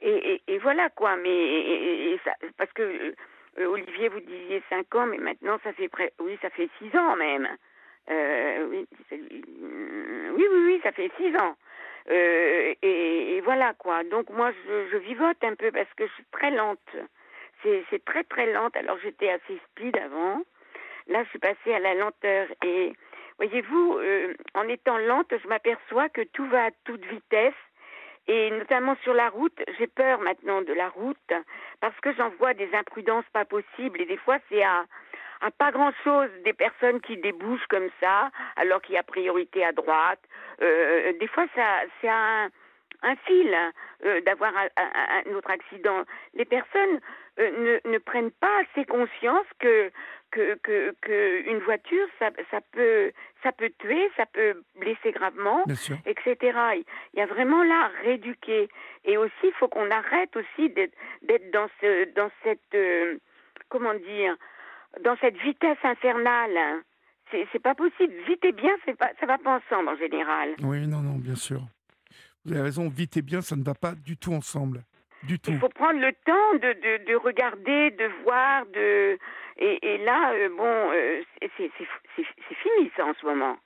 Et, et, voilà quoi. Mais ça, parce que euh, Olivier vous disiez 5 ans mais maintenant ça fait près oui ça fait 6 ans même. Euh, oui, oui oui oui ça fait 6 ans et, et, voilà quoi. Donc moi je, je vivote un peu parce que je suis très lente. C'est c'est très très lente. Alors j'étais assez speed avant. Là je suis passée à la lenteur. Et Voyez-vous, euh, en étant lente, je m'aperçois que tout va à toute vitesse. Et notamment sur la route, j'ai peur maintenant de la route parce que j'en vois des imprudences pas possibles. Et des fois c'est à, à pas grand chose des personnes qui débouchent comme ça alors qu'il y a priorité à droite. Euh, des fois ça c'est un, un fil euh, d'avoir un, un, autre accident. Les personnes ne, ne prennent pas assez conscience que que, que, que une voiture, ça, ça, peut, ça peut tuer, ça peut blesser gravement, etc. Il y a vraiment là rééduquer. Et aussi, il faut qu'on arrête aussi d'être dans, ce, dans cette, euh, comment dire, dans cette vitesse infernale. C'est pas possible. Vite et bien, pas, ça va pas ensemble en général. Oui, non, non, bien sûr. Vous avez raison, vite et bien, ça ne va pas du tout ensemble. Du tout. Il faut prendre le temps de, de, de regarder, de voir, de, et, là, euh, bon, euh, c'est fini ça en ce moment.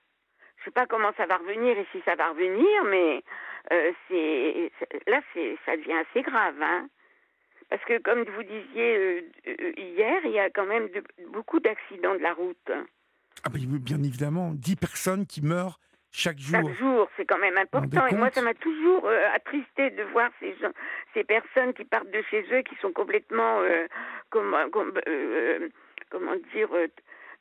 Je sais pas comment ça va revenir et si ça va revenir, mais euh, c'est là, ça devient assez grave, hein. Parce que comme vous disiez hier, il y a quand même beaucoup d'accidents de la route. Ah ben, bien évidemment, 10 personnes qui meurent chaque jour. Chaque jour, c'est quand même important. Et moi, ça m'a toujours attristé de voir ces gens, ces personnes qui partent de chez eux, qui sont complètement comme, comment dire, euh,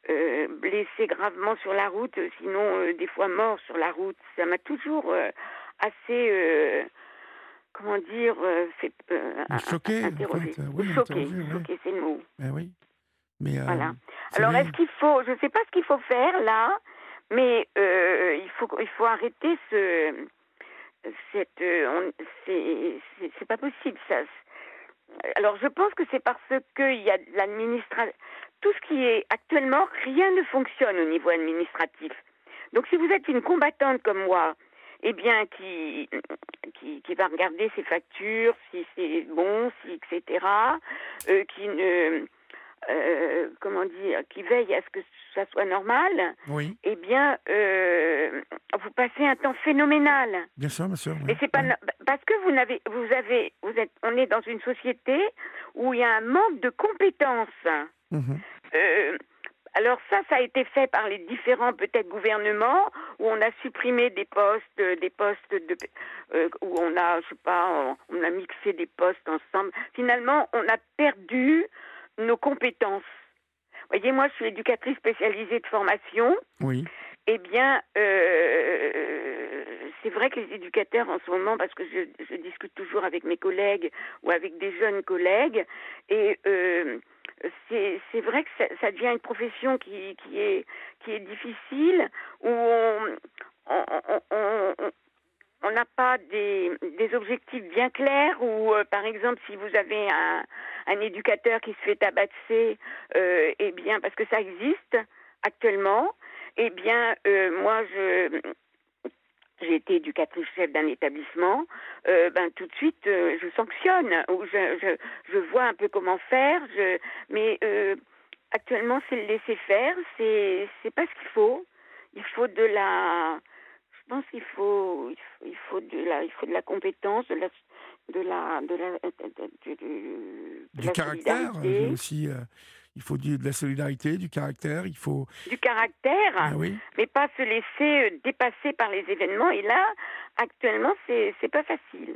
euh, blessés gravement sur la route, sinon euh, des fois morts sur la route. Ça m'a toujours assez, comment dire, fait choqué. oui, choqué, choqué c'est le mot. Mais oui. Mais, voilà. Alors, est-ce qu'il faut, je ne sais pas ce qu'il faut faire là, mais il faut, il faut arrêter ce, cette, c'est pas possible ça. Alors, je pense que c'est parce qu'il y a l'administration tout ce qui est actuellement, rien ne fonctionne au niveau administratif. Donc si vous êtes une combattante comme moi, eh bien, qui, qui, va regarder ses factures, si c'est bon, si, etc., euh, qui ne, euh, comment dire, qui veille à ce que ça soit normal, oui. eh bien, euh, vous passez un temps phénoménal. Bien sûr, bien sûr. Mais c'est pas parce que vous n'avez, vous avez, vous êtes, on est dans une société où il y a un manque de compétences. Mhm. Euh, alors ça, ça a été fait par les différents peut-être gouvernements où on a supprimé des postes, euh, des postes de, euh, où on a, je sais pas, on, a mixé des postes ensemble. Finalement, on a perdu nos compétences. voyez, moi, je suis éducatrice spécialisée de formation. Oui. Eh bien, euh, c'est vrai que les éducateurs en ce moment, parce que je, discute toujours avec mes collègues ou avec des jeunes collègues, et euh, c'est vrai que ça, ça, devient une profession qui, qui, est, qui est difficile, où on, n'a pas des, des, objectifs bien clairs ou euh, par exemple si vous avez un, un éducateur qui se fait tabasser, euh, eh bien parce que ça existe actuellement, eh bien euh, moi je j'ai été éducatrice chef d'un établissement, euh, ben tout de suite euh, je sanctionne ou je, je, je vois un peu comment faire, je mais actuellement c'est le laisser faire, c'est c'est pas ce qu'il faut. Il faut de la je pense qu'il faut, il faut, de la, il faut de la compétence, de la, de la, de la, du caractère aussi. Il faut de la solidarité, du caractère. Il faut du caractère, ah mais pas se laisser euh, dépasser par les événements. Et là, actuellement, c'est c'est pas facile.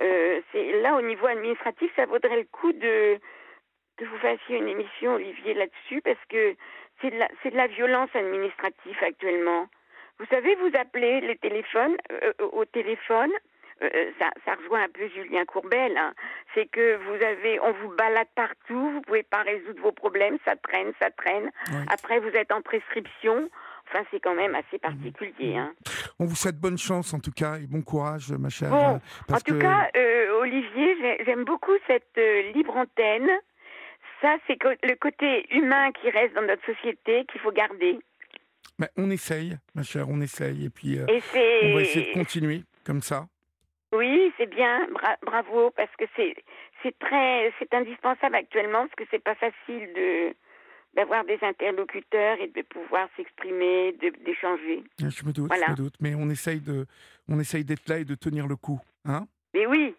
Euh, c'est là au niveau administratif, ça vaudrait le coup de que vous fassiez une émission, Olivier, là-dessus, parce que c'est de la, c'est de la violence administrative actuellement. Vous savez, vous appelez les téléphones, euh, euh, au téléphone, euh, ça, ça, rejoint un peu Julien Courbel. Hein. C'est que vous avez, on vous balade partout, vous pouvez pas résoudre vos problèmes, ça traîne, ça traîne. Après, vous êtes en prescription. Enfin, c'est quand même assez particulier. Hein. On vous souhaite bonne chance en tout cas et bon courage, ma chère. Bon, en tout cas, Olivier, j'aime beaucoup cette libre antenne. Ça, c'est le côté humain qui reste dans notre société qu'il faut garder on essaye, ma chère, on essaye. Et puis, euh, on va essayer de continuer comme ça. Oui, c'est bien, bravo, parce que c'est c'est très c'est indispensable actuellement parce que c'est pas facile de d'avoir des interlocuteurs et de pouvoir s'exprimer, d'échanger. Je me doute, je me doute, mais on essaye de on essaye d'être là et de tenir le coup, hein? Mais oui,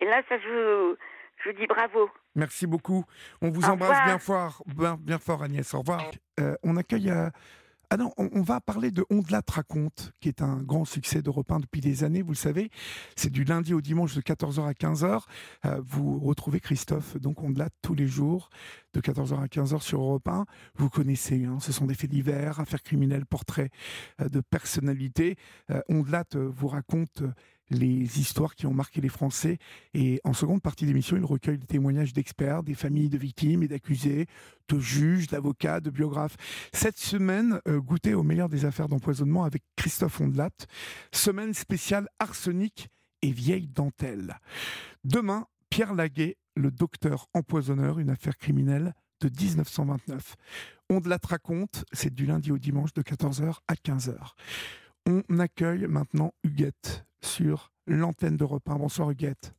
et là ça je vous, je vous dis bravo. Merci beaucoup. On vous embrasse bien fort, bien, bien, fort Agnès. Au revoir. Euh, on accueille. Euh, ah non, on, va parler de Ondelat raconte, qui est un grand succès d'Europe 1 depuis des années, vous le savez. C'est du lundi au dimanche de 14h à 15h. Euh, vous retrouvez Christophe, donc Ondelat, tous les jours, de 14h à 15h sur Europe 1. Vous connaissez, hein, ce sont des faits divers, affaires criminelles, portraits euh, de personnalités. Euh, Ondelat vous raconte les histoires qui ont marqué les Français. Et en seconde partie d'émission, il recueille les témoignages d'experts, des familles de victimes et d'accusés, de juges, d'avocats, de biographes. Cette semaine, euh, goûtez au meilleur des affaires d'empoisonnement avec Christophe Ondelat. Semaine spéciale arsenic et vieille dentelle. Demain, Pierre Laguet, le docteur empoisonneur, une affaire criminelle de 1929. Ondelat raconte, c'est du lundi au dimanche de 14h à 15h. On accueille maintenant Huguette sur l'antenne d'Europe 1. Bonsoir Huguette.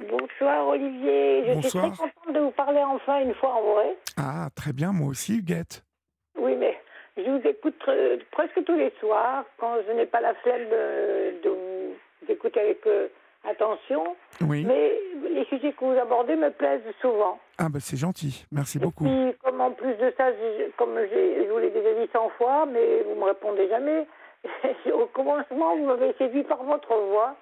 Bonsoir Olivier, je suis très contente de vous parler enfin une fois en vrai. Ah, très bien, moi aussi Huguette. Oui, mais je vous écoute euh, presque tous les soirs quand je n'ai pas la flemme de, vous écouter avec euh, attention. Oui. Mais les sujets que vous abordez me plaisent souvent. Ah, ben c'est gentil, merci beaucoup. Et puis, comme en plus de ça, comme je vous l'ai déjà dit 100 fois, mais vous me répondez jamais, au commencement, vous m'avez séduit par votre voix.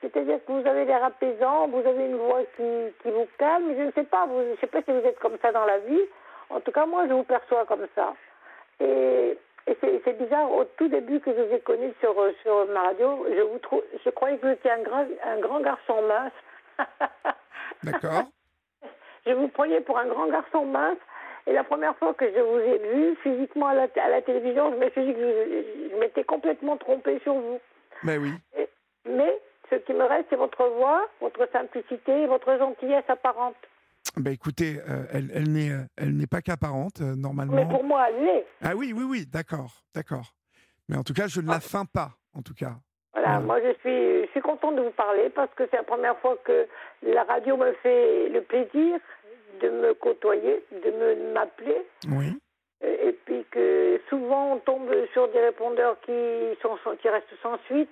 C'est-à-dire que vous avez l'air apaisant, vous avez une voix qui, qui vous calme. Je ne sais pas, vous, je sais pas si vous êtes comme ça dans la vie. En tout cas, moi, je vous perçois comme ça. Et, et c'est bizarre, au tout début que je vous ai connu sur, sur ma radio, je, vous trouve, je croyais que vous étiez un grand, un grand garçon mince. D'accord. je vous prenais pour un grand garçon mince. Et la première fois que je vous ai vu physiquement à la, à la télévision, je me suis dit que je, m'étais complètement trompée sur vous. Mais oui. mais ce qui me reste, c'est votre voix, votre simplicité, votre gentillesse apparente. Ben écoutez, euh, elle, elle n'est, euh, elle n'est pas qu'apparente euh, normalement. Mais pour moi, elle l'est. Ah oui, oui, oui, d'accord, d'accord. Mais en tout cas, je ne la ah. feins pas, en tout cas. Voilà, moi je suis, je suis contente de vous parler parce que c'est la première fois que la radio me fait le plaisir de me côtoyer, de me m'appeler. Oui. Et, puis que souvent on tombe sur des répondeurs qui, sont, qui restent sans suite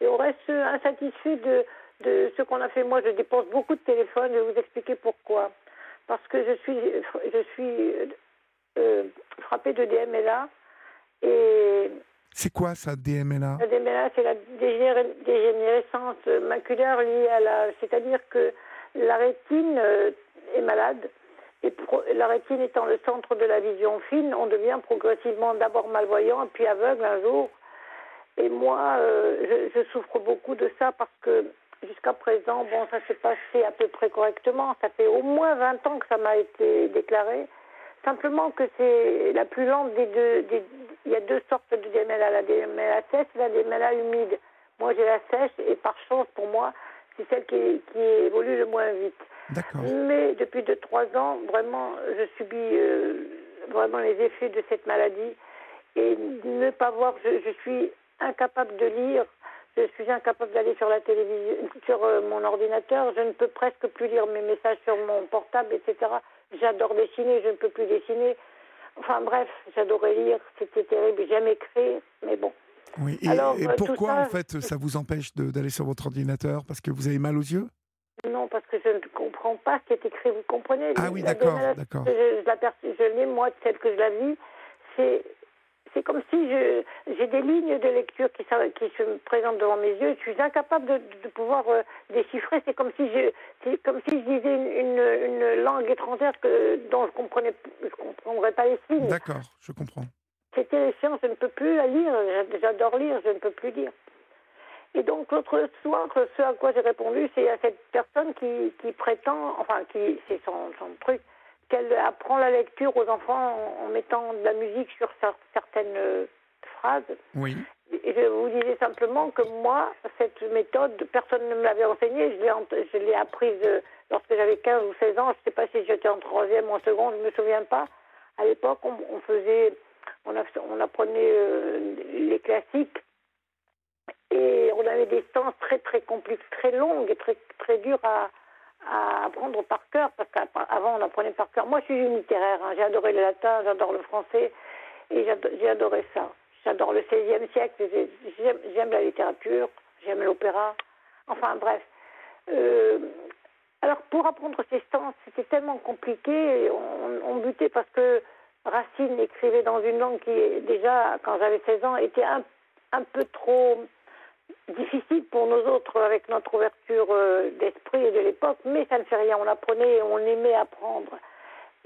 et on reste insatisfait de, de ce qu'on a fait. Moi, je dépense beaucoup de téléphones. Je vais vous expliquer pourquoi. Parce que je suis, je suis euh, frappée de DMLA et c'est quoi ça, DMLA La DMLA, c'est la dégénérescence maculaire liée à la. C'est-à-dire que la rétine euh, est malade Et la rétine étant le centre de la vision fine, on devient progressivement d'abord malvoyant, puis aveugle un jour. Et moi, euh, je, souffre beaucoup de ça parce que jusqu'à présent, bon, ça s'est passé à peu près correctement. Ça fait au moins 20 ans que ça m'a été déclaré. Simplement que c'est la plus lente des deux. il y a deux sortes de DMLA, la DMLA sèche et la DMLA humide. Moi, j'ai la sèche et par chance pour moi, c'est celle qui, qui, évolue le moins vite. Mais depuis 2-3 ans, vraiment, je subis euh, vraiment les effets de cette maladie et ne pas voir, je, je suis incapable de lire, je suis incapable d'aller sur la télévision, sur euh, mon ordinateur, je ne peux presque plus lire mes messages sur mon portable, etc. J'adore dessiner, je ne peux plus dessiner. Enfin bref, j'adorais lire, c'était terrible, j'aime écrire, mais bon. Oui, et, Alors, et euh, pourquoi en fait ça vous empêche d'aller sur votre ordinateur? Parce que vous avez mal aux yeux? Non, parce que je ne comprends pas ce qui est écrit, vous comprenez? Ah oui, d'accord, d'accord. Je, je, je l'ai, moi, telle que je la vis, c'est c'est comme si j'ai des lignes de lecture qui, qui, se présentent devant mes yeux. Je suis incapable de, pouvoir euh, déchiffrer. C'est comme si je, comme si je disais une, une, langue étrangère que, dont je comprenais, je comprendrais pas les signes. D'accord, je comprends. C'était les sciences, je ne peux plus la lire. J'adore lire, je ne peux plus lire. Et donc l'autre soir, ce à quoi j'ai répondu, c'est à cette personne qui, qui prétend, enfin qui, c'est son, son truc, qu'elle apprend la lecture aux enfants en, mettant de la musique sur certaines euh, phrases. Oui. Et je vous disais simplement que moi, cette méthode, personne ne me l'avait enseignée. Je l'ai apprise euh, lorsque j'avais 15 ou 16 ans. Je ne sais pas si j'étais en troisième ou en seconde, je ne me souviens pas. À l'époque, on, faisait, on, apprenait euh, les classiques et on avait des séances très très compliquées, très longues et très très dures à, à apprendre par cœur, parce qu'avant on apprenait par cœur. Moi je suis littéraire, hein. j'ai adoré le latin, j'adore le français, et j'ai adoré ça. J'adore le XVIe siècle, j'aime la littérature, j'aime l'opéra, enfin bref. Euh, alors pour apprendre ces sens, c'était tellement compliqué, on, on, butait parce que Racine écrivait dans une langue qui déjà, quand j'avais 16 ans, était un, un peu trop difficile pour nous autres avec notre ouverture euh, d'esprit et de l'époque, mais ça ne fait rien. On apprenait, on aimait apprendre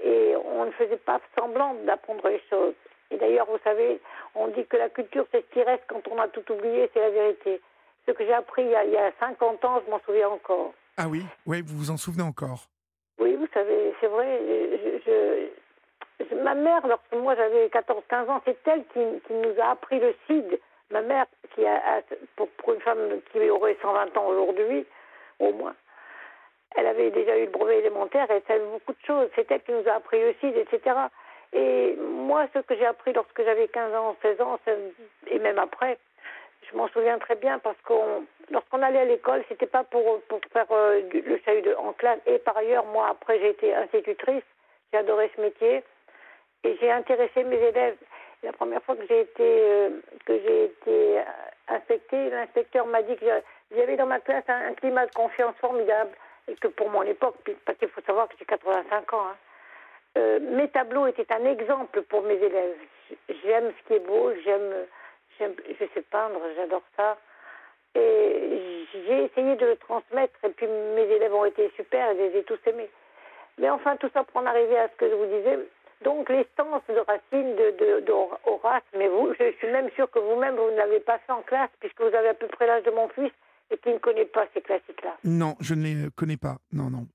et on ne faisait pas semblant d'apprendre les choses. Et d'ailleurs, vous savez, on dit que la culture, c'est ce qui reste quand on a tout oublié, c'est la vérité. Ce que j'ai appris il y, a, 50 ans, je m'en souviens encore. Ah oui, oui, vous vous en souvenez encore? Oui, vous savez, c'est vrai. Je, ma mère, lorsque moi j'avais 14-15 ans, c'est elle qui, nous a appris le CID. Ma mère, qui a, pour, une femme qui aurait 120 ans aujourd'hui, au moins, elle avait déjà eu le brevet élémentaire, elle savait beaucoup de choses. C'est elle qui nous a appris aussi, etc. Et moi, ce que j'ai appris lorsque j'avais 15 ans, 16 ans, et même après, je m'en souviens très bien parce qu'on, lorsqu'on allait à l'école, c'était pas pour, faire euh, le chahut en classe. Et par ailleurs, moi, après, j'ai été institutrice. J'ai adoré ce métier. J'ai intéressé mes élèves. La première fois que j'ai été, euh, euh, inspectée, l'inspecteur m'a dit que j'avais dans ma classe un, climat de confiance formidable et que pour mon époque, parce qu'il faut savoir que j'ai 85 ans, hein, euh, mes tableaux étaient un exemple pour mes élèves. J'aime ce qui est beau, j'aime, je sais peindre, j'adore ça. Et j'ai essayé de le transmettre et puis mes élèves ont été super, je les ai tous aimés. Mais enfin, tout ça pour en arriver à ce que je vous disais, donc l'essence de Racine, de, de, Horace, mais vous, je suis même sûre que vous-même, vous ne l'avez pas fait en classe, puisque vous avez à peu près l'âge de mon fils et qui ne connaît pas ces classiques-là. Non, je ne les connais pas. Non, non.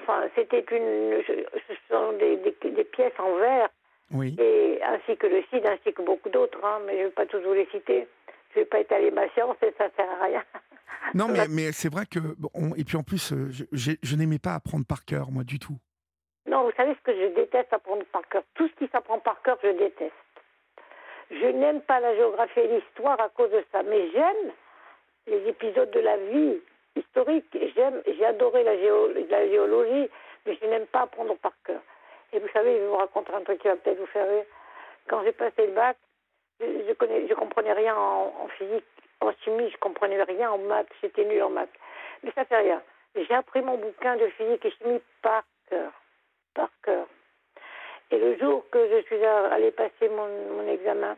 Enfin, c'était une, ce sont des, des, pièces en verre, oui. et ainsi que le Cid, ainsi que beaucoup d'autres, hein, mais je ne vais pas tous vous les citer. Je ne vais pas étaler ma science et ça ne sert à rien. Non, mais, mais c'est vrai que. et puis en plus, euh, je, je n'aimais pas apprendre par cœur, moi, du tout. Savez ce que je déteste apprendre par cœur? Tout ce qui s'apprend par cœur, je déteste. Je n'aime pas la géographie et l'histoire à cause de ça, mais j'aime les épisodes de la vie historique. J'aime, j'ai adoré la, la géologie, mais je n'aime pas apprendre par cœur. Et vous savez, je vais vous raconter un truc qui va peut-être vous faire rire. Quand j'ai passé le bac, je, connais, je comprenais rien en, en, physique, en chimie, je comprenais rien en maths, j'étais nul en maths. Mais ça fait rien. J'ai appris mon bouquin de physique et chimie par cœur par cœur. Et le jour que je suis allée passer mon, examen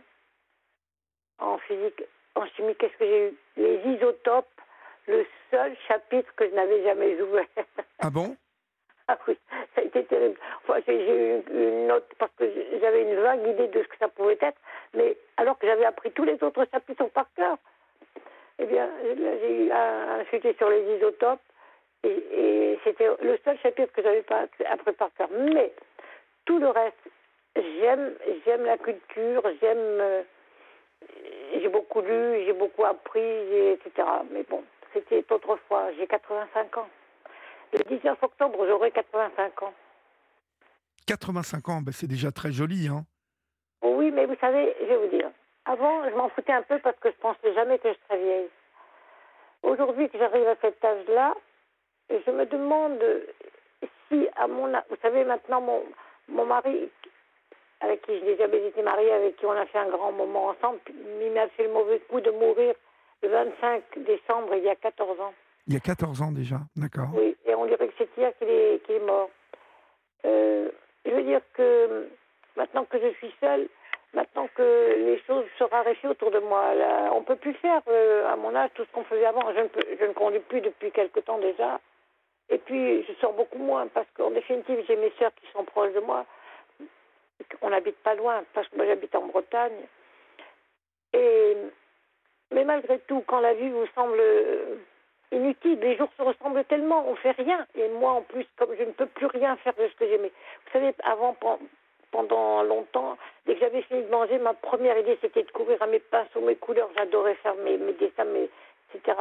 en physique, en chimie, qu'est-ce que j'ai eu? Les isotopes, le seul chapitre que je n'avais jamais ouvert. Ah bon? Ah oui, ça a été terrible. Enfin, j'ai eu une note parce que j'avais une vague idée de ce que ça pouvait être, mais alors que j'avais appris tous les autres chapitres par cœur, eh bien, j'ai eu un, sujet sur les isotopes et, c'était le seul chapitre que j'avais pas appris par cœur. Mais tout le reste, j'aime, j'aime la culture, j'aime, euh, j'ai beaucoup lu, j'ai beaucoup appris, etc. Mais bon, c'était autrefois. J'ai 85 ans. Le 19 octobre, j'aurai 85 ans. 85 ans, ben c'est déjà très joli, hein Oui, mais vous savez, je vais vous dire, avant, je m'en foutais un peu parce que je pensais jamais que je serais vieille. Aujourd'hui que j'arrive à cet âge-là, je me demande si à mon vous savez maintenant mon mon mari avec qui je n'ai jamais été mariée, avec qui on a fait un grand moment ensemble, il m'a fait le mauvais coup de mourir le 25 décembre il y a 14 ans. Il y a 14 ans déjà, d'accord. Oui, et on dirait que c'est hier qu'il est, est, mort. Euh, je veux dire que maintenant que je suis seule, maintenant que les choses se raréfient autour de moi, on ne peut plus faire euh, à mon âge tout ce qu'on faisait avant. Je ne, je ne conduis plus depuis quelque temps déjà. Et puis, je sors beaucoup moins parce qu'en définitive, j'ai mes sœurs qui sont proches de moi. On n'habite pas loin parce que moi, j'habite en Bretagne. Et, mais malgré tout, quand la vie vous semble inutile. Les jours se ressemblent tellement, on fait rien. Et moi, en plus, comme je ne peux plus rien faire de ce que j'aimais. Vous savez, avant, pendant longtemps, dès que j'avais fini de manger, ma première idée, c'était de courir à mes pinceaux, mes couleurs. J'adorais faire mes, mes dessins, etc.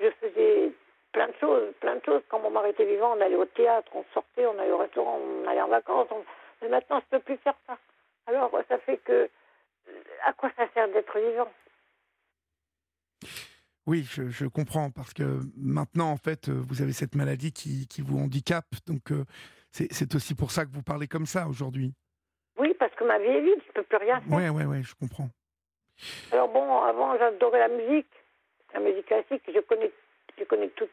Je faisais plein de choses, plein de choses. Quand mon mari était vivant, on allait au théâtre, on sortait, on allait au restaurant, on allait en vacances. Mais maintenant, je ne peux plus faire ça. Alors, ça fait que, à quoi ça sert d'être vivant? Oui, je, comprends, parce que maintenant, en fait, vous avez cette maladie qui, qui vous handicape, donc euh, c'est aussi pour ça que vous parlez comme ça aujourd'hui. Oui, parce que ma vie est vide, je ne peux plus rien faire. Oui, oui, oui, je comprends. Alors bon, avant, j'adorais la musique, la musique classique, je connais, je connais tout,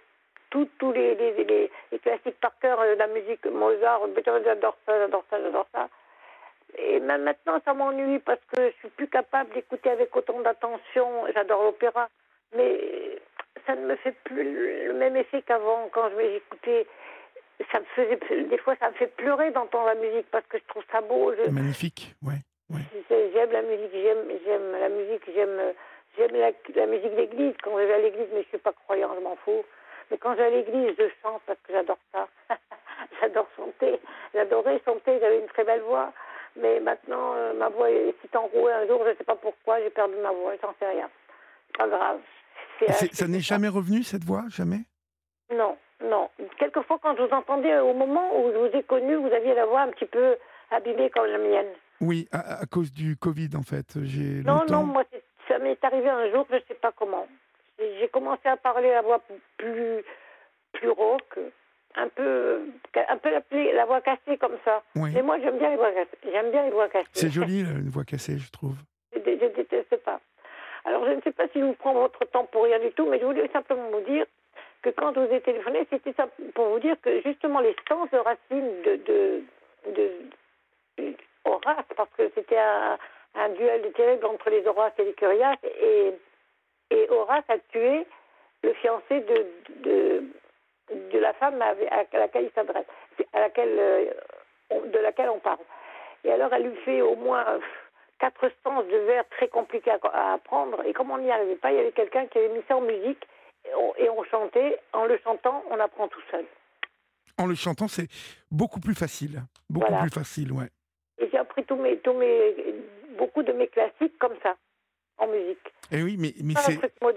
tous les, les, les, classiques par cœur, euh, la musique Mozart, Beethoven, j'adore ça, j'adore ça, j'adore ça. Et même maintenant, ça m'ennuie parce que je suis plus capable d'écouter avec autant d'attention. J'adore l'opéra mais ça ne me fait plus le même effet qu'avant quand je m'écoutais. Ça me faisait, des fois, ça me fait pleurer d'entendre la musique parce que je trouve ça beau. Magnifique, ouais. ouais. J'aime la musique, j'aime, j'aime la musique, j'aime, j'aime la, musique d'église. Quand je vais à l'église, mais je suis pas croyant, je m'en fous. Mais quand je vais à l'église, je chante parce que j'adore ça. j'adore chanter. J'adorais chanter, j'avais une très belle voix. Mais maintenant, euh, ma voix s'est enrouée un jour, je ne sais pas pourquoi, j'ai perdu ma voix, j'en sais rien. Pas grave. Ça n'est jamais revenu, cette voix Jamais? Non, non. Quelquefois, quand je vous entendais, au moment où je vous ai connu, vous aviez la voix un petit peu abîmée comme la mienne. Oui, à, cause du Covid, en fait. Non, non, moi, ça m'est arrivé un jour, je ne sais pas comment. J'ai commencé à parler la voix plus, plus rauque, un peu, un peu la, voix cassée comme ça. Mais moi, j'aime bien les voix cassées. J'aime bien les voix cassées. C'est joli, une voix cassée, je trouve. Je, je déteste pas. Alors, je ne sais pas si je vous prends votre temps pour rien du tout, mais je voulais simplement vous dire que quand je vous ai téléphoné, c'était pour vous dire que justement les sens de racines de, de, de, Horace, parce que c'était un, un, duel terrible entre les Horaces et les Curiaces, et, et Horace a tué le fiancé de, de, de la femme à, laquelle il s'adresse, à laquelle, euh, de laquelle on parle. Et alors, elle lui fait au moins quatre sens de vers très compliqués à, apprendre. Et comme on n'y arrivait pas, il y avait quelqu'un qui avait mis ça en musique et on, chantait. En le chantant, on apprend tout seul. En le chantant, c'est beaucoup plus facile. Beaucoup plus facile, ouais. Et j'ai appris tous mes, tous mes, beaucoup de mes classiques comme ça, en musique. Et eh oui, mais, mais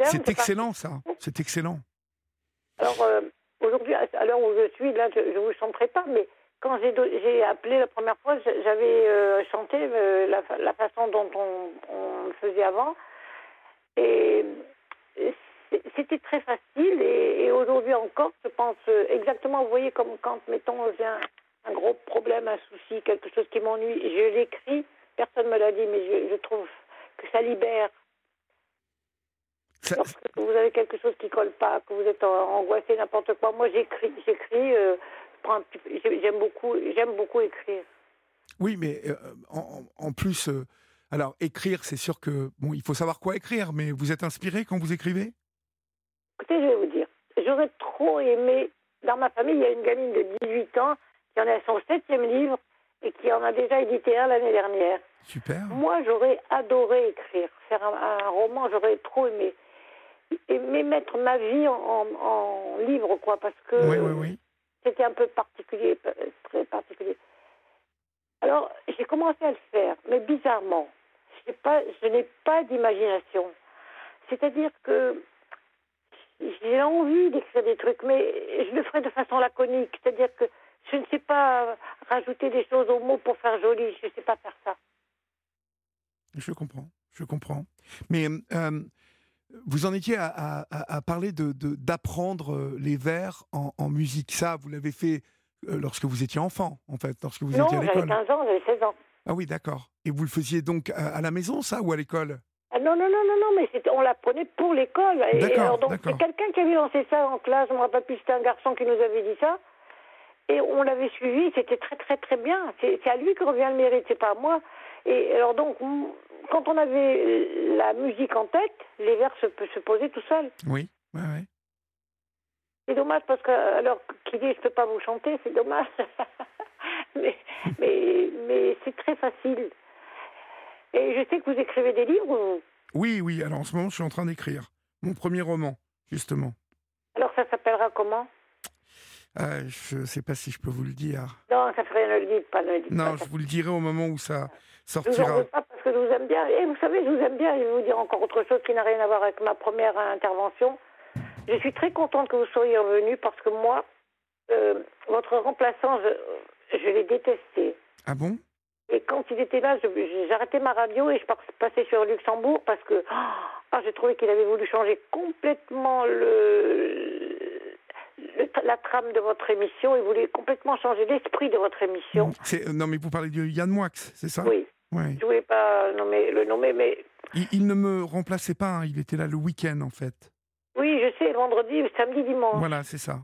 c'est excellent, ça. C'est excellent. Alors, euh, aujourd'hui, à l'heure où je suis, là, je ne vous chanterai pas, mais quand j'ai appelé la première fois, j'avais euh, chanté euh, la, façon dont on, le faisait avant. Et c'était très facile. Et, aujourd'hui encore, je pense exactement, vous voyez, comme quand, mettons, j'ai un, gros problème, un souci, quelque chose qui m'ennuie, je l'écris. Personne ne me l'a dit, mais je, trouve que ça libère. Lorsque vous avez quelque chose qui colle pas, que vous êtes angoissé, n'importe quoi, moi j'écris, j'écris j'aime beaucoup, j'aime beaucoup écrire. Oui, mais euh, en, plus, euh, alors écrire, c'est sûr que bon, il faut savoir quoi écrire, mais vous êtes inspiré quand vous écrivez? Écoutez, je vais vous dire, j'aurais trop aimé. Dans ma famille, il y a une gamine de 18 ans, qui en est à son septième livre et qui en a déjà édité un l'année dernière. Super. Moi, j'aurais adoré écrire, faire un, roman, j'aurais trop aimé. Mais mettre ma vie en, livre, quoi, parce que c'était un peu particulier, très particulier. Alors, j'ai commencé à le faire, mais bizarrement, pas, je n'ai pas d'imagination. C'est-à-dire que j'ai envie d'écrire des trucs, mais je le ferai de façon laconique. C'est-à-dire que je ne sais pas rajouter des choses aux mots pour faire joli. Je ne sais pas faire ça. Je comprends, je comprends. Mais euh, vous en étiez à, parler de, d'apprendre euh, les vers en, musique. Ça, vous l'avez fait euh, lorsque vous étiez enfant, en fait, lorsque vous étiez à l'école. J'avais 15 ans, j'avais 16 ans. Ah oui, d'accord. Et vous le faisiez donc à, la maison, ça, ou à l'école? Ah non, non, non, non, non, mais on l'apprenait pour l'école. Et alors, donc, c'est quelqu'un qui avait lancé ça en classe, je ne me rappelle plus, c'était un garçon qui nous avait dit ça. Et on l'avait suivi, c'était très, très, très bien. C'est à lui que revient le mérite, c'est pas à moi. Et alors, donc, quand on avait la musique en tête, les vers se, se posaient tout seuls. Oui, oui, oui. C'est dommage parce que, alors, qui dit je peux pas vous chanter, c'est dommage. mais mais, mais c'est très facile. Et je sais que vous écrivez des livres. Oui, oui. Alors en ce moment, je suis en train d'écrire mon premier roman, justement. Alors ça s'appellera comment? Euh, Je ne sais pas si je peux vous le dire. Non, ça ferait ne le dites pas, ne Non, je vous le dirai au moment où ça sortira. Je vous pas parce que je vous aime bien. Et vous savez, je vous aime bien. Je vais vous dire encore autre chose qui n'a rien à voir avec ma première intervention. Je suis très contente que vous soyez revenu parce que moi, euh, votre remplaçant, je, je l'ai détesté. Ah bon? Et quand il était là, j'arrêtais ma radio et je passais sur Luxembourg parce que ah, j'ai trouvé qu'il avait voulu changer complètement le, la trame de votre émission. Il voulait complètement changer l'esprit de votre émission. Euh, non, mais vous parlez de Yann Moix, c'est ça? Oui. Je ne voulais pas nommer, le nommer, mais... Il, ne me remplaçait pas, hein. il était là le week-end en fait. Oui, je sais, vendredi, samedi, dimanche. Voilà, c'est ça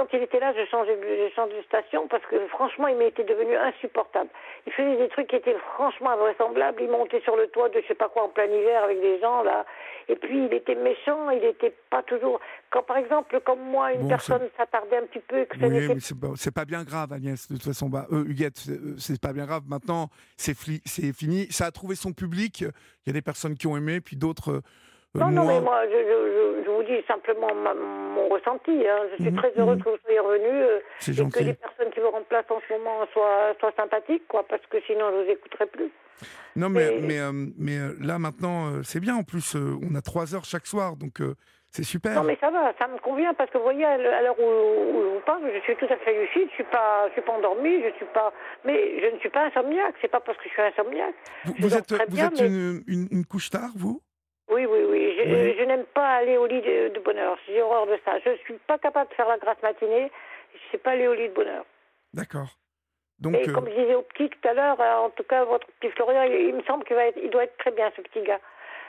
quand il était là, je changeais, de station parce que franchement, il m'était devenu insupportable. Il faisait des trucs qui étaient franchement invraisemblables. Il montait sur le toit de je sais pas quoi en plein hiver avec des gens là. Et puis il était méchant, il n'était pas toujours. Quand par exemple, comme moi, une personne s'attardait un petit peu, que ça oui, c'est pas, bien grave, Agnès. De toute façon, bah, euh, Huguette, euh, c'est pas bien grave. Maintenant, c'est fini. Ça a trouvé son public. Il y a des personnes qui ont aimé, puis d'autres. Euh, non, non, mais moi, je, je, vous dis simplement mon ressenti. Hein. Je suis mhm, très heureuse mhm. que vous soyez revenu euh, et que les personnes qui vous remplacent en ce moment soient, soient sympathiques, quoi, parce que sinon, je ne vous écouterai plus. Non, mais, mais, euh, mais euh, là, maintenant, c'est bien. En plus, on a trois heures chaque soir, donc c'est super. Non, mais ça va, ça me convient, parce que vous voyez, à l'heure où, je vous parle, je suis tout à fait lucide, je ne suis, pas, je suis pas endormie, je suis pas... Mais je ne suis pas insomniaque, c'est pas parce que je suis insomniaque. Vous, êtes, vous êtes une, une, une couche tard, vous? Oui, oui, oui. Je, n'aime pas aller au lit de, bonheur. J'ai horreur de ça. Je ne suis pas capable de faire la grasse matinée. Je ne sais pas aller au lit de bonheur. D'accord. Donc, Et comme je disais au petit tout à l'heure, euh, en tout cas, votre petit Florian, il, me semble qu'il va être, il doit être très bien, ce petit gars.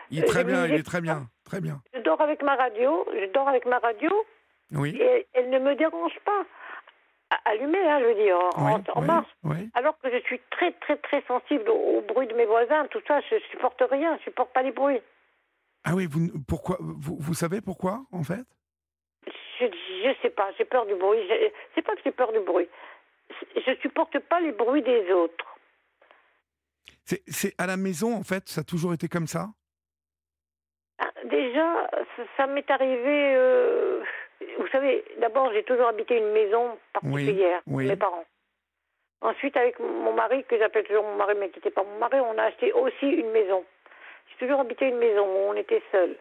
Il est très bien, il est très bien, très bien. Je dors avec ma radio, je dors avec ma radio. Oui. Et elle ne me dérange pas. Allumée, hein, je veux dire, en, en mars. Alors que je suis très, très, très sensible au, au, bruit de mes voisins, tout ça, je supporte rien, je supporte pas les bruits. Ah oui, vous, pourquoi, vous, vous savez pourquoi, en fait? Je ne sais pas, j'ai peur du bruit. C'est pas que j'ai peur du bruit. Je supporte pas les bruits des autres. C'est à la maison, en fait, ça a toujours été comme ça? Ah, Déjà, ça, m'est arrivé. Euh, vous savez, d'abord, j'ai toujours habité une maison particulière, oui, mes parents. Ensuite, avec mon mari, que j'appelle toujours mon mari, mais qui n'était pas mon mari, on a acheté aussi une maison. J'ai toujours habité une maison où on était seul.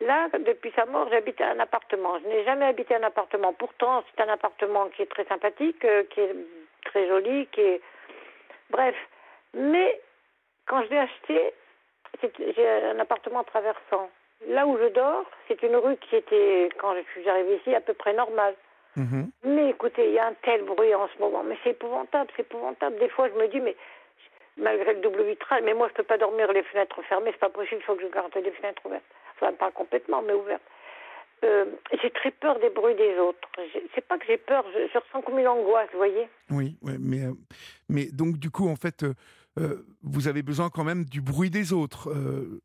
Là, depuis sa mort, j'habite un appartement. Je n'ai jamais habité un appartement. Pourtant, c'est un appartement qui est très sympathique, euh, qui est très joli, qui est... Bref. Mais quand je l'ai acheté, j'ai un appartement traversant. Là où je dors, c'est une rue qui était, quand je suis arrivée ici, à peu près normale. Mhm. Mais écoutez, il y a un tel bruit en ce moment. Mais c'est épouvantable, c'est épouvantable. Des fois, je me dis, mais malgré le double vitrage. Mais moi, je ne peux pas dormir les fenêtres fermées, c'est pas possible, il faut que je garde les fenêtres ouvertes. Enfin, pas complètement, mais ouvertes. Euh, j'ai très peur des bruits des autres. C'est pas que j'ai peur, je, ressens comme une angoisse, vous voyez Oui, ouais, mais, euh, mais donc du coup, en fait, euh, vous avez besoin quand même du bruit des autres,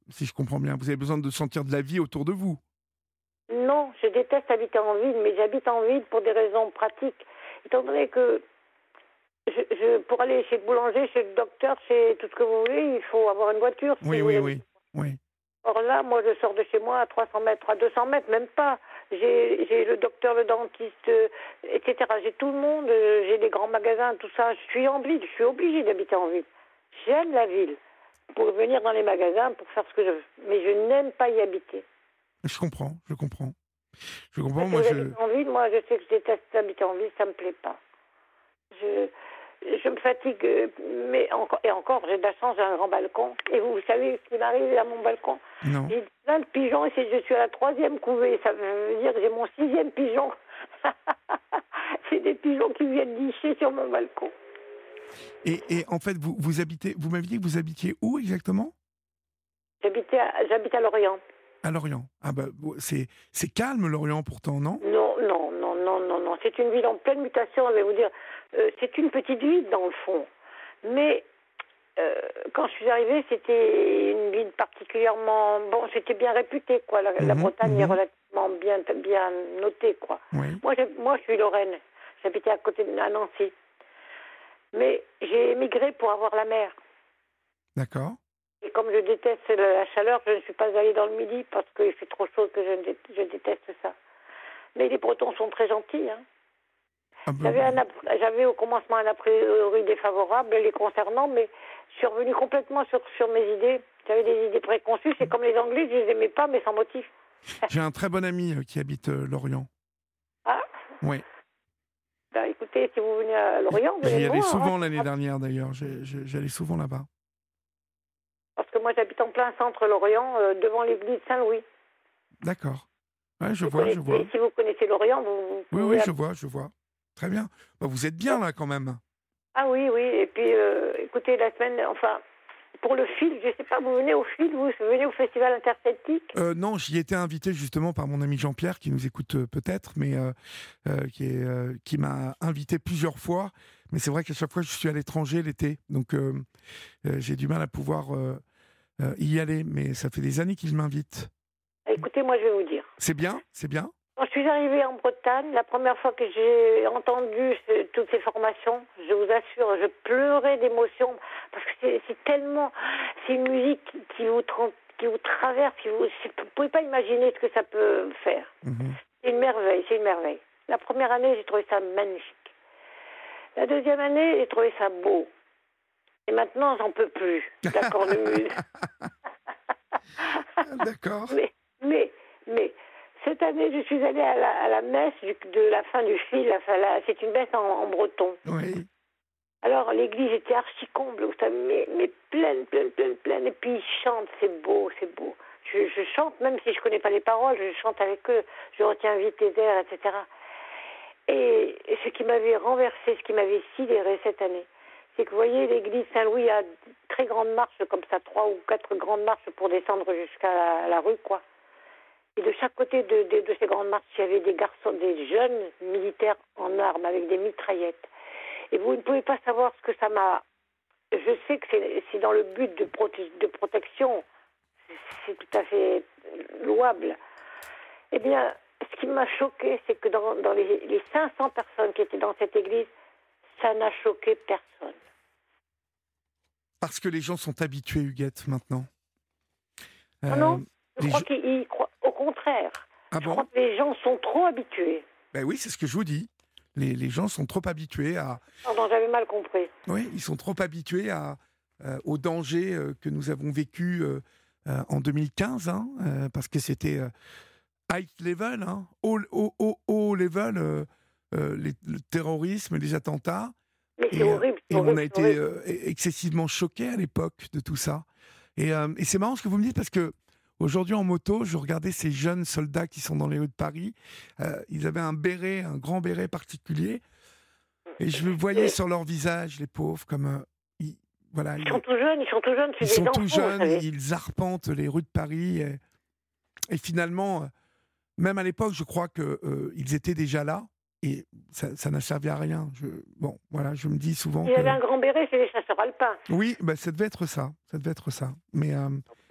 si je comprends bien. Vous avez besoin de sentir de la vie autour de vous. Non, je déteste habiter en ville, mais j'habite en ville pour des raisons pratiques. Étant donné que je, pour aller chez le boulanger, chez le docteur, chez tout ce que vous voulez, il faut avoir une voiture. Oui, oui, oui, oui. Or là, moi, je sors de chez moi à 300 mètres, à 200 mètres, même pas. J'ai le docteur, le dentiste, etc. J'ai tout le monde, j'ai des grands magasins, tout ça. Je suis en ville, je suis obligée d'habiter en ville. J'aime la ville pour venir dans les magasins, pour faire ce que je veux. Mais je n'aime pas y habiter. Je comprends, je comprends. Je comprends, moi je... En ville, moi, je sais que je déteste habiter en ville, ça me plaît pas. Je, je me fatigue, mais encore, et encore, j'ai de la chance, j'ai un grand balcon. Et vous, savez ce qui m'arrive à mon balcon? Non. J'ai plein de pigeons et je suis à la troisième couvée. Ça veut dire que j'ai mon sixième pigeon. c'est des pigeons qui viennent licher sur mon balcon. Et, et en fait, vous, vous habitez, vous m'aviez dit que vous habitiez où exactement? J'habite à, à Lorient. À Lorient. Ah bah, c'est, c'est calme Lorient pourtant, non? Non, non, non, non. C'est une ville en pleine mutation, je vais vous dire. Euh, c'est une petite ville dans le fond. Mais euh, quand je suis arrivée, c'était une ville particulièrement. Bon, c'était bien réputé, quoi. La, mhm, Bretagne est mhm. relativement bien, bien notée, quoi. Moi, moi, je suis Lorraine. J'habitais à côté de Nancy. Mais j'ai émigré pour avoir la mer. D'accord. Et comme je déteste la chaleur, je ne suis pas allée dans le midi parce qu'il fait trop chaud que je, je déteste ça. Mais les Bretons sont très gentils. Hein. Ah ben j'avais au commencement un a priori défavorable les concernant, mais je suis revenue complètement sur, sur mes idées. J'avais des idées préconçues. C'est comme les Anglais, je les aimais pas, mais sans motif. J'ai un très bon ami euh, qui habite euh, Lorient. Ah Oui. Bah, écoutez, si vous venez à Lorient, vous J'y allais souvent hein. l'année dernière d'ailleurs. J'allais souvent là-bas. Parce que moi j'habite en plein centre Lorient, euh, devant l'église Saint-Louis. D'accord. Ouais, je vois, je vois. Si vous connaissez Lorient, vous. Oui, oui, je vois, je vois. Très bien. Bah, vous êtes bien là quand même. Ah oui, oui. Et puis, euh, écoutez, la semaine, enfin, pour le film, je ne sais pas, vous venez au film, vous venez au Festival Interceltique euh, Non, j'y étais invité justement par mon ami Jean-Pierre, qui nous écoute euh, peut-être, mais qui, qui m'a invité plusieurs fois. Mais c'est vrai qu'à chaque fois, je suis à l'étranger l'été, donc j'ai du mal à pouvoir y aller. Mais ça fait des années qu'il m'invite. Écoutez, moi, je vais vous dire. C'est bien, c'est bien. Quand je suis arrivée en Bretagne, la première fois que j'ai entendu toutes ces formations, je vous assure, je pleurais d'émotion parce que c'est tellement, c'est une musique qui vous, qui vous traverse, vous, ne pouvez pas imaginer ce que ça peut faire. Mhm. C'est une merveille, c'est une merveille. La première année, j'ai trouvé ça magnifique. La deuxième année, j'ai trouvé ça beau. Et maintenant, j'en peux plus. D'accord, D'accord. Mais, mais, mais, cette année, je suis allée à la, messe de la fin du fil. C'est une messe en, breton. Oui. Alors, l'église était archi comble, mais, mais, pleine, pleine, pleine, pleine. Et puis, ils chantent, c'est beau, c'est beau. Je, chante, même si je ne connais pas les paroles, je chante avec eux, je retiens vite les airs, etc. Et, ce qui m'avait renversé, ce qui m'avait sidéré cette année, c'est que vous voyez, l'église Saint-Louis a très grandes marches, comme ça, trois ou quatre grandes marches pour descendre jusqu'à la rue, quoi. Et de chaque côté de, ces grandes marches, il y avait des garçons, des jeunes militaires en armes avec des mitraillettes. Et vous ne pouvez pas savoir ce que ça m'a. Je sais que c'est dans le but de, de protection, c'est tout à fait louable. Eh bien, ce qui m'a choqué, c'est que dans, les, les 500 personnes qui étaient dans cette église, ça n'a choqué personne. Parce que les gens sont habitués, Huguette, maintenant. non, non, euh, je crois qu'ils croient contraire. Ah je crois que les gens sont trop habitués. Ben oui, c'est ce que je vous dis. Les, les gens sont trop habitués à. Pardon, j'avais mal compris. Oui, ils sont trop habitués à, euh, au danger euh, que nous avons vécu euh, en 2015, hein, parce que c'était high level, hein, haut, haut, level, les, le terrorisme, les attentats. Mais c'est horrible. Et on a été excessivement choqués à l'époque de tout ça. Et, et c'est marrant ce que vous me dites parce que Aujourd'hui, en moto, je regardais ces jeunes soldats qui sont dans les rues de Paris. Euh, ils avaient un béret, un grand béret particulier. Et je voyais sur leur visage, les pauvres, comme. Euh, ils, voilà, ils, sont tout jeunes, ils sont tout jeunes. Ils sont tout jeunes, ils arpentent les rues de Paris. Et, finalement, euh, même à l'époque, je crois qu'ils étaient déjà là. Et ça n'a servi à rien. Je, bon, voilà, je me dis souvent. Il y avait un grand béret, c'est les chasseurs alpins. Oui, bah, ça devait être ça. Ça devait être ça. Mais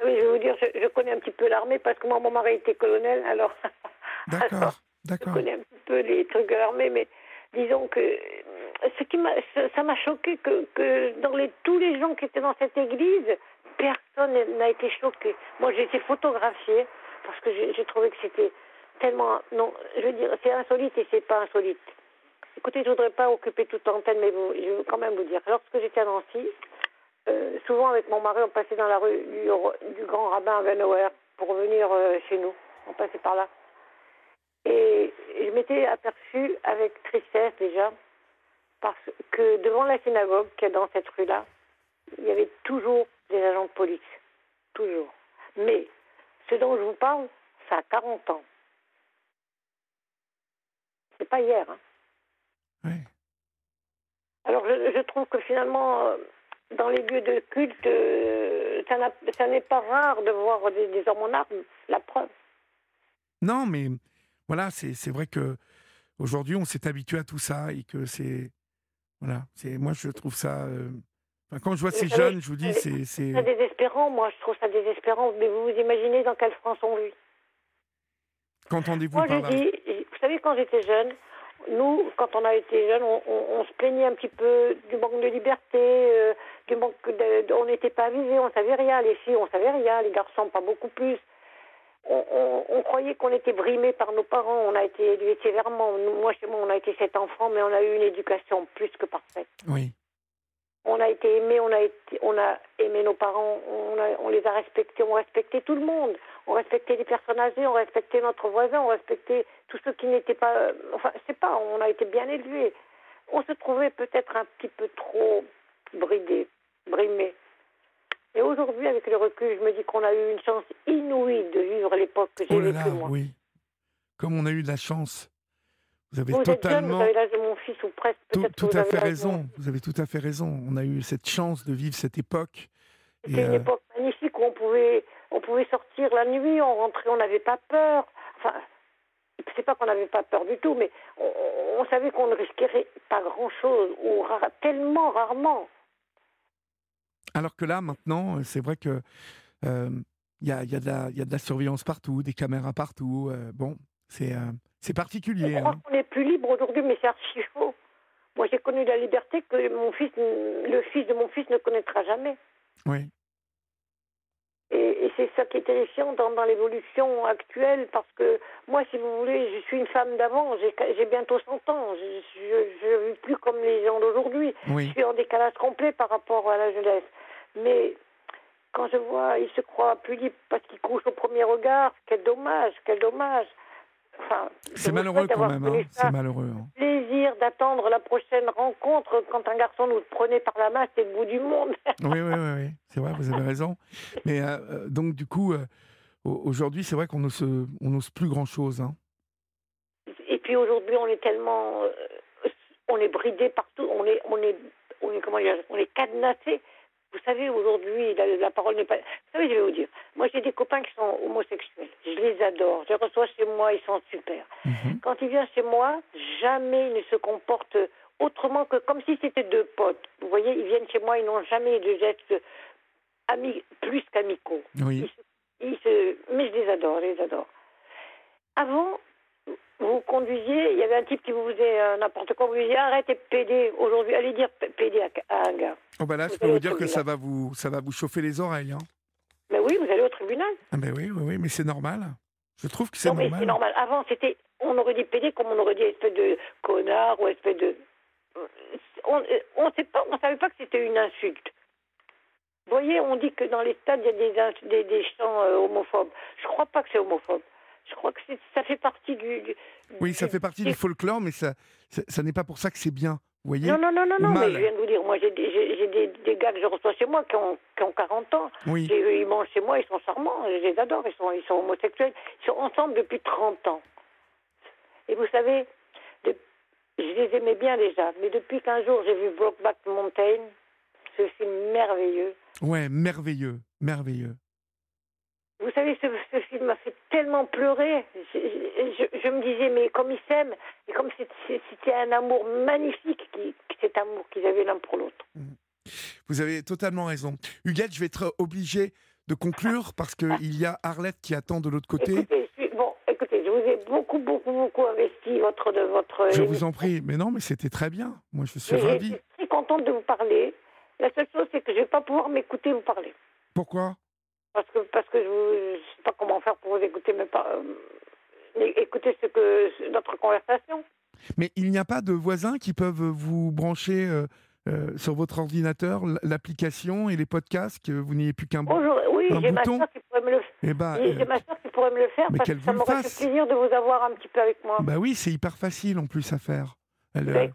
je vais vous dire, je, connais un petit peu l'armée parce que moi, mon mari était colonel, alors. D'accord, d'accord. Je connais un petit peu les trucs de l'armée, mais disons que ce qui m'a, ça m'a choqué que, que dans les, tous les gens qui étaient dans cette église, personne n'a été choqué. Moi, j'ai été photographiée parce que j'ai trouvé que c'était tellement. Non, je veux dire, c'est insolite et c'est pas insolite. Écoutez, je voudrais pas occuper toute l'antenne, mais vous, je veux quand même vous dire. Lorsque j'étais à Nancy, euh, souvent avec mon mari, on passait dans la rue du, grand rabbin Venauer pour venir euh, chez nous. On passait par là. Et je m'étais aperçue avec tristesse déjà, parce que devant la synagogue qui est dans cette rue-là, il y avait toujours des agents de police. Toujours. Mais ce dont je vous parle, ça a 40 ans. C'est pas hier. Hein. Oui. Alors je, trouve que finalement, euh, dans les lieux de culte, euh, ça n'est pas rare de voir des, des hommes en armes. La preuve. Non, mais voilà, c'est vrai que aujourd'hui on s'est habitué à tout ça et que c'est voilà, c'est moi je trouve ça. Euh, quand je vois ces jeunes, je vous dis, c'est c'est désespérant. Moi, je trouve ça désespérant. Mais vous vous imaginez dans quelle France on vit? Qu'entendez-vous par là? Vous savez, quand j'étais jeune, nous, quand on a été jeune, on, se plaignait un petit peu du manque de liberté, euh, du manque on n'était pas avisés, on savait rien. Les filles, on savait rien. Les garçons, pas beaucoup plus on, croyait qu'on était brimé par nos parents, on a été élevés sévèrement. Moi, chez moi, on a été sept enfants, mais on a eu une éducation plus que parfaite. Oui. On a été aimé, on a, été, on a aimé nos parents, on, les a respectés, on respectait tout le monde. On respectait les personnes âgées, on respectait notre voisin, on respectait tous ceux qui n'étaient pas. Enfin, je sais pas, on a été bien élevés. On se trouvait peut-être un petit peu trop bridés, brimés. Et aujourd'hui, avec le recul, je me dis qu'on a eu une chance inouïe de vivre l'époque que j'ai oh vécue, moi. Oui, comme on a eu de la chance. Vous avez vous totalement. vous avez fils ou presque. Tout, tout à fait raison. Vous avez tout à fait raison. On a eu cette chance de vivre cette époque. C'était une euh, époque magnifique où on pouvait, on pouvait sortir la nuit, on rentrait, on n'avait pas peur. Enfin, c'est pas qu'on n'avait pas peur du tout, mais on, on savait qu'on ne risquerait pas grand-chose, ou tellement rarement. Alors que là, maintenant, c'est vrai que euh, il y, a, y, a de la surveillance partout, des caméras partout. Euh, bon, c'est euh, particulier. Je crois hein. qu'on est plus libre aujourd'hui, mais c'est archi faux. Moi, j'ai connu la liberté que mon fils, le fils de mon fils ne connaîtra jamais. Oui. Et, c'est ça qui est terrifiant dans, dans l'évolution actuelle, parce que moi, si vous voulez, je suis une femme d'avant, j'ai bientôt 100 ans, je ne vis plus comme les gens d'aujourd'hui. Je suis en décalage complet par rapport à la jeunesse. Mais quand je vois, il se croit plus libre parce qu'il couche au premier regard. Quel dommage, quel dommage. Enfin, c'est malheureux quand même, hein. c'est malheureux. Hein. Plaisir d'attendre la prochaine rencontre quand un garçon nous prenait par la main, c'est le bout du monde. oui, oui, oui, oui. c'est vrai, vous avez raison. Mais euh, euh, donc du coup, euh, aujourd'hui, c'est vrai qu'on n'ose, on n'ose plus grand chose. Hein. Et puis aujourd'hui, on est tellement, on est bridé partout, on est, on est, on est comment dire, on est cadenassé vous savez, aujourd'hui, la, parole n'est pas. Vous savez, je vais vous dire. Moi, j'ai des copains qui sont homosexuels. Je les adore. Je les reçois chez moi, ils sont super. Mhm. Quand ils viennent chez moi, jamais ils ne se comportent autrement que comme si c'était deux potes. Vous voyez, ils viennent chez moi, ils n'ont jamais de gestes amis, plus qu'amicaux. Oui. Ils se... Mais je les adore, je les adore. Avant, vous conduisiez, il y avait un type qui vous faisait euh, n'importe quoi, vous lui disiez arrêtez de péder. Aujourd'hui, allez dire péder à, un gars. Oh bah là, je peux vous dire que ça va vous, ça va vous chauffer les oreilles. Hein. Mais oui, vous allez au tribunal. Ah ben oui, oui, oui, mais c'est normal. Je trouve que c'est normal. c'est normal. Avant, c'était, on aurait dit péder comme on aurait dit espèce de connard ou espèce de. On sait pas, on savait pas que c'était une insulte. Vous voyez, on dit que dans les stades, il y a des, des, des chants euh, homophobes. Je crois pas que c'est homophobe. Je crois que ça fait partie du, Oui, ça fait partie du folklore, mais ça, ça, n'est pas pour ça que c'est bien. Vous voyez non, non, non, non, non mais je viens de vous dire, moi j'ai des, des, gars que je reçois chez moi qui ont, qui ont 40 ans. Oui. ils mangent chez moi, ils sont charmants, je les adore, ils sont, ils sont homosexuels. Ils sont ensemble depuis 30 ans. Et vous savez, je les aimais bien déjà, mais depuis qu'un jour j'ai vu Brokeback Mountain, ce film merveilleux. Ouais, merveilleux, merveilleux. Vous savez, ce, film m'a fait tellement pleurer. Je, me disais, mais comme ils s'aiment, et comme c'était un amour magnifique, qui, cet amour qu'ils avaient l'un pour l'autre. Mmh. Vous avez totalement raison. Huguette, je vais être obligé de conclure parce qu'il y a Arlette qui attend de l'autre côté. Écoutez, bon, écoutez, je vous ai, beaucoup, beaucoup, beaucoup investi votre, de votre. Je vous en prie, mais non, mais c'était très bien. Moi, je suis ravi. Je suis très contente de vous parler. La seule chose, c'est que je ne vais pas pouvoir m'écouter vous parler. Pourquoi? Parce que, parce que je ne sais pas comment faire pour vous écouter, mais pas. Euh, écouter ce que, notre conversation. Mais il n'y a pas de voisins qui peuvent vous brancher euh, euh, sur votre ordinateur l'application et les podcasts, que vous n'ayez plus qu'un bouton Oui, j'ai ma soeur qui pourrait me le faire. Eh ben, j'ai ma soeur qui pourrait me le faire mais parce que ça m'aurait fait plaisir de vous avoir un petit peu avec moi. Bah oui, c'est hyper facile en plus à faire. Elle, bah,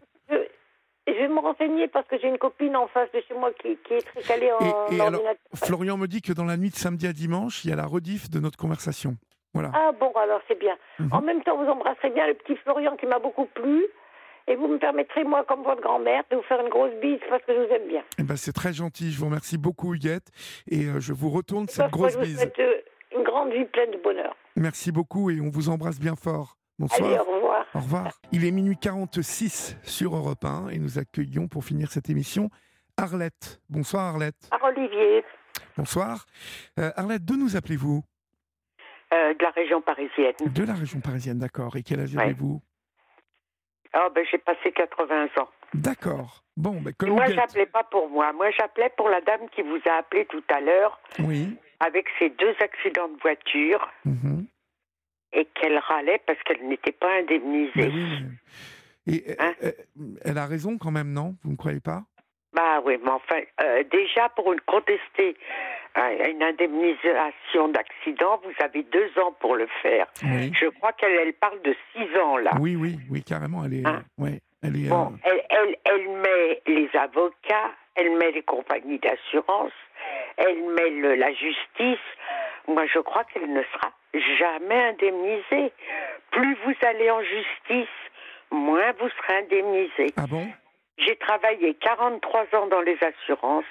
je, vais me renseigner parce que j'ai une copine en face de chez moi qui, qui est très calée en, et. Florian me dit que dans la nuit de samedi à dimanche, il y a la rediff de notre conversation. Voilà. Ah bon, alors c'est bien. Mhm. En même temps, vous embrasserez bien le petit Florian qui m'a beaucoup plu. Et vous me permettrez, moi, comme votre grand-mère, de vous faire une grosse bise parce que je vous aime bien. Eh ben, c'est très gentil. Je vous remercie beaucoup, Huguette. Et euh, je vous retourne cette grosse bise. Je vous souhaite euh, une grande vie pleine de bonheur. Merci beaucoup et on vous embrasse bien fort. Bonsoir. Allez, au revoir. Au revoir. Il est minuit 46 sur Europe 1 et nous accueillons pour finir cette émission Arlette. Bonsoir Arlette. Par Olivier. Bonsoir. Euh, Arlette, d'où nous appelez-vous? De la région parisienne. De la région parisienne, d'accord. Et quel âge avez-vous? Ah, ben, j'ai passé 80 ans. D'accord. Bon, ben, comme Moi, j'appelais pas pour moi. Moi, j'appelais pour la dame qui vous a appelé tout à l'heure. Oui. Avec ses deux accidents de voiture. Mhm. Et qu'elle râlait parce qu'elle n'était pas indemnisée. Ben oui, Et hein? elle a raison quand même, non? Vous ne croyez pas? Bah oui, mais enfin, euh, déjà pour une contester une indemnisation d'accident, vous avez deux ans pour le faire. Je crois qu'elle elle parle de six ans là. Oui, oui, oui, carrément. Elle est, hein? elle est. Bon, euh, elle, elle, met les avocats, elle met les compagnies d'assurance, elle met la justice. Moi, je crois qu'elle ne sera jamais indemnisée. Plus vous allez en justice, moins vous serez indemnisé. Ah bon? J'ai travaillé 43 ans dans les assurances.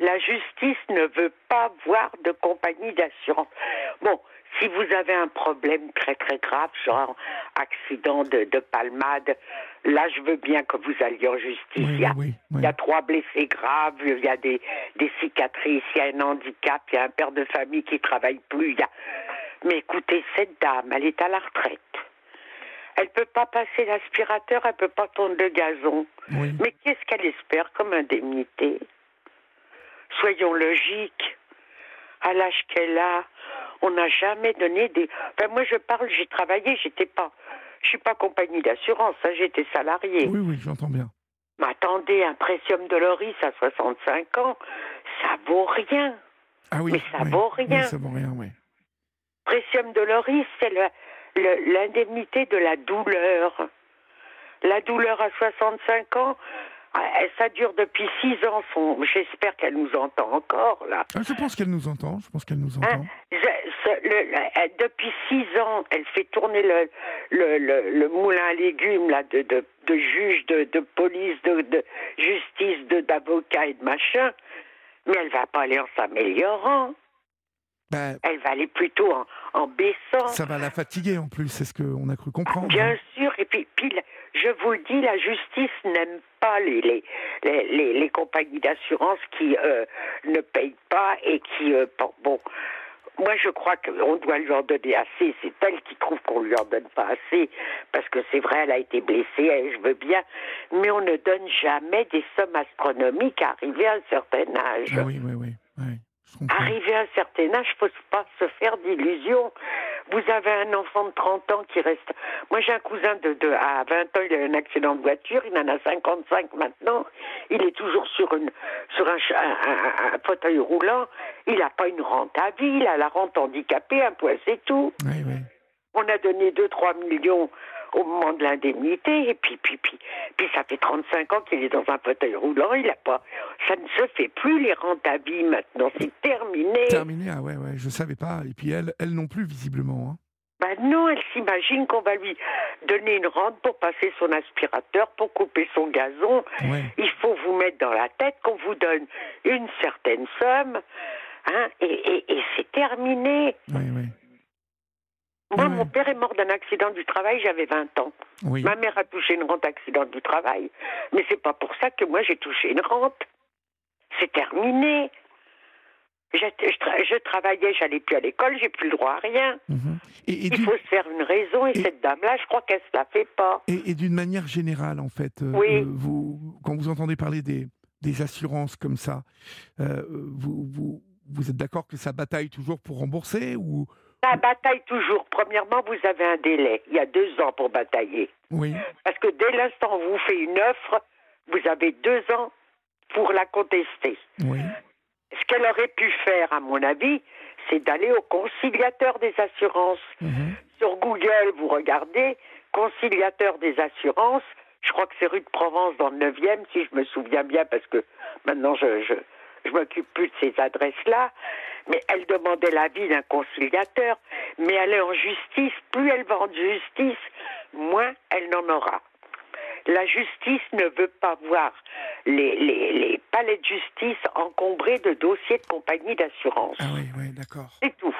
La justice ne veut pas voir de compagnie d'assurance. Bon, si vous avez un problème très très grave, genre accident de, palmade, là je veux bien que vous alliez en justice. il, y a, trois blessés graves, il y a des, des, cicatrices, il y a un handicap, il y a un père de famille qui travaille plus. Il y a... Mais écoutez, cette dame, elle est à la retraite. Elle peut pas passer l'aspirateur, elle peut pas tondre le gazon. Mais qu'est-ce qu'elle espère comme indemnité? Soyons logiques. À l'âge qu'elle a, on n'a jamais donné des. Enfin, moi, je parle, j'ai travaillé, j'étais pas. Je suis pas compagnie d'assurance, hein, j'étais salarié. Oui, oui, j'entends bien. Mais attendez, un Précium Doloris à 65 ans, ça vaut rien. Ah oui. Mais ça vaut rien. ça vaut rien, oui. Précium Doloris, c'est l'indemnité de la douleur. La douleur à 65 ans, ah, ça dure depuis 6 ans. J'espère qu'elle nous entend encore, là. Ah, je pense qu'elle nous entend. Je pense qu'elle nous entend. Hein, depuis 6 ans, elle fait tourner le, le, moulin à légumes là, de, de, de juges, de, de police, de, de justice, d'avocats et de machin. Mais elle va pas aller en s'améliorant. Ben, elle va aller plutôt en, baissant. Ça va la fatiguer en plus, c'est ce qu'on a cru comprendre. bien hein. sûr, et puis, je vous le dis, la justice n'aime pas les, les, les, les, compagnies d'assurance qui euh, ne payent pas et qui... Euh, bon, moi je crois qu'on doit lui en donner assez. C'est elle qui trouve qu'on lui en donne pas assez, parce que c'est vrai, elle a été blessée, je veux bien, mais on ne donne jamais des sommes astronomiques à arriver à un certain âge. Ah oui, oui, oui. oui. Arrivé à un certain âge, il ne faut pas se faire d'illusions. Vous avez un enfant de 30 ans qui reste. Moi, j'ai un cousin de, de, à 20 ans, il a eu un accident de voiture, il en a 55 maintenant. Il est toujours sur, une, sur un, un, fauteuil roulant. Il n'a pas une rente à vie, il a la rente handicapée, un point, c'est tout. Oui, oui. On a donné 2-3 millions au moment de l'indemnité, et puis, puis, puis, puis ça fait 35 ans qu'il est dans un fauteuil roulant, il a pas, ça ne se fait plus les rentes à vie maintenant, c'est terminé. Terminé, ah ouais, ouais, je savais pas, et puis elle, elle non plus visiblement. Hein. Ben non, elle s'imagine qu'on va lui donner une rente pour passer son aspirateur, pour couper son gazon. Il faut vous mettre dans la tête qu'on vous donne une certaine somme, hein, et, et, et c'est terminé. Oui, oui. Moi, mon père est mort d'un accident du travail, j'avais 20 ans. Ma mère a touché une rente accident du travail. Mais c'est pas pour ça que moi j'ai touché une rente. C'est terminé. Je, travaillais, j'allais plus à l'école, j'ai plus le droit à rien. Mhm. Il faut se faire une raison et, cette dame-là, je crois qu'elle se la fait pas. Et, d'une manière générale, en fait, euh, euh, vous, quand vous entendez parler des, des assurances comme ça, euh, vous, vous, vous êtes d'accord que ça bataille toujours pour rembourser ou ça bataille toujours. Premièrement, vous avez un délai. Il y a deux ans pour batailler. Oui. Parce que dès l'instant où vous fait une offre, vous avez deux ans pour la contester. Oui. Ce qu'elle aurait pu faire, à mon avis, c'est d'aller au conciliateur des assurances. Mhm. Sur Google, vous regardez conciliateur des assurances. Je crois que c'est rue de Provence dans le 9e, si je me souviens bien, parce que maintenant je, je, je m'occupe plus de ces adresses-là. Mais elle demandait l'avis d'un conciliateur. Mais elle est en justice. Plus elle va en justice, moins elle n'en aura. La justice ne veut pas voir les, les, palais de justice encombrés de dossiers de compagnie d'assurance. Ah oui, oui, d'accord. C'est tout.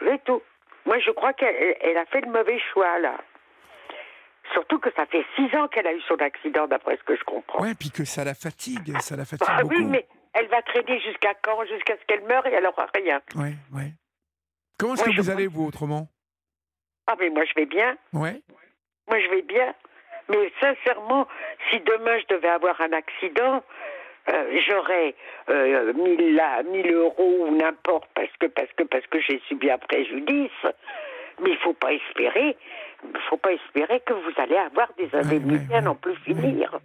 C'est tout. Moi, je crois qu'elle a fait le mauvais choix, là. Surtout que ça fait six ans qu'elle a eu son accident, d'après ce que je comprends. Oui, puis que ça la fatigue, ça la fatigue ah, beaucoup. Oui, mais elle va traîner jusqu'à quand Jusqu'à ce qu'elle meure et elle n'aura rien. Oui, oui. Comment est-ce que vous allez, vous, autrement? Ah, mais moi, je vais bien. Ouais. Moi, je vais bien. Mais sincèrement, si demain je devais avoir un accident, euh, j'aurais euh, 1000, euros ou n'importe parce que parce que parce que j'ai subi un préjudice. Mais il faut pas espérer, il faut pas espérer que vous allez avoir des indemnités à n'en plus finir.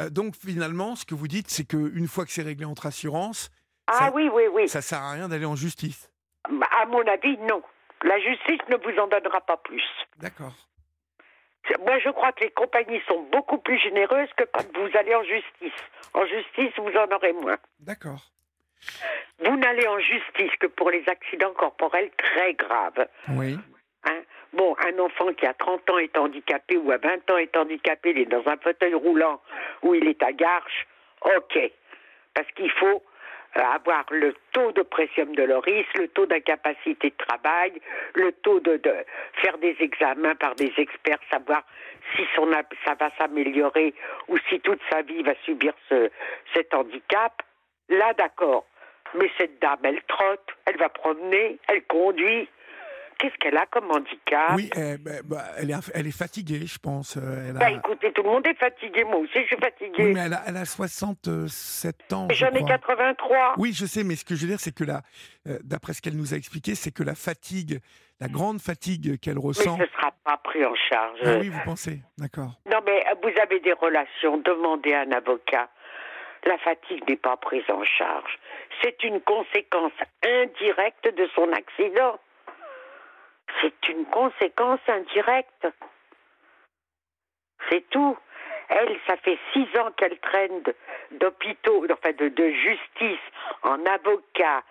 Euh, donc finalement, ce que vous dites, c'est qu'une fois que c'est réglé entre assurances, ah ça, oui oui oui, ça sert à rien d'aller en justice. Bah, à mon avis, non. La justice ne vous en donnera pas plus. D'accord. Moi, je crois que les compagnies sont beaucoup plus généreuses que quand vous allez en justice. En justice, vous en aurez moins. D'accord. Vous n'allez en justice que pour les accidents corporels très graves. Oui. Hein? Bon, un enfant qui a 30 ans est handicapé ou à 20 ans est handicapé, il est dans un fauteuil roulant ou il est à garche, ok. Parce qu'il faut avoir le taux de de loris, le taux d'incapacité de travail, le taux de, faire des examens par des experts, savoir si son, ça va s'améliorer ou si toute sa vie va subir ce, cet handicap. Là, d'accord. Mais cette dame, elle trotte, elle va promener, elle conduit, Qu'est-ce qu'elle a comme handicap Oui, eh, ben, bah, elle, est, elle est fatiguée, je pense. Euh, bah, écoutez, tout le monde est fatigué. Moi aussi, je suis fatiguée. Oui, mais elle a, elle a 67 ans. J'en ai 83. Oui, je sais, mais ce que je veux dire, c'est que là, euh, d'après ce qu'elle nous a expliqué, c'est que la fatigue, la grande fatigue qu'elle ressent. Mais ce ne sera pas pris en charge. Ah oui, vous pensez D'accord. Non, mais euh, vous avez des relations. Demandez à un avocat. La fatigue n'est pas prise en charge. C'est une conséquence indirecte de son accident c'est une conséquence indirecte. C'est tout. Elle, ça fait six ans qu'elle traîne d'hôpitaux, enfin de, justice, en avocat.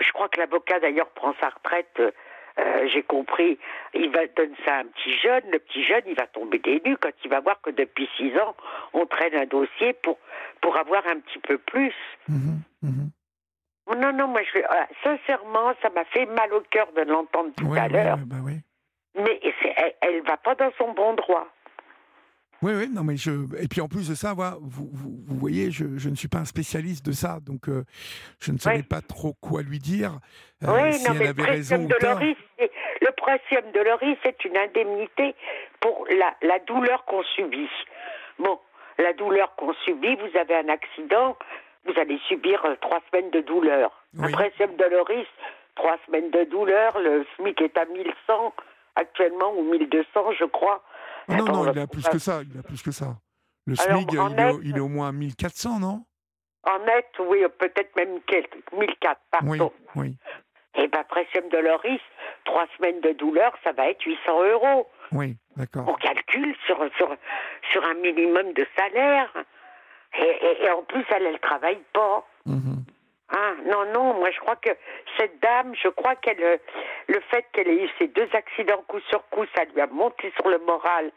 Je crois que l'avocat d'ailleurs prend sa retraite. Euh, j'ai compris. Il va donner ça à un petit jeune. Le petit jeune, il va tomber des nues quand il va voir que depuis six ans, on traîne un dossier pour avoir un petit peu plus. Mmh mmh non, non, moi, je, euh, sincèrement, ça m'a fait mal au cœur de l'entendre tout à l'heure. bah. Mais elle, ne va pas dans son bon droit. Oui, oui, non, mais je. Et puis en plus de ça, vous, vous, vous voyez, je, je, ne suis pas un spécialiste de ça, donc euh, je ne savais pas trop quoi lui dire. Euh, oui, si non, elle mais avait raison le précium de Loris, c'est une indemnité pour la, la douleur qu'on subit. Bon, la douleur qu'on subit, vous avez un accident, vous allez subir euh, trois semaines de douleur. Un précepte de Loris, trois semaines de douleur. Le SMIC est à 1100 actuellement, ou 1200, je crois. non, non, il a plus que ça. Il a plus que ça. Le SMIC, il, est, au moins 1400, non? En net, oui, peut-être même 1004, pardon. Oui, oui. Et eh bien, précepte de Loris, trois semaines de douleur, ça va être 800 euros. Oui, d'accord. On calcule sur, sur, sur un minimum de salaire. Et, en plus, elle, elle travaille pas. Ah, non, non, moi je crois que cette dame, je crois qu'elle, euh, le fait qu'elle ait eu ces deux accidents coup sur coup, ça lui a monté sur le moral,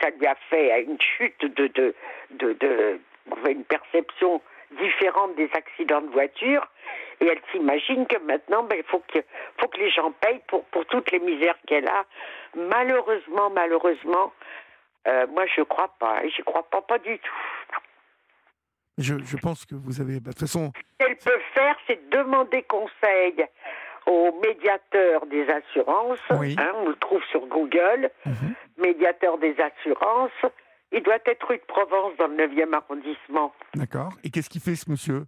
ça lui a fait une chute de, de, de, de une perception différente des accidents de voiture, et elle s'imagine que maintenant, ben, il faut que, faut que les gens payent pour, pour toutes les misères qu'elle a. Malheureusement, malheureusement, euh, moi je crois pas, j'y crois pas, pas du tout. Je, je pense que vous avez. Bah, de toute façon. Ce qu'elle peut faire, c'est demander conseil au médiateur des assurances. Hein, on le trouve sur Google. Mhm. Médiateur des assurances. Il doit être rue de Provence dans le 9e arrondissement. D'accord. Et qu'est-ce qu'il fait ce monsieur?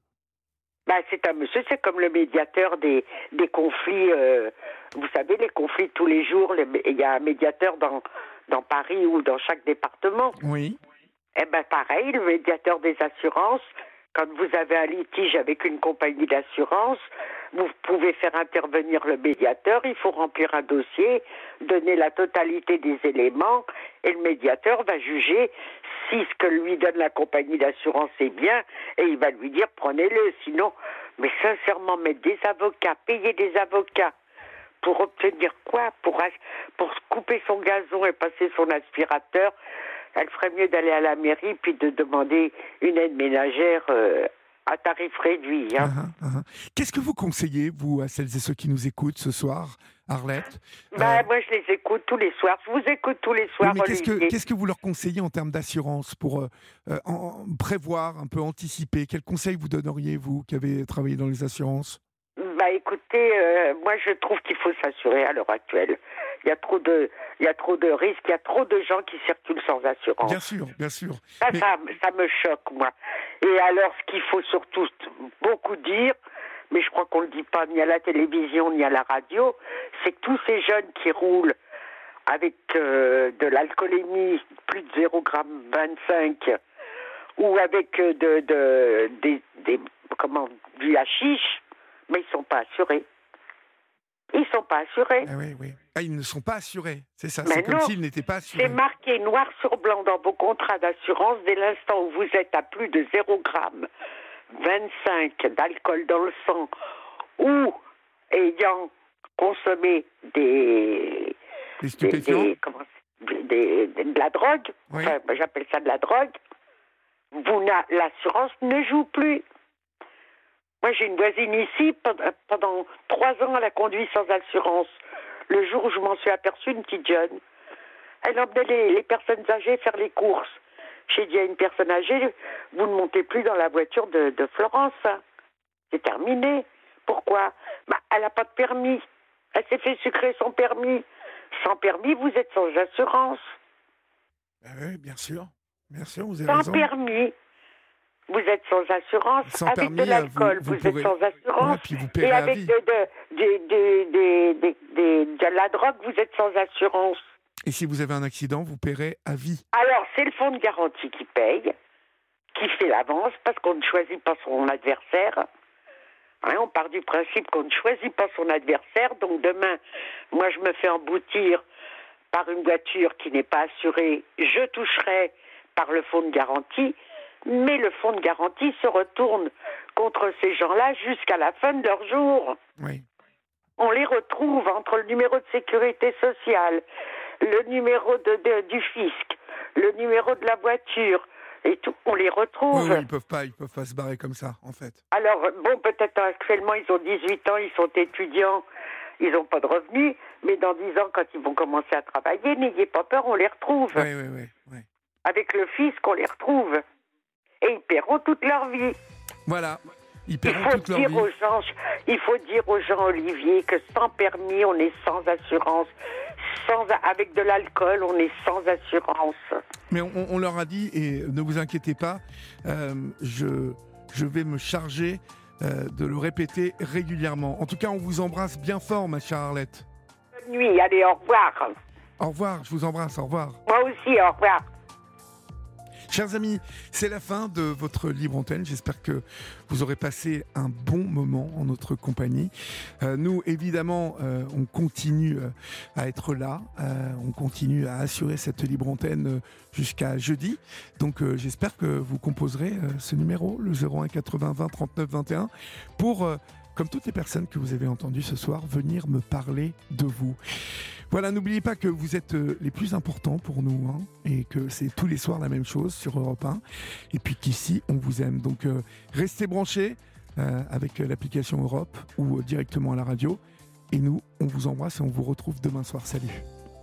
Bah, c'est un monsieur, c'est comme le médiateur des, des conflits. Euh, vous savez, les conflits tous les jours. Il y a un médiateur dans, dans Paris ou dans chaque département. Oui. Eh bien, pareil, le médiateur des assurances, quand vous avez un litige avec une compagnie d'assurance, vous pouvez faire intervenir le médiateur, il faut remplir un dossier, donner la totalité des éléments, et le médiateur va juger si ce que lui donne la compagnie d'assurance est bien, et il va lui dire prenez-le, sinon, mais sincèrement, mettre des avocats, payer des avocats, pour obtenir quoi? Pour, pour couper son gazon et passer son aspirateur, elle ferait mieux d'aller à la mairie puis de demander une aide ménagère euh, à tarif réduit. Hein. Uh-huh, uh-huh. Qu'est-ce que vous conseillez, vous, à celles et ceux qui nous écoutent ce soir, Arlette bah, euh, Moi, je les écoute tous les soirs. Je vous écoute tous les soirs. qu'est-ce que, qu'est-ce que vous leur conseillez en termes d'assurance pour euh, en, prévoir, un peu anticiper? Quels conseils vous donneriez, vous, qui avez travaillé dans les assurances? Bah écoutez, moi je trouve qu'il faut s'assurer à l'heure actuelle. Il y a trop de, il y a trop de risques, il y a trop de gens qui circulent sans assurance. Bien sûr, bien sûr. Ça, ça, me choque, moi. Et alors, ce qu'il faut surtout beaucoup dire, mais je crois qu'on ne le dit pas ni à la télévision ni à la radio, c'est que tous ces jeunes qui roulent avec euh, de l'alcoolémie, plus de 0,25 ou avec euh, de, de, des, des, comment, du hashish, mais ils ne sont pas assurés. Ils ne sont pas assurés. Ah oui, oui. Ah, ils ne sont pas assurés, c'est ça C'est comme s'ils n'étaient pas assurés. C'est marqué noir sur blanc dans vos contrats d'assurance dès l'instant où vous êtes à plus de 0 g 25 d'alcool dans le sang ou ayant consommé des. Des stupéfiants de la drogue, j'appelle ça de la drogue, l'assurance ne joue plus. Moi, j'ai une voisine ici, pendant trois ans, elle a conduit sans assurance. Le jour où je m'en suis aperçue, une petite jeune, elle emmenait les, personnes âgées faire les courses. J'ai dit à une personne âgée, vous ne montez plus dans la voiture de, Florence. Hein. C'est terminé. Pourquoi? Bah, Elle n'a pas de permis. Elle s'est fait sucrer son permis. Sans permis, vous êtes sans assurance. Ah oui, bien sûr. Bien sûr, vous avez sans permis vous êtes sans assurance. avec de l'alcool, vous, êtes sans assurance. et avec de, de, la drogue, vous êtes sans assurance. Et si vous avez un accident, vous paierez à vie Alors, c'est le fonds de garantie qui paye, qui fait l'avance, parce qu'on ne choisit pas son adversaire. Hein, on part du principe qu'on ne choisit pas son adversaire. Donc demain, moi, je me fais emboutir par une voiture qui n'est pas assurée. Je toucherai par le fonds de garantie mais le fonds de garantie se retourne contre ces gens-là jusqu'à la fin de leur jour. Oui. On les retrouve entre le numéro de sécurité sociale, le numéro de, du fisc, le numéro de la voiture, et tout, on les retrouve. Ils peuvent pas, ils peuvent pas se barrer comme ça, en fait. Alors bon, peut-être actuellement ils ont 18 ans, ils sont étudiants, ils n'ont pas de revenus, mais dans 10 ans, quand ils vont commencer à travailler, n'ayez pas peur, on les retrouve. Oui, oui. oui. Avec le fisc, on les retrouve et ils paieront toute leur vie. Voilà. Ils paieront toute leur vie. Aux gens, il faut dire aux gens, Olivier, que sans permis, on est sans assurance. Sans, avec de l'alcool, on est sans assurance. Mais on, leur a dit, et ne vous inquiétez pas, euh, je, je vais me charger euh, de le répéter régulièrement. En tout cas, on vous embrasse bien fort, ma chère Arlette. Bonne nuit, allez, au revoir. Au revoir, je vous embrasse, au revoir. Moi aussi, au revoir. Chers amis, c'est la fin de votre libre antenne. J'espère que vous aurez passé un bon moment en notre compagnie. Euh, nous, évidemment, euh, on continue euh, à être là. on continue à assurer cette libre antenne jusqu'à jeudi. Donc, j'espère que vous composerez ce numéro, le 01 80 20 39 21, pour comme toutes les personnes que vous avez entendues ce soir, venir me parler de vous. Voilà, n'oubliez pas que vous êtes euh, les plus importants pour nous hein, et que c'est tous les soirs la même chose sur Europe 1 et puis qu'ici on vous aime. Donc euh, restez branchés euh, avec l'application Europe ou directement à la radio et nous on vous embrasse et on vous retrouve demain soir. Salut